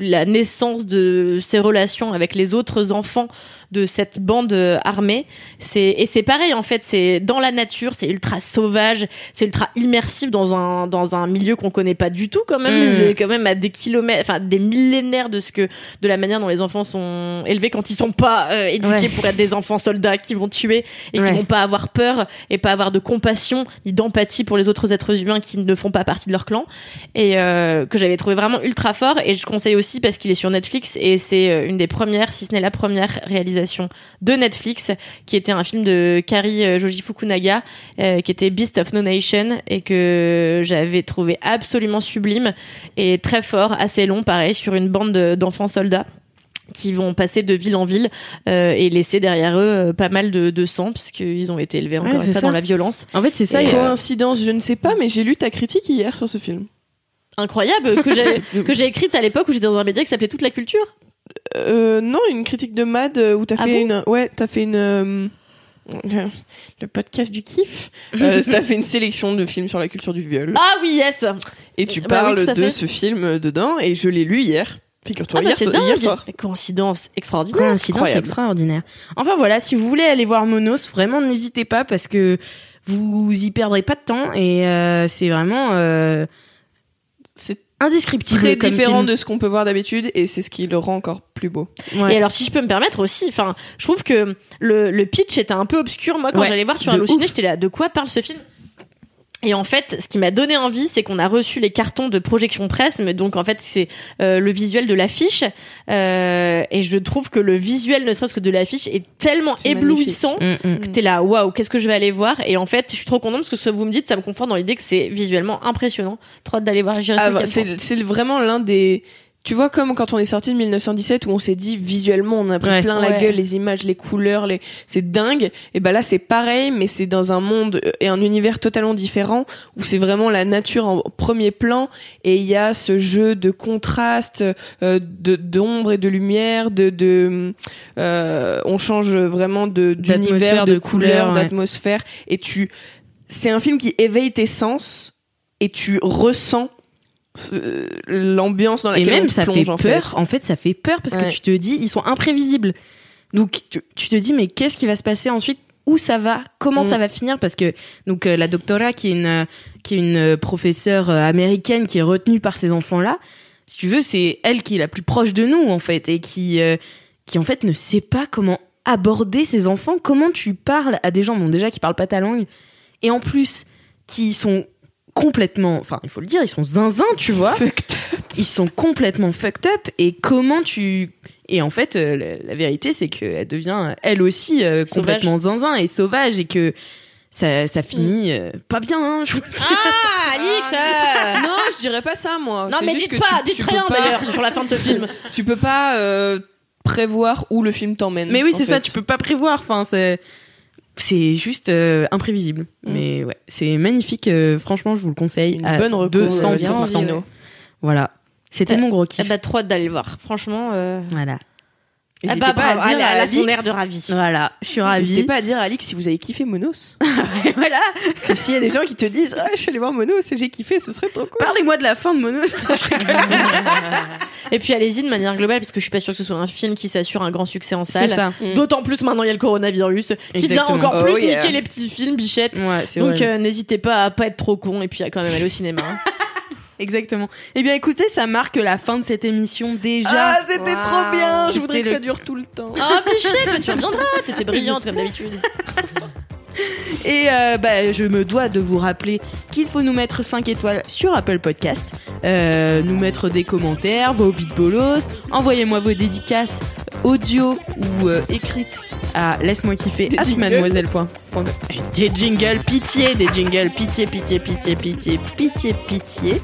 la naissance de ses relations avec les autres enfants de cette bande euh, armée c'est et c'est pareil en fait c'est dans la nature c'est ultra sauvage c'est ultra immersif dans un dans un milieu qu'on connaît pas du tout quand même Mhm. c'est quand même à des kilomètres enfin des millénaires de ce que de la manière dont les enfants sont élevés quand ils sont pas euh, éduqués Ouais. pour être des enfants soldats qui vont tuer et qui Ouais. vont pas avoir peur et pas avoir de compassion ni d'empathie pour les autres êtres humains qui ne font pas partie de leur clan et euh, que j'avais trouvé vraiment ultra fort et je conseille aussi parce qu'il est sur Netflix et c'est une des premières si ce n'est la première réalisation de Netflix qui était un film de Kari euh, Joji Fukunaga euh, qui était Beast of No Nation et que j'avais trouvé absolument sublime et très fort assez long pareil sur une bande de- d'enfants soldats qui vont passer de ville en ville euh, et laisser derrière eux euh, pas mal de, de sang parce qu'ils ont été élevés encore Ouais, une fois ça. dans la violence en fait c'est ça. Et, Coïncidence, je ne sais pas, mais j'ai lu ta critique hier sur ce film. incroyable que j'ai que j'ai écrite à l'époque où j'étais dans un média qui s'appelait Toute la culture Euh, non, une critique de Mad euh, où t'as Ah fait bon une, ouais, t'as fait une, euh, le, le podcast du kiff. Euh, t'as fait une sélection de films sur la culture du viol. ah oui yes et tu bah parles de ce film euh, dedans, et je l'ai lu hier. Figure-toi, ah bah hier, c'est so- dingue hier soir. coïncidence extraordinaire Coïncidence Incroyable. extraordinaire. Enfin voilà, si vous voulez aller voir Monos, vraiment n'hésitez pas parce que vous y perdrez pas de temps et euh, c'est vraiment euh, indescriptible. très comme différent film. de ce qu'on peut voir d'habitude, et c'est ce qui le rend encore plus beau. Ouais. Et alors, si je peux me permettre aussi, enfin, je trouve que le, le pitch était un peu obscur. Moi, quand Ouais, j'allais voir sur Allociné, j'étais là, de quoi parle ce film? Et en fait, ce qui m'a donné envie, c'est qu'on a reçu les cartons de projection presse, mais donc en fait c'est euh, le visuel de l'affiche, euh, et je trouve que le visuel, ne serait-ce que de l'affiche, est tellement éblouissant Mm, mm. que t'es là, waouh, qu'est-ce que je vais aller voir? Et en fait, je suis trop contente parce que ce que vous me dites, ça me conforte dans l'idée que c'est visuellement impressionnant. Trop hâte d'aller voir. Ah, bah, c'est vraiment l'un des. Tu vois, comme quand on est sorti de 1917 où on s'est dit visuellement on a pris Ouais. plein la Ouais. gueule, les images, les couleurs, les c'est dingue. Et ben là c'est pareil, mais c'est dans un monde euh, et un univers totalement différent où c'est vraiment la nature en premier plan et il y a ce jeu de contraste, euh, de d'ombre et de lumière, de de euh, on change vraiment de d'univers, de, de couleurs, ouais. d'atmosphère et tu c'est un film qui éveille tes sens et tu ressens l'ambiance dans Et laquelle même on te ça plonge fait en peur. fait. En fait, ça fait peur parce Ouais. que tu te dis ils sont imprévisibles. Donc tu, tu te dis mais qu'est-ce qui va se passer ensuite? Où ça va? Comment Mm. ça va finir? Parce que donc euh, la doctora qui est une euh, qui est une euh, professeure euh, américaine qui est retenue par ces enfants là. Si tu veux, c'est elle qui est la plus proche de nous en fait et qui euh, qui en fait ne sait pas comment aborder ces enfants. Comment tu parles à des gens bon déjà qui parlent pas ta langue et en plus qui sont complètement, enfin il faut le dire, ils sont zinzin, tu vois ils sont complètement fucked up et comment tu et en fait euh, la, la vérité c'est qu'elle devient elle aussi euh, complètement zinzin et sauvage et que ça, ça finit euh, pas bien hein, je vous le dis. Ah, Alix euh, non, je dirais pas ça moi. Non, mais juste dites que pas, tu- dites tu rien pas- d'ailleurs sur la fin de ce film. Tu peux pas euh, prévoir où le film t'emmène. mais oui c'est ça tu peux pas prévoir enfin c'est c'est juste euh, imprévisible Mm. mais ouais c'est magnifique euh, franchement je vous le conseille Une à bonne reco, 200 euh, bien envie, Tarantino. ouais. voilà c'était mon gros Eh kiff bah, trop d'aller le voir. Franchement, euh, voilà N'hésitez bah, pas à dire elle à a son air de ravi. Voilà, je suis N'hésitez ravie. pas à dire à Alix si vous avez kiffé Monos. voilà. Parce que s'il y a des gens qui te disent ah, je suis allé voir Monos et j'ai kiffé, ce serait trop cool. Parlez-moi de la fin de Monos. Et puis allez-y de manière globale, parce que je suis pas sûre que ce soit un film qui s'assure un grand succès en salle. C'est ça. D'autant plus maintenant il y a le coronavirus qui vient encore Oh plus yeah. niquer les petits films bichettes. Ouais, Donc euh, n'hésitez pas à pas être trop con et puis à quand même aller au cinéma. Exactement. Eh bien, écoutez, ça marque la fin de cette émission déjà. Ah, c'était trop bien. Je voudrais que le- ça dure tout le temps. Ah bichette, mais tu reviendras, t'étais brillante comme d'habitude. Et euh, bah, je me dois de vous rappeler qu'il faut nous mettre 5 étoiles sur Apple Podcast, euh, nous mettre des commentaires, vos vides bolos, envoyez-moi vos dédicaces audio ou euh, écrites à laisse-moi kiffer Des at mademoiselle.com. Des jingles, pitié, des jingles, pitié, pitié, pitié, pitié, pitié, pitié.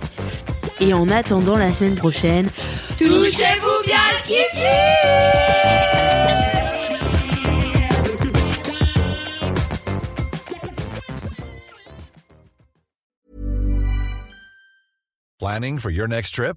Et en attendant la semaine prochaine, Touchez-vous bien le Planning for your next trip?